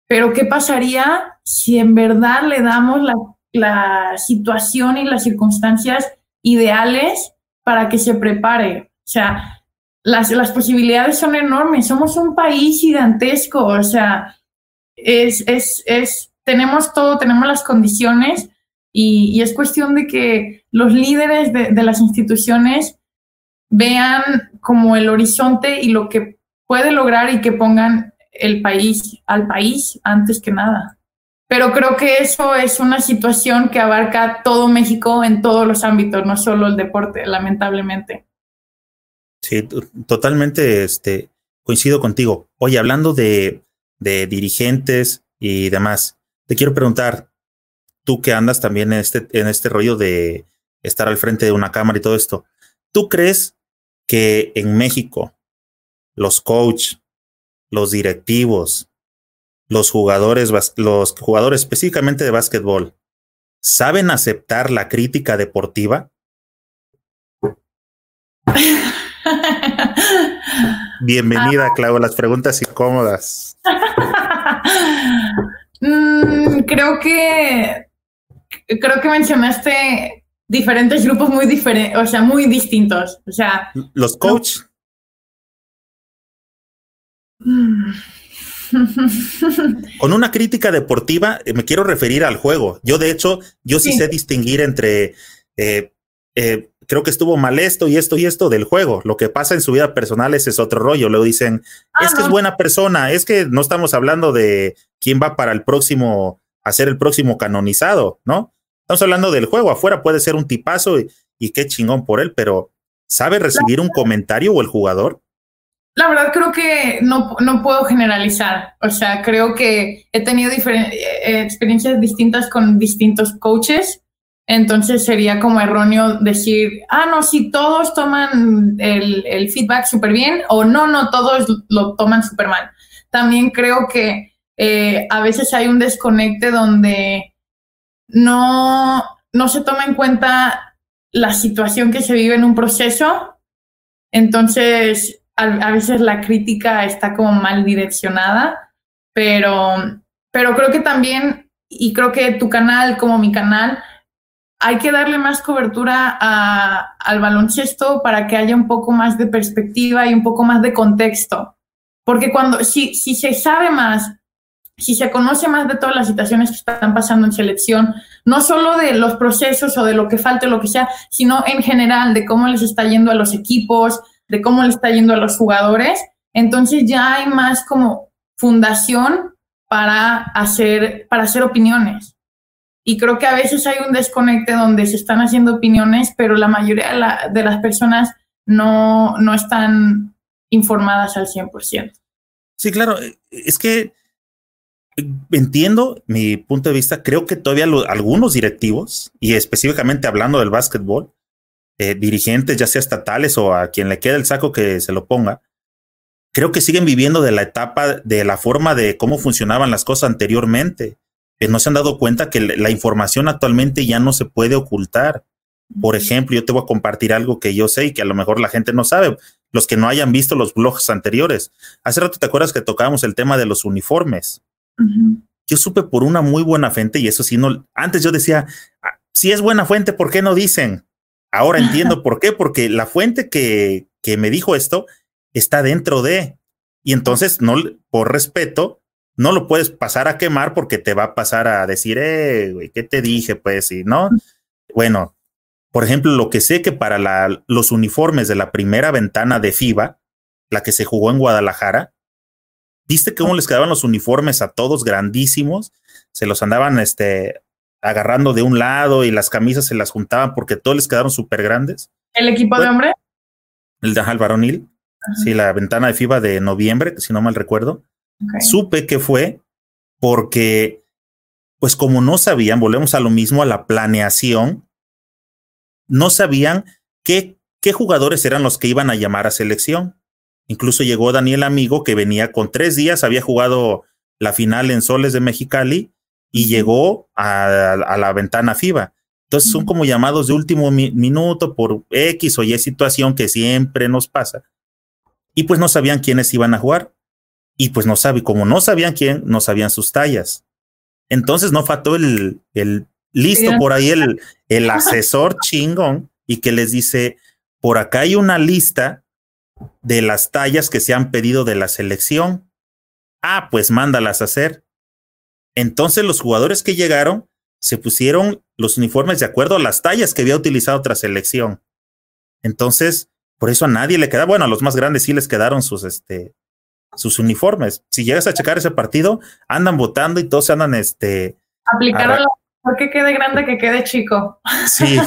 pero ¿qué pasaría si en verdad le damos la, la situación y las circunstancias ideales para que se prepare? O sea, las, las posibilidades son enormes. Somos un país gigantesco, o sea, es, es, es, tenemos todo, tenemos las condiciones y, es cuestión de que los líderes de, de, las instituciones vean como el horizonte y lo que puede lograr y que pongan el país al país antes que nada. Pero creo que eso es una situación que abarca todo México en todos los ámbitos, no solo el deporte, lamentablemente. Sí, totalmente este, coincido contigo. Oye, hablando de, de dirigentes y demás, te quiero preguntar, tú que andas también en este, en este rollo de estar al frente de una cámara y todo esto, ¿tú crees que en México los coach, los directivos, los jugadores, los jugadores específicamente de básquetbol, saben aceptar la crítica deportiva? <laughs> Bienvenida, Clau, las preguntas incómodas. <laughs> Mm, creo que creo que mencionaste diferentes grupos muy diferentes, o sea, muy distintos. O sea, los coach. <laughs> Con una crítica deportiva eh, me quiero referir al juego. Yo de hecho, yo sí, sé distinguir entre, eh, eh, creo que estuvo mal esto y esto y esto del juego. Lo que pasa en su vida personal ese es otro rollo. Luego dicen, ah, es que es buena persona, es que no estamos hablando de quién va para el próximo, a ser el próximo canonizado, ¿no? Estamos hablando del juego. Afuera puede ser un tipazo y, y qué chingón por él, pero ¿sabe recibir un comentario o el jugador? La verdad creo que no, no puedo generalizar. O sea, creo que he tenido eh, experiencias distintas con distintos coaches. Entonces sería como erróneo decir, ah, no, si todos toman el, el feedback súper bien o no, no, todos lo toman súper mal. También creo que eh, a veces hay un desconecte donde no, no se toma en cuenta la situación que se vive en un proceso. Entonces, a, veces la crítica está como mal direccionada, pero, pero creo que también, y creo que tu canal como mi canal, hay que darle más cobertura al baloncesto para que haya un poco más de perspectiva y un poco más de contexto. Porque cuando, si, si se sabe más, si se conoce más de todas las situaciones que están pasando en selección, no solo de los procesos o de lo que falte lo que sea, sino en general de cómo les está yendo a los equipos, de cómo le está yendo a los jugadores, entonces ya hay más como fundación para hacer, para hacer opiniones. Y creo que a veces hay un desconecte donde se están haciendo opiniones, pero la mayoría de, las personas no, no están informadas al 100%. Sí, claro, es que entiendo mi punto de vista, creo que todavía algunos directivos, y específicamente hablando del básquetbol, eh, dirigentes, ya sea estatales o a quien le quede el saco que se lo ponga, creo que siguen viviendo de la etapa, de la forma de cómo funcionaban las cosas anteriormente. Que no se han dado cuenta que la información actualmente ya no se puede ocultar. Por ejemplo, yo te voy a compartir algo que yo sé y que a lo mejor la gente no sabe, los que no hayan visto los blogs anteriores. Hace rato te acuerdas que tocábamos el tema de los uniformes. Yo supe por una muy buena fuente y eso sí, no, antes yo decía, ah, si es buena fuente, ¿por qué no dicen? Ahora entiendo por qué, porque la fuente que, que me dijo esto está dentro de, y entonces no, por respeto, no lo puedes pasar a quemar porque te va a pasar a decir, eh, güey, ¿qué te dije? Pues, y no. Bueno, por ejemplo, lo que sé que para la, los uniformes de la primera ventana de FIBA, la que se jugó en Guadalajara, ¿viste cómo les quedaban los uniformes a todos grandísimos? Se los andaban este, agarrando de un lado y las camisas se las juntaban porque todos les quedaron súper grandes. ¿El equipo de hombre? El de Varonil. Sí, la ventana de FIBA de noviembre, si no mal recuerdo. Supe que fue porque, pues como no sabían, volvemos a lo mismo, a la planeación, no sabían qué, qué jugadores eran los que iban a llamar a selección. Incluso llegó Daniel Amigo, que venía con tres días, había jugado la final en Soles de Mexicali y llegó a, la ventana FIBA. Entonces son como llamados de último minuto por X o Y situación que siempre nos pasa. Y pues no sabían quiénes iban a jugar. Y pues no sabían, como no sabían quién, no sabían sus tallas. Entonces no faltó el, el listo por ahí el, <laughs> el asesor chingón y que les dice, por acá hay una lista de las tallas que se han pedido de la selección. Ah, pues mándalas a hacer. Entonces los jugadores que llegaron se pusieron los uniformes de acuerdo a las tallas que había utilizado otra selección. Entonces, por eso a nadie le queda, bueno, a los más grandes sí les quedaron sus, este, sus uniformes. Si llegas a checar ese partido, andan votando y todos andan, este... Aplicaron la que quede grande, que quede chico. Sí.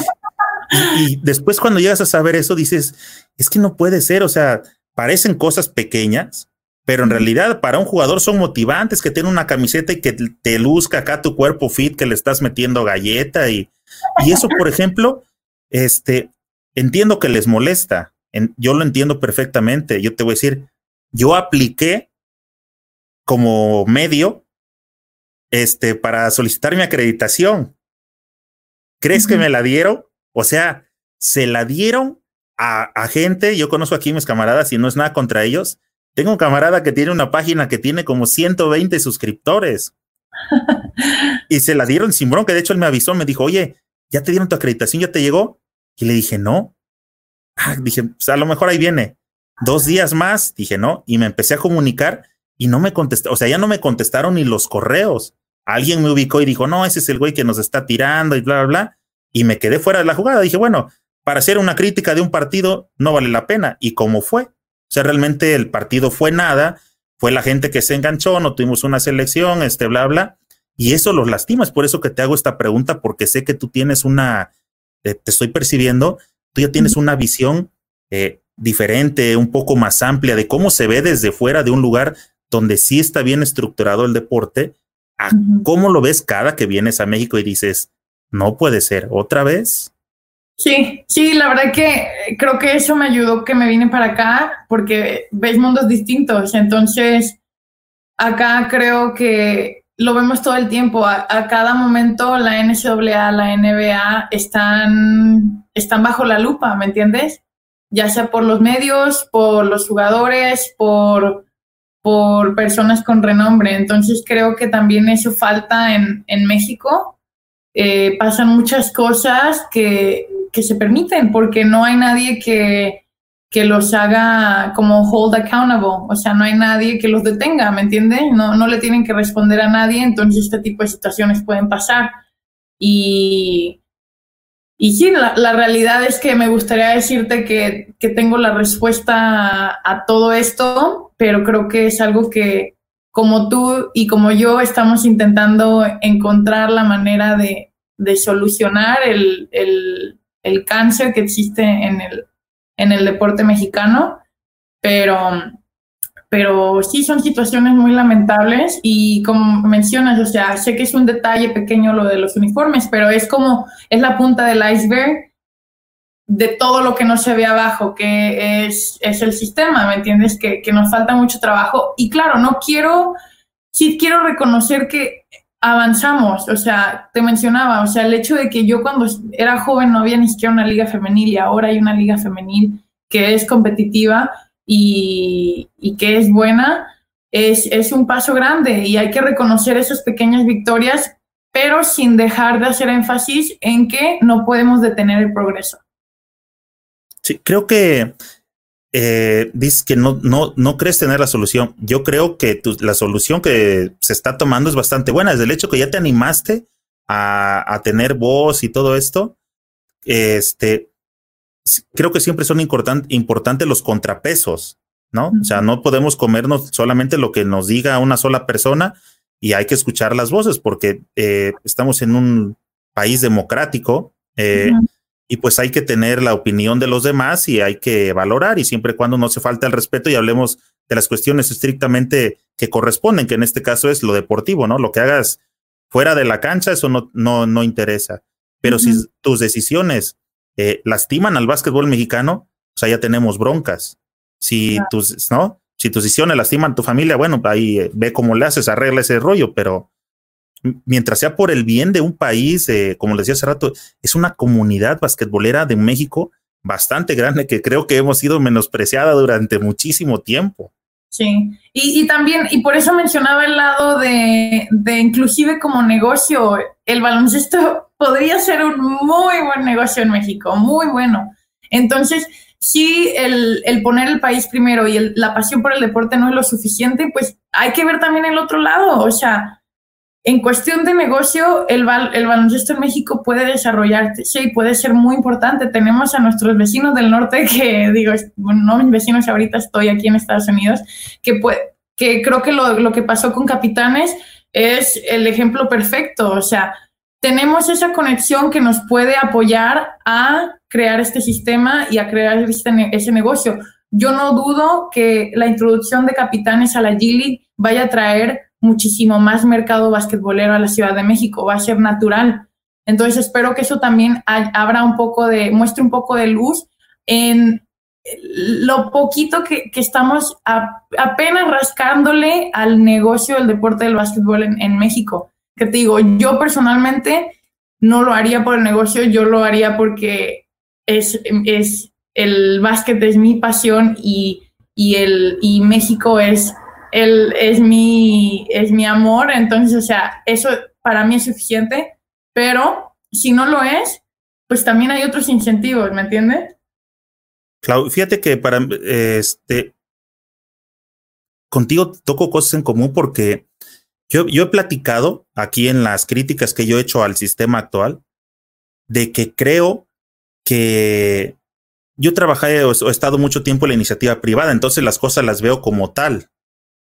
<laughs> y, después cuando llegas a saber eso, dices, es que no puede ser, o sea, parecen cosas pequeñas, pero en realidad para un jugador son motivantes que tiene una camiseta y que te luzca acá tu cuerpo fit, que le estás metiendo galleta y, y eso, por <laughs> ejemplo, este, entiendo que les molesta, yo lo entiendo perfectamente, yo te voy a decir, yo apliqué como medio este, para solicitar mi acreditación. ¿Crees que me la dieron? O sea, se la dieron a, a gente, yo conozco aquí mis camaradas y no es nada contra ellos, tengo un camarada que tiene una página que tiene como 120 suscriptores. <laughs> y se la dieron sin bronca. De hecho, él me avisó, me dijo, oye, ¿ya te dieron tu acreditación? ¿Ya te llegó? Y le dije, no. Ah, dije, pues a lo mejor ahí viene. Dos días más, dije, no. Y me empecé a comunicar y no me contestaron, o sea, ya no me contestaron ni los correos. Alguien me ubicó y dijo, no, ese es el güey que nos está tirando y bla, bla, bla. Y me quedé fuera de la jugada. Dije, bueno, para hacer una crítica de un partido no vale la pena. Y cómo fue. O sea, realmente el partido fue nada, fue la gente que se enganchó, no tuvimos una selección, este, bla, bla. Y eso los lastima. Es por eso que te hago esta pregunta, porque sé que tú tienes una, eh, te estoy percibiendo, tú ya tienes una visión eh, diferente, un poco más amplia de cómo se ve desde fuera de un lugar donde sí está bien estructurado el deporte, a cómo lo ves cada que vienes a México y dices, no puede ser, otra vez. Sí, sí, la verdad que creo que eso me ayudó que me vine para acá porque ves mundos distintos. Entonces, acá creo que lo vemos todo el tiempo. A, cada momento la NCAA, la NBA están, están bajo la lupa, ¿me entiendes? Ya sea por los medios, por los jugadores, por, por personas con renombre. Entonces creo que también eso falta en, en México. Eh, pasan muchas cosas que que se permiten, porque no hay nadie que, que los haga como hold accountable, o sea, no hay nadie que los detenga, ¿me entiendes? No, no le tienen que responder a nadie, entonces este tipo de situaciones pueden pasar. Y, y sí, la, realidad es que me gustaría decirte que, que tengo la respuesta a, a, todo esto, pero creo que es algo que como tú y como yo estamos intentando encontrar la manera de, de solucionar el, el, el cáncer que existe en el, en el deporte mexicano, pero, pero sí son situaciones muy lamentables y como mencionas, o sea, sé que es un detalle pequeño lo de los uniformes, pero es como, es la punta del iceberg de todo lo que no se ve abajo, que es, es el sistema, ¿me entiendes? Que, que nos falta mucho trabajo. Y claro, no quiero, sí quiero reconocer que avanzamos, o sea, te mencionaba, o sea, el hecho de que yo cuando era joven no había ni siquiera una liga femenil y ahora hay una liga femenil que es competitiva y, que es buena, es, es un paso grande y hay que reconocer esas pequeñas victorias, pero sin dejar de hacer énfasis en que no podemos detener el progreso. Sí, creo que eh, dices que no, no, no crees tener la solución. Yo creo que la solución que se está tomando es bastante buena. Desde el hecho que ya te animaste a, a tener voz y todo esto, este, creo que siempre son importantes los contrapesos, ¿no? O sea, no podemos comernos solamente lo que nos diga una sola persona y hay que escuchar las voces porque eh, estamos en un país democrático. Eh, y pues hay que tener la opinión de los demás y hay que valorar y siempre y cuando no se falte el respeto y hablemos de las cuestiones estrictamente que corresponden, que en este caso es lo deportivo, ¿no? Lo que hagas fuera de la cancha, eso no, no, no interesa. Pero uh -huh. si tus decisiones eh, lastiman al básquetbol mexicano, o sea, ya tenemos broncas. Si tus, ¿no? Si tus decisiones lastiman a tu familia, bueno, ahí eh, ve cómo le haces, arregla ese rollo, pero mientras sea por el bien de un país, eh, como les decía hace rato, es una comunidad basquetbolera de México bastante grande que creo que hemos sido menospreciada durante muchísimo tiempo. Sí, y, y, también, y por eso mencionaba el lado de, de inclusive como negocio, el baloncesto podría ser un muy buen negocio en México, muy bueno. Entonces, si el, el, poner el país primero y el, la pasión por el deporte no es lo suficiente, pues hay que ver también el otro lado. O sea, en cuestión de negocio, el, el baloncesto en México puede desarrollarse sí, puede ser muy importante. Tenemos a nuestros vecinos del norte <laughs> que, digo, no mis vecinos, ahorita estoy aquí en Estados Unidos, que, puede, que creo que lo, lo que pasó con Capitanes es el ejemplo perfecto. O sea, tenemos esa conexión que nos puede apoyar a crear este sistema y a crear este, ese negocio. Yo no dudo que la introducción de capitanes a la G-League vaya a traer muchísimo más mercado basquetbolero a la Ciudad de México, va a ser natural. Entonces espero que eso también abra un poco de, muestre un poco de luz en lo poquito que, que estamos a, apenas rascándole al negocio del deporte del básquetbol en, México. Que te digo, yo personalmente no lo haría por el negocio, yo lo haría porque es, es el básquet es mi pasión y, y, el, y México es él es mi, es mi amor, entonces, o sea, eso para mí es suficiente, pero si no lo es, pues también hay otros incentivos, ¿me entiendes? Claudio, fíjate que para este contigo toco cosas en común porque yo, yo he platicado aquí en las críticas que yo he hecho al sistema actual de que creo que yo trabajé o he estado mucho tiempo en la iniciativa privada, entonces las cosas las veo como tal.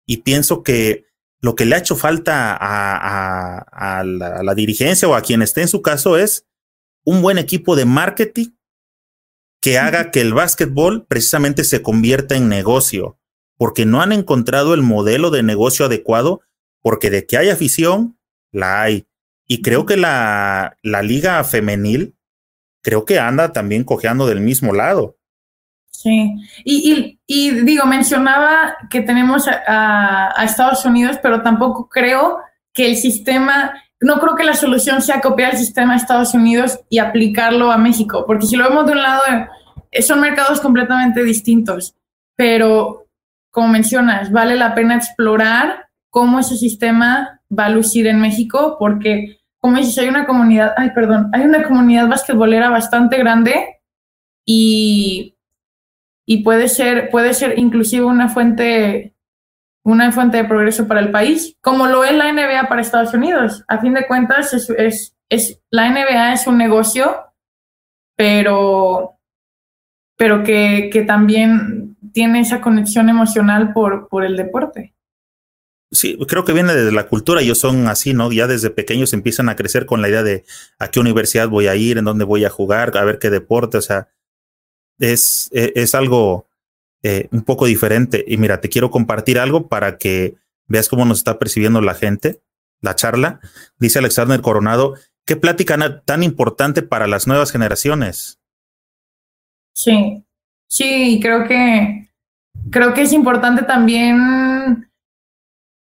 Y pienso que lo que le ha hecho falta a, la, dirigencia o a quien esté en su caso es un buen equipo de marketing que haga que el básquetbol precisamente se convierta en negocio, porque no han encontrado el modelo de negocio adecuado, porque de que hay afición, la hay. Y creo que la, la liga femenil, creo que anda también cojeando del mismo lado. Sí, y, y, digo, mencionaba que tenemos a, Estados Unidos, pero tampoco creo que el sistema, no creo que la solución sea copiar el sistema de Estados Unidos y aplicarlo a México, porque si lo vemos de un lado, eh, son mercados completamente distintos, pero como mencionas, vale la pena explorar cómo ese sistema va a lucir en México, porque como dices, hay una comunidad, ay, perdón, hay una comunidad basquetbolera bastante grande y y puede ser, puede ser inclusive una fuente, una fuente de progreso para el país, como lo es la NBA para Estados Unidos. A fin de cuentas, es, es, es la NBA es un negocio, pero, pero que, que también tiene esa conexión emocional por, por el deporte. Sí, creo que viene desde la cultura, ellos son así, ¿no? Ya desde pequeños empiezan a crecer con la idea de a qué universidad voy a ir, en dónde voy a jugar, a ver qué deporte, o sea, es, e, es, algo eh, un poco diferente. Y mira, te quiero compartir algo para que veas cómo nos está percibiendo la gente, la charla. Dice Alexander Coronado, qué plática tan importante para las nuevas generaciones. Sí, sí, creo que, creo que es importante también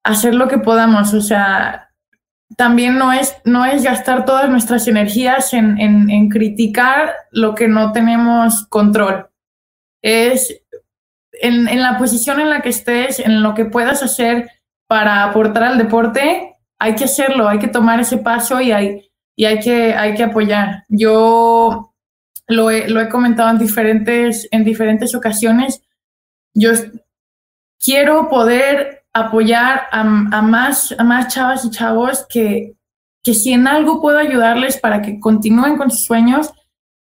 hacer lo que podamos. O sea, también no es, no es gastar todas nuestras energías en, en, criticar lo que no tenemos control. Es en, en, la posición en la que estés, en lo que puedas hacer para aportar al deporte, hay que hacerlo, hay que tomar ese paso y hay, y hay, que, hay que apoyar. Yo lo he, lo he comentado en diferentes, en diferentes ocasiones. Yo quiero poder apoyar a, más, a más chavas y chavos que, que si en algo puedo ayudarles para que continúen con sus sueños,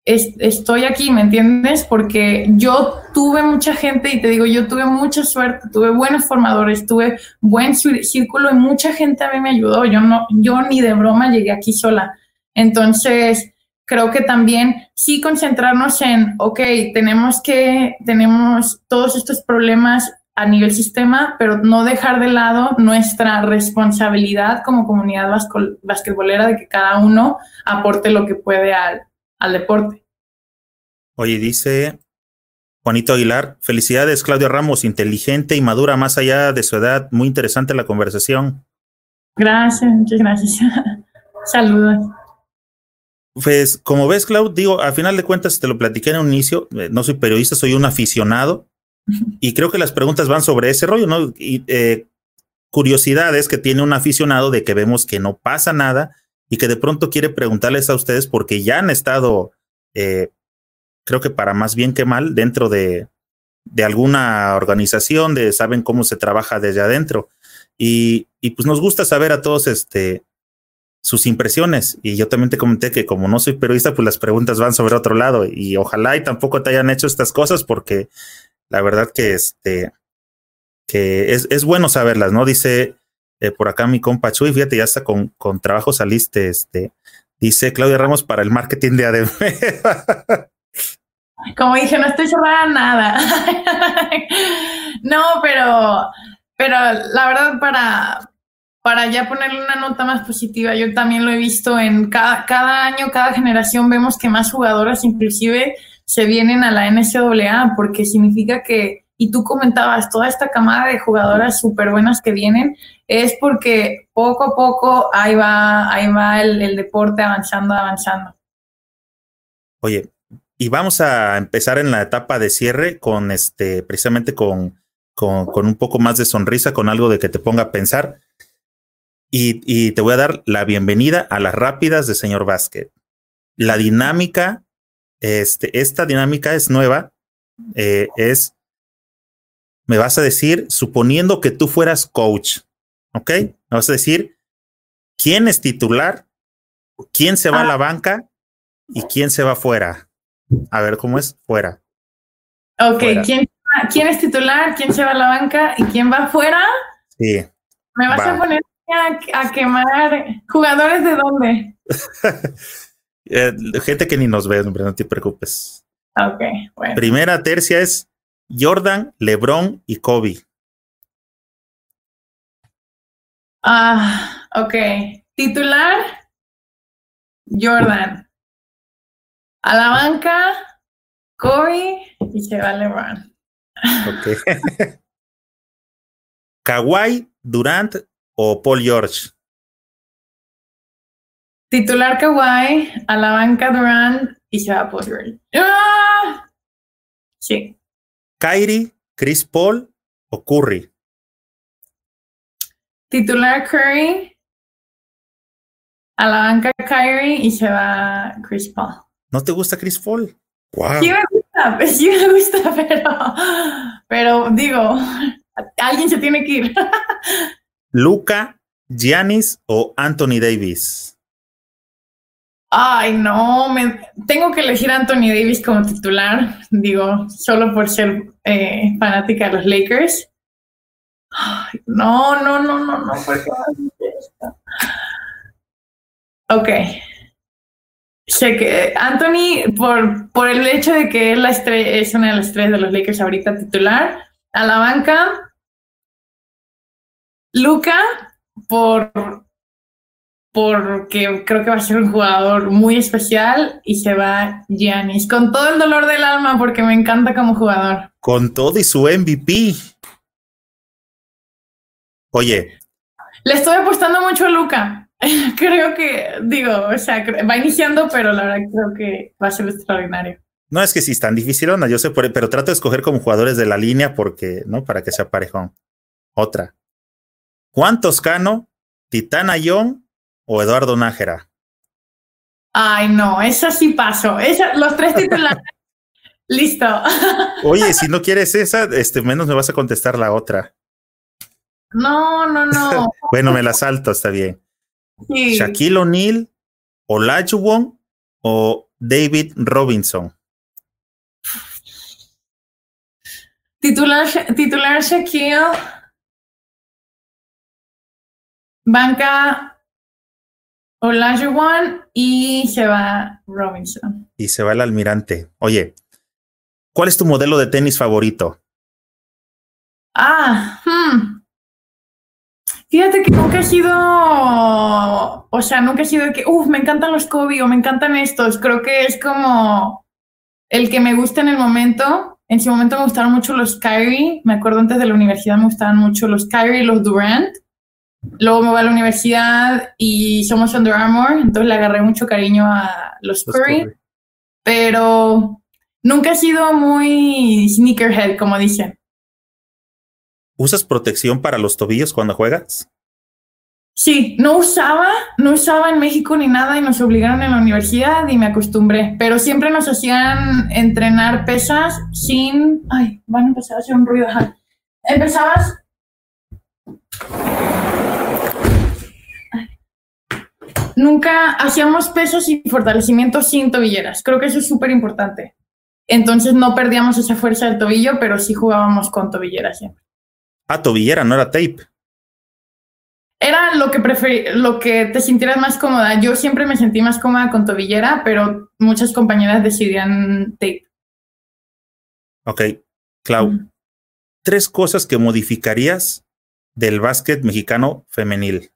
estoy aquí, ¿me entiendes? Porque yo tuve mucha gente y te digo, yo tuve mucha suerte, tuve buenos formadores, tuve buen círculo y mucha gente a mí me ayudó. Yo no, yo ni de broma llegué aquí sola. Entonces, creo que también sí concentrarnos en, ok, tenemos que, tenemos todos estos problemas a nivel sistema, pero no dejar de lado nuestra responsabilidad como comunidad basquetbolera de que cada uno aporte lo que puede al, al deporte. Oye, dice Juanito Aguilar, felicidades Claudia Ramos, inteligente y madura más allá de su edad, muy interesante la conversación. Gracias, muchas gracias. <laughs> Saludos. Pues como ves, Claudia, digo, al final de cuentas te lo platiqué en un inicio, eh, no soy periodista, soy un aficionado, <laughs> y creo que las preguntas van sobre ese rollo, ¿no? Y eh, curiosidades que tiene un aficionado de que vemos que no pasa nada y que de pronto quiere preguntarles a ustedes porque ya han estado, eh, creo que para más bien que mal, dentro de, de alguna organización, de saben cómo se trabaja desde adentro. Y, y pues nos gusta saber a todos este, sus impresiones. Y yo también te comenté que como no soy periodista, pues las preguntas van sobre otro lado. Y ojalá y tampoco te hayan hecho estas cosas porque la verdad que este, que es, es bueno saberlas, ¿no? Dice eh, por acá mi compa Chuy, fíjate, ya está con, con trabajo saliste, este, dice Claudia Ramos para el marketing de ADM. Como dije, no estoy cerrada nada. <laughs> no, pero, pero la verdad, para, para ya ponerle una nota más positiva, yo también lo he visto en cada, cada año, cada generación, vemos que más jugadoras inclusive se vienen a la NCAA porque significa que, y tú comentabas, toda esta camada de jugadoras súper buenas que vienen, es porque poco a poco ahí va, ahí va el, deporte avanzando, avanzando. Oye, y vamos a empezar en la etapa de cierre con este, precisamente con con, un poco más de sonrisa, con algo de que te ponga a pensar. Y, y te voy a dar la bienvenida a las rápidas de señor Vázquez. La dinámica, este, esta dinámica es nueva, eh, es, me vas a decir, suponiendo que tú fueras coach, ¿ok? Me vas a decir, ¿quién es titular? ¿Quién se va a la banca? ¿Y quién se va fuera? A ver cómo es fuera. Ok, ¿Quién, ¿quién es titular? ¿Quién se va a la banca? ¿Y quién va fuera? Sí. ¿Me vas a poner a, quemar jugadores de dónde? <laughs> Eh, gente que ni nos ve, hombre, no te preocupes. Ok, bueno. Primera tercia es Jordan, LeBron y Kobe. Ah, ok. Titular, Jordan. A la banca, Kobe y se va LeBron. Ok. <laughs> Kawhi, Durant o Paul George. Titular Kawhi, a la banca Durant y se va Paul George. ¡Ah! Sí. Kyrie, Chris Paul o Curry. Titular Curry, a la banca Kyrie y se va Chris Paul. ¿No te gusta Chris Paul? Wow. Sí me gusta, <laughs> sí me gusta, pero, pero digo, alguien se tiene que ir. <laughs> Luca, Giannis o Anthony Davis. Ay, no, me, tengo que elegir a Anthony Davis como titular, digo, solo por ser eh, fanática de los Lakers. No, no, no, no, no. Ok. Sé que Anthony, por, por el hecho de que él la es una de las tres de los Lakers ahorita titular, a la banca, Luca, por porque creo que va a ser un jugador muy especial y se va Giannis con todo el dolor del alma porque me encanta como jugador. Con todo y su MVP. Oye. Le estoy apostando mucho a Luca. <laughs> creo que, digo, o sea, va iniciando, pero la verdad creo que va a ser extraordinario. No es que sí están difíciles, yo sé, pero trato de escoger como jugadores de la línea porque, ¿no? Para que sea parejón. Otra. Juan Toscano, Titana Young o Eduardo Nájera? Ay, no, esa sí paso. Esa, los tres titulares. <laughs> Listo. Oye, si no quieres esa, este, menos me vas a contestar la otra. No, no, no. <laughs> bueno, me la salto, está bien. Sí. Shaquille O'Neal, Olajuwon o David Robinson. Titular, titular Shaquille. Banca Olajuwon y se va Robinson. Y se va el almirante. Oye, ¿cuál es tu modelo de tenis favorito? Ah, hmm. Fíjate que nunca he sido, o sea, nunca he sido de que, uff, me encantan los Kobe o me encantan estos. Creo que es como el que me gusta en el momento. En su momento me gustaron mucho los Kyrie. Me acuerdo antes de la universidad me gustaban mucho los Kyrie y los Durant. Luego me voy a la universidad y somos Under Armour, entonces le agarré mucho cariño a los, Curry, pero nunca he sido muy sneakerhead, como dicen. ¿Usas protección para los tobillos cuando juegas? Sí, no usaba, no usaba en México ni nada y nos obligaron en la universidad y me acostumbré, pero siempre nos hacían entrenar pesas sin, ay, van a empezar a hacer un ruido. Empezabas nunca hacíamos pesos y fortalecimiento sin tobilleras. Creo que eso es súper importante. Entonces no perdíamos esa fuerza del tobillo, pero sí jugábamos con tobilleras siempre. Ah, tobillera, no era tape. Era lo que preferí, lo que te sintieras más cómoda. Yo siempre me sentí más cómoda con tobillera, pero muchas compañeras decidían tape. Ok, Clau. Tres cosas que modificarías del básquet mexicano femenil.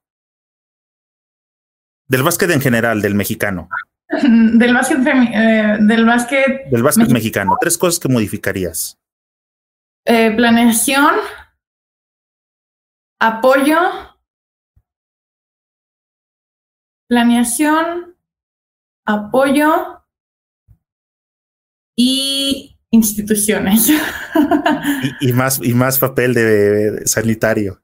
Del básquet en general, del mexicano. <laughs> del básquet, eh, del básquet. Del básquet mexicano. Tres cosas que modificarías. Eh, planeación, apoyo, planeación, apoyo y instituciones. <laughs> y, más, y más papel de, sanitario.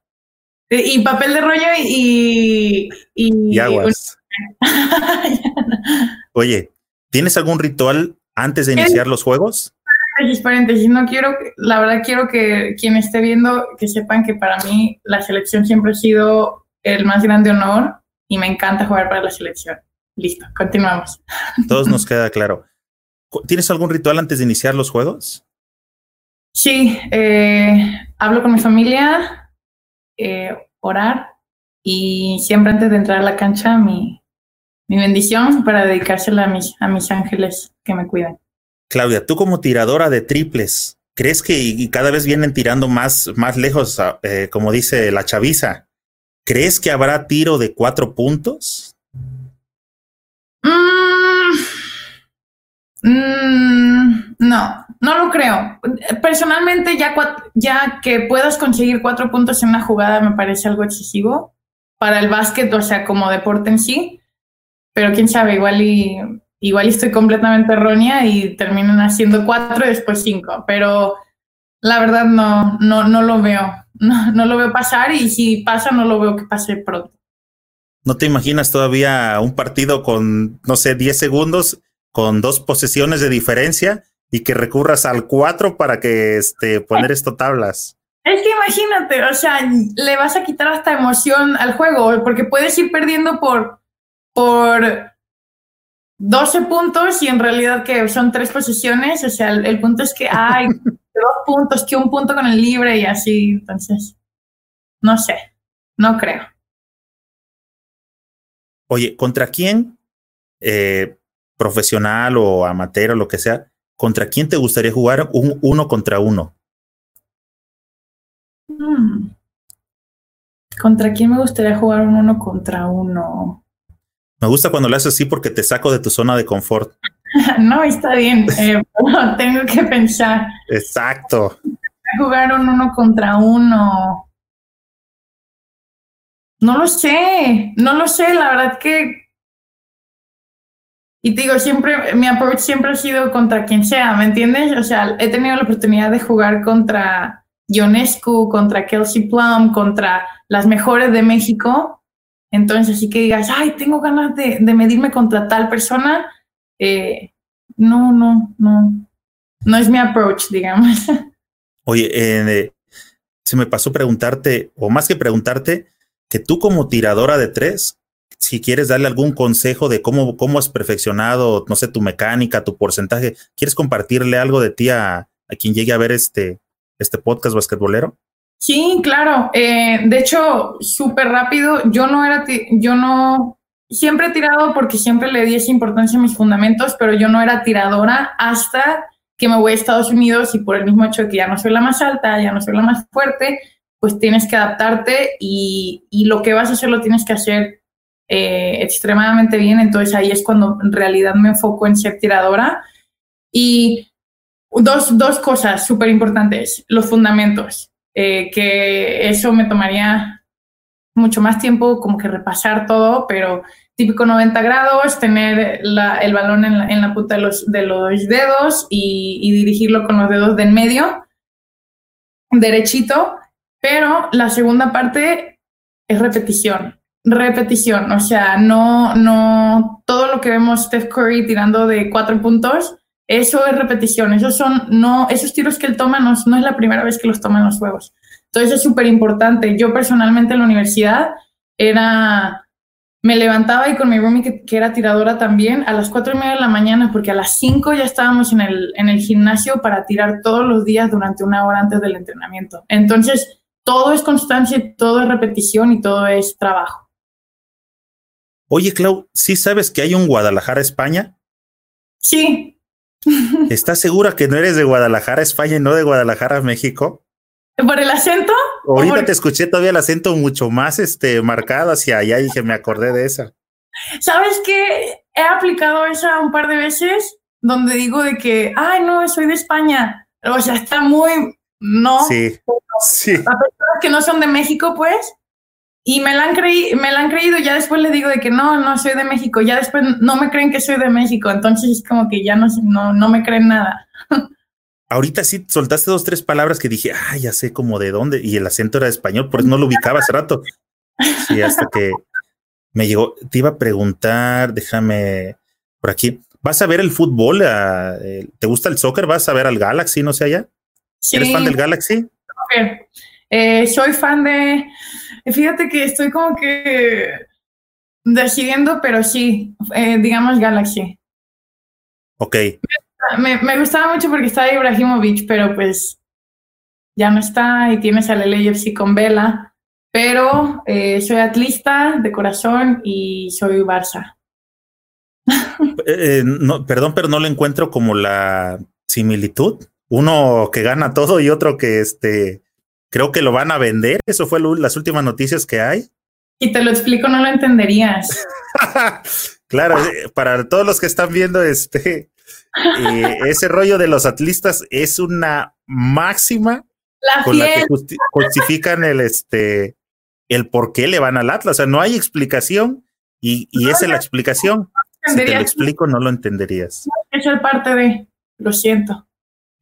Y papel de rollo y... Y, aguas. <laughs> Oye, ¿tienes algún ritual antes de iniciar los juegos? Paréntesis, no quiero, la verdad quiero que quien esté viendo, que sepan que para mí la selección siempre ha sido el más grande honor y me encanta jugar para la selección. Listo, continuamos. Todos nos <laughs> queda claro. ¿Tienes algún ritual antes de iniciar los juegos? Sí, eh, hablo con mi familia, eh, orar y siempre antes de entrar a la cancha mi, mi bendición para dedicársela a mis, a mis ángeles que me cuidan. Claudia, tú como tiradora de triples, ¿crees que cada vez vienen tirando más, más lejos, eh, como dice la chaviza? ¿Crees que habrá tiro de cuatro puntos? Mm, mm, no, no lo creo. Personalmente, ya, ya que puedas conseguir cuatro puntos en una jugada me parece algo excesivo para el básquet, o sea, como deporte en sí. Pero quién sabe, igual y igual estoy completamente errónea y terminan haciendo cuatro y después cinco, pero la verdad no, no, no lo veo, <laughs> no, no lo veo pasar y si pasa no lo veo que pase pronto. ¿No te imaginas todavía un partido con, no sé, 10 segundos, con dos posesiones de diferencia y que recurras al cuatro para que este, poner esto tablas? Es que imagínate, o sea, le vas a quitar hasta emoción al juego, porque puedes ir perdiendo por, por 12 puntos y en realidad que son tres posiciones, o sea, el, punto es que hay <laughs> dos puntos, que un punto con el libre y así, entonces, no sé, no creo. Oye, ¿contra quién, eh, profesional o amateur o lo que sea, contra quién te gustaría jugar un uno contra uno? Hmm. ¿Contra quién me gustaría jugar un uno contra uno? Me gusta cuando lo haces así porque te saco de tu zona de confort. <laughs> no, está bien. <laughs> Eh, tengo que pensar. Exacto. Jugar un uno contra uno. No lo sé, no lo sé, la verdad que. Y te digo, siempre, mi approach siempre ha sido contra quien sea, ¿me entiendes? O sea, he tenido la oportunidad de jugar contra Ionescu, contra Kelsey Plum, contra las mejores de México entonces, así que digas, ay, tengo ganas de, medirme contra tal persona, eh, no, no, no, no es mi approach, digamos. <laughs> Oye, eh, se me pasó preguntarte, o más que preguntarte, que tú como tiradora de tres, si quieres darle algún consejo de cómo, cómo has perfeccionado, no sé, tu mecánica, tu porcentaje, ¿quieres compartirle algo de ti a, a quien llegue a ver este, este podcast basquetbolero? Sí, claro. Eh, de hecho, súper rápido, yo no era, yo no, siempre he tirado porque siempre le di esa importancia a mis fundamentos, pero yo no era tiradora hasta que me voy a Estados Unidos y por el mismo hecho de que ya no soy la más alta, ya no soy la más fuerte, pues tienes que adaptarte y, lo que vas a hacer lo tienes que hacer eh, extremadamente bien. Entonces ahí es cuando en realidad me enfoco en ser tiradora. Y dos, dos cosas súper importantes, los fundamentos. Eh, que eso me tomaría mucho más tiempo como que repasar todo, pero típico 90 grados, tener el balón en la, en la, punta de los, de los dedos y, y, dirigirlo con los dedos de en medio, derechito, pero la segunda parte es repetición, repetición, o sea, no, no, todo lo que vemos Steph Curry tirando de cuatro puntos, eso es repetición, esos son, no, esos tiros que él toma no, no es la primera vez que los toma en los juegos. Entonces es súper importante. Yo personalmente en la universidad era, me levantaba y con mi roomie que, era tiradora también a las cuatro y media de la mañana porque a las cinco ya estábamos en el, en el gimnasio para tirar todos los días durante una hora antes del entrenamiento. Entonces todo es constancia, todo es repetición y todo es trabajo. Oye, Clau, ¿sí sabes que hay un Guadalajara, España? Sí, ¿Estás segura que no eres de Guadalajara, España y no de Guadalajara, México? ¿Por el acento? Ahorita te escuché todavía el acento mucho más este, marcado hacia allá y dije, me acordé de esa. ¿Sabes qué? He aplicado esa un par de veces donde digo de que, ay, no, soy de España. O sea, está muy, no. Sí, sí. A personas que no son de México, pues, y me la, han creí, me la han creído, ya después le digo de que no, no soy de México, ya después no me creen que soy de México, entonces es como que ya no, no, no me creen nada. <laughs> ahorita sí soltaste dos, tres palabras que dije, ah, ya sé como de dónde, y el acento era español, por eso no lo ubicaba hace rato. Sí, hasta que me llegó, te iba a preguntar, déjame por aquí, ¿vas a ver el fútbol? Eh, ¿Te gusta el soccer? ¿Vas a ver al Galaxy, no sé allá? ¿Eres fan del Galaxy? Eh, soy fan de, fíjate que estoy como que decidiendo, pero sí, eh, digamos Galaxy. Ok. Me, gustaba mucho porque estaba Ibrahimovic, pero pues ya no está y tienes al LAFC con Vela. Pero eh, soy atlista de corazón y soy Barça. Eh, no, perdón, pero no le encuentro como la similitud. Uno que gana todo y otro que este creo que lo van a vender. Eso fue las últimas noticias que hay. Y te lo explico, no lo entenderías. <laughs> claro, para todos los que están viendo este eh, ese rollo de los atlistas es una máxima con la que justifican el este el por qué le van al Atlas. O sea, no hay explicación y, esa es la explicación. si te lo explico, no lo entenderías. Eso es parte de, lo siento.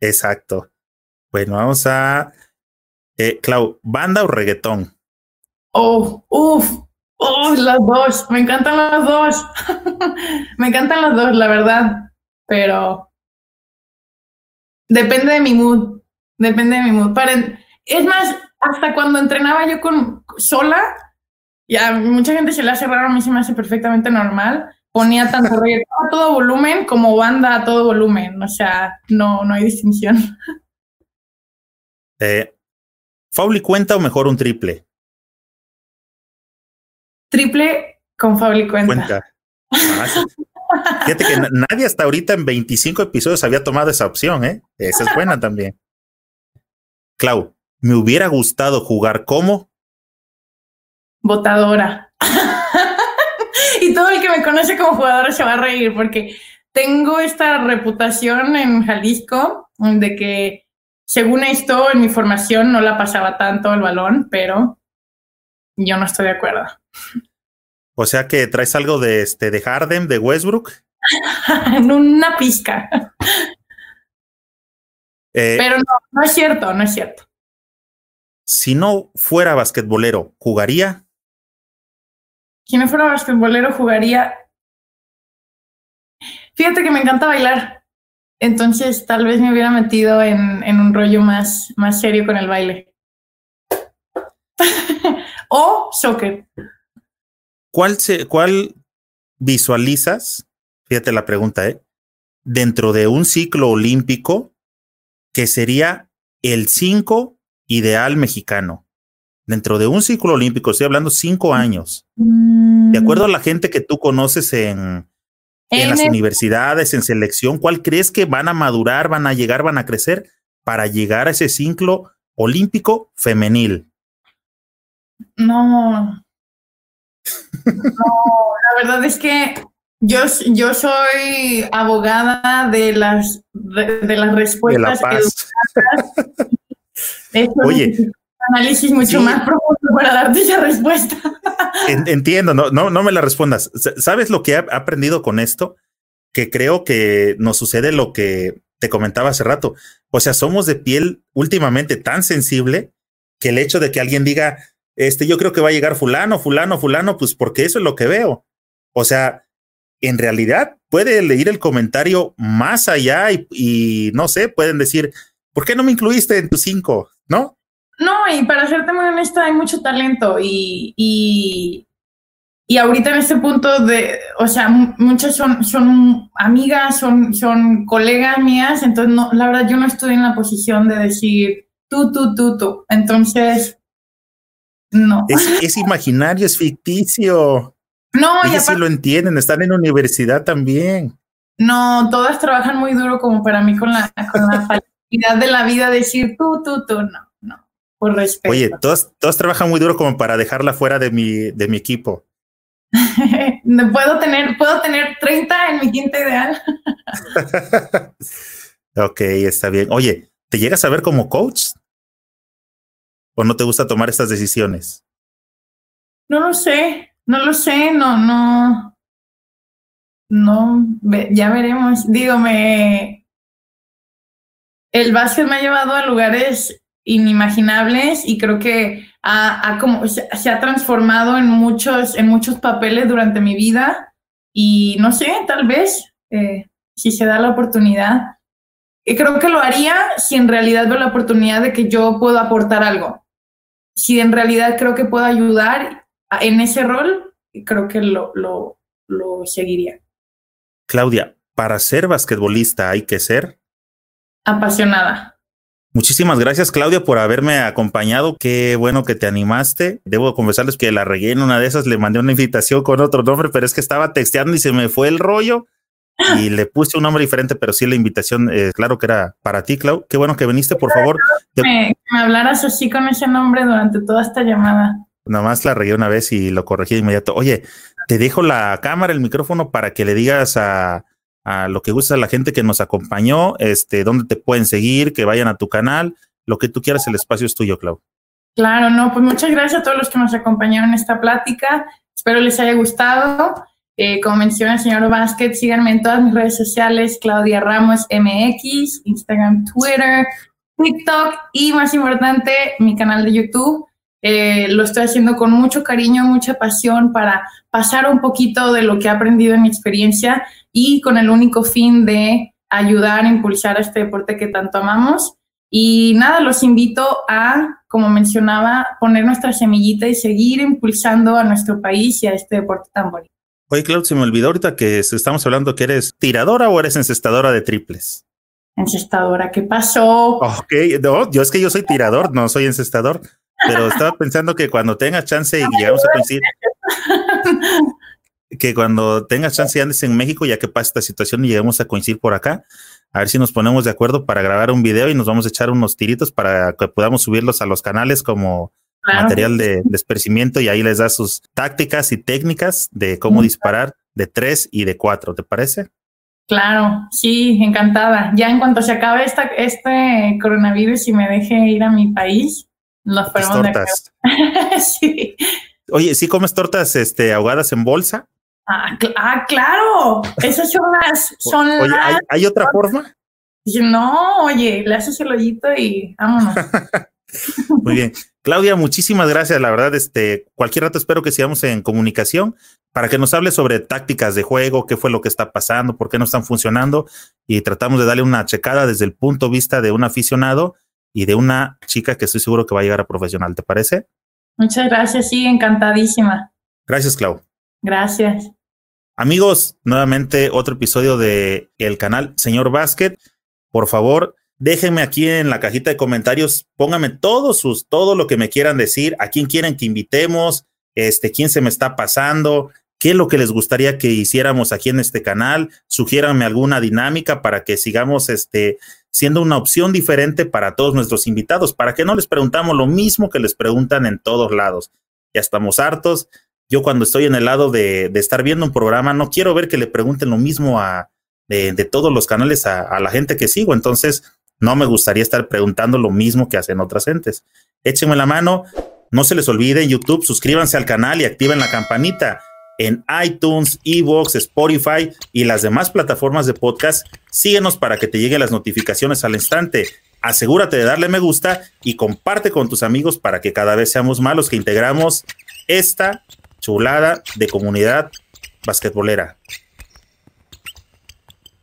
Exacto. Bueno, vamos a. Eh, Clau, ¿banda o reggaetón? Oh, uff, oh, las dos. Me encantan las dos. <laughs> Me encantan las dos, la verdad pero depende de mi mood, depende de mi mood. Para, es más, hasta cuando entrenaba yo con sola, ya mucha gente se le hace raro, a mí se me hace perfectamente normal. Ponía tanto reggaetón a todo volumen como banda a todo volumen, o sea, no, no hay distinción. <laughs> Eh, ¿Fauli cuenta o mejor un triple? Triple con Fauli cuenta. cuenta. Ah, Fíjate que nadie hasta ahorita en 25 episodios había tomado esa opción, ¿eh? Esa es buena también. Clau, me hubiera gustado jugar como votadora. <laughs> y todo el que me conoce como jugadora se va a reír porque tengo esta reputación en Jalisco de que según esto en mi formación no la pasaba tanto el balón, pero yo no estoy de acuerdo. O sea que traes algo de este de Harden, de Westbrook. <laughs> Una pizca. Eh, Pero no, no es cierto, no es cierto. Si no fuera basquetbolero, ¿jugaría? Si no fuera basquetbolero, jugaría. Fíjate que me encanta bailar. Entonces, tal vez me hubiera metido en, en un rollo más, más serio con el baile. <laughs> o soccer. ¿Cuál, se, ¿Cuál visualizas? Fíjate la pregunta, ¿eh? Dentro de un ciclo olímpico que sería el 5 ideal mexicano. Dentro de un ciclo olímpico, estoy hablando cinco años. De acuerdo a la gente que tú conoces en, en las universidades, en selección, ¿cuál crees que van a madurar, van a llegar, van a crecer para llegar a ese ciclo olímpico femenil? No, no, la verdad es que yo, yo soy abogada de las, de, las respuestas. De <laughs> Oye. Análisis mucho más profundo para darte esa respuesta. Entiendo, no, no, no me la respondas. ¿Sabes lo que he aprendido con esto? Que creo que nos sucede lo que te comentaba hace rato. O sea, somos de piel últimamente tan sensible que el hecho de que alguien diga, este, yo creo que va a llegar fulano, fulano, fulano, pues porque eso es lo que veo. O sea, en realidad puede leer el comentario más allá y, no sé, pueden decir, ¿por qué no me incluiste en tus cinco? ¿No? No, y para serte muy honesta, hay mucho talento y, y, y ahorita en este punto de, o sea, muchas son, son amigas, son, son colegas mías, entonces no, la verdad yo no estoy en la posición de decir tú, tú, tú, tú. Entonces, no. Es, imaginario, es ficticio. No, ya sí lo entienden, están en universidad también. No, todas trabajan muy duro como para mí con la, con la <laughs> facilidad de la vida decir tú, tú, tú, no, por respeto. Oye, todas trabajan muy duro como para dejarla fuera de mi, de mi equipo. <laughs> puedo tener, puedo tener 30 en mi quinta ideal. <laughs> ok, está bien. Oye, ¿te llegas a ver como coach? ¿O no te gusta tomar estas decisiones? No lo sé, no lo sé, no, no. No, ya veremos. Digo, me. el básquet me ha llevado a lugares inimaginables y creo que ha, como, se, ha transformado en muchos, en muchos papeles durante mi vida y no sé, tal vez, eh, si se da la oportunidad, y creo que lo haría si en realidad veo la oportunidad de que yo puedo aportar algo. Si en realidad creo que puedo ayudar en ese rol, creo que lo, lo, lo seguiría. Claudia, para ser basquetbolista hay que ser apasionada. Muchísimas gracias, Claudia, por haberme acompañado. Qué bueno que te animaste. Debo confesarles que la regué en una de esas, le mandé una invitación con otro nombre, pero es que estaba texteando y se me fue el rollo y le puse un nombre diferente, pero sí la invitación, eh, claro que era para ti, Clau. Qué bueno que viniste, por favor. Que me, hablaras así con ese nombre durante toda esta llamada. Nada más la regué una vez y lo corregí de inmediato. Oye, te dejo la cámara, el micrófono para que le digas a, a lo que gusta la gente que nos acompañó, este, dónde te pueden seguir, que vayan a tu canal, lo que tú quieras, el espacio es tuyo, Clau. Claro, no, pues muchas gracias a todos los que nos acompañaron en esta plática. Espero les haya gustado. Eh, como menciona el señor Vázquez, síganme en todas mis redes sociales, Claudia Ramos MX, Instagram, Twitter, TikTok y más importante, mi canal de YouTube. Eh, lo estoy haciendo con mucho cariño, mucha pasión para pasar un poquito de lo que he aprendido en mi experiencia y con el único fin de ayudar a impulsar a este deporte que tanto amamos. Y nada, los invito a, como mencionaba, poner nuestra semillita y seguir impulsando a nuestro país y a este deporte tan bonito. Oye, Claudia, se me olvidó ahorita que estamos hablando que eres tiradora o eres encestadora de triples. Encestadora, ¿qué pasó? Ok, no, yo es que yo soy tirador, no soy encestador, pero estaba pensando que cuando tenga chance y llegamos a coincidir, que cuando tengas chance y andes en México, ya que pasa esta situación y lleguemos a coincidir por acá, a ver si nos ponemos de acuerdo para grabar un video y nos vamos a echar unos tiritos para que podamos subirlos a los canales como material de, de y ahí les da sus tácticas y técnicas de cómo disparar de tres y de cuatro, ¿te parece? Claro, sí, encantada. Ya en cuanto se acabe esta, este coronavirus y me deje ir a mi país, los ponemos tortas. <laughs> sí. Oye, ¿sí comes tortas este, ahogadas en bolsa? Ah, ah, claro, esas son las... Son oye, ¿hay, otra forma? No, oye, le haces el hoyito y vámonos. <laughs> Muy bien. Claudia, muchísimas gracias. La verdad, este, cualquier rato espero que sigamos en comunicación para que nos hable sobre tácticas de juego, qué fue lo que está pasando, por qué no están funcionando y tratamos de darle una checada desde el punto de vista de un aficionado y de una chica que estoy seguro que va a llegar a profesional. ¿Te parece? Muchas gracias, sí, encantadísima. Gracias, Clau. Gracias. Amigos, nuevamente otro episodio de el canal Señor Basket. Por favor, déjenme aquí en la cajita de comentarios, pónganme todos sus, todo lo que me quieran decir, a quién quieren que invitemos, este, quién se me está pasando, qué es lo que les gustaría que hiciéramos aquí en este canal, sugiéranme alguna dinámica para que sigamos este, siendo una opción diferente para todos nuestros invitados, para que no les preguntamos lo mismo que les preguntan en todos lados. Ya estamos hartos. Yo cuando estoy en el lado de, estar viendo un programa, no quiero ver que le pregunten lo mismo a, de, todos los canales a, a la gente que sigo. Entonces, no me gustaría estar preguntando lo mismo que hacen otras gentes. Échenme la mano. No se les olvide en YouTube, suscríbanse al canal y activen la campanita. En iTunes, Evox, Spotify y las demás plataformas de podcast, síguenos para que te lleguen las notificaciones al instante. Asegúrate de darle me gusta y comparte con tus amigos para que cada vez seamos más los que integramos esta chulada de comunidad basquetbolera.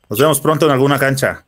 Nos vemos pronto en alguna cancha.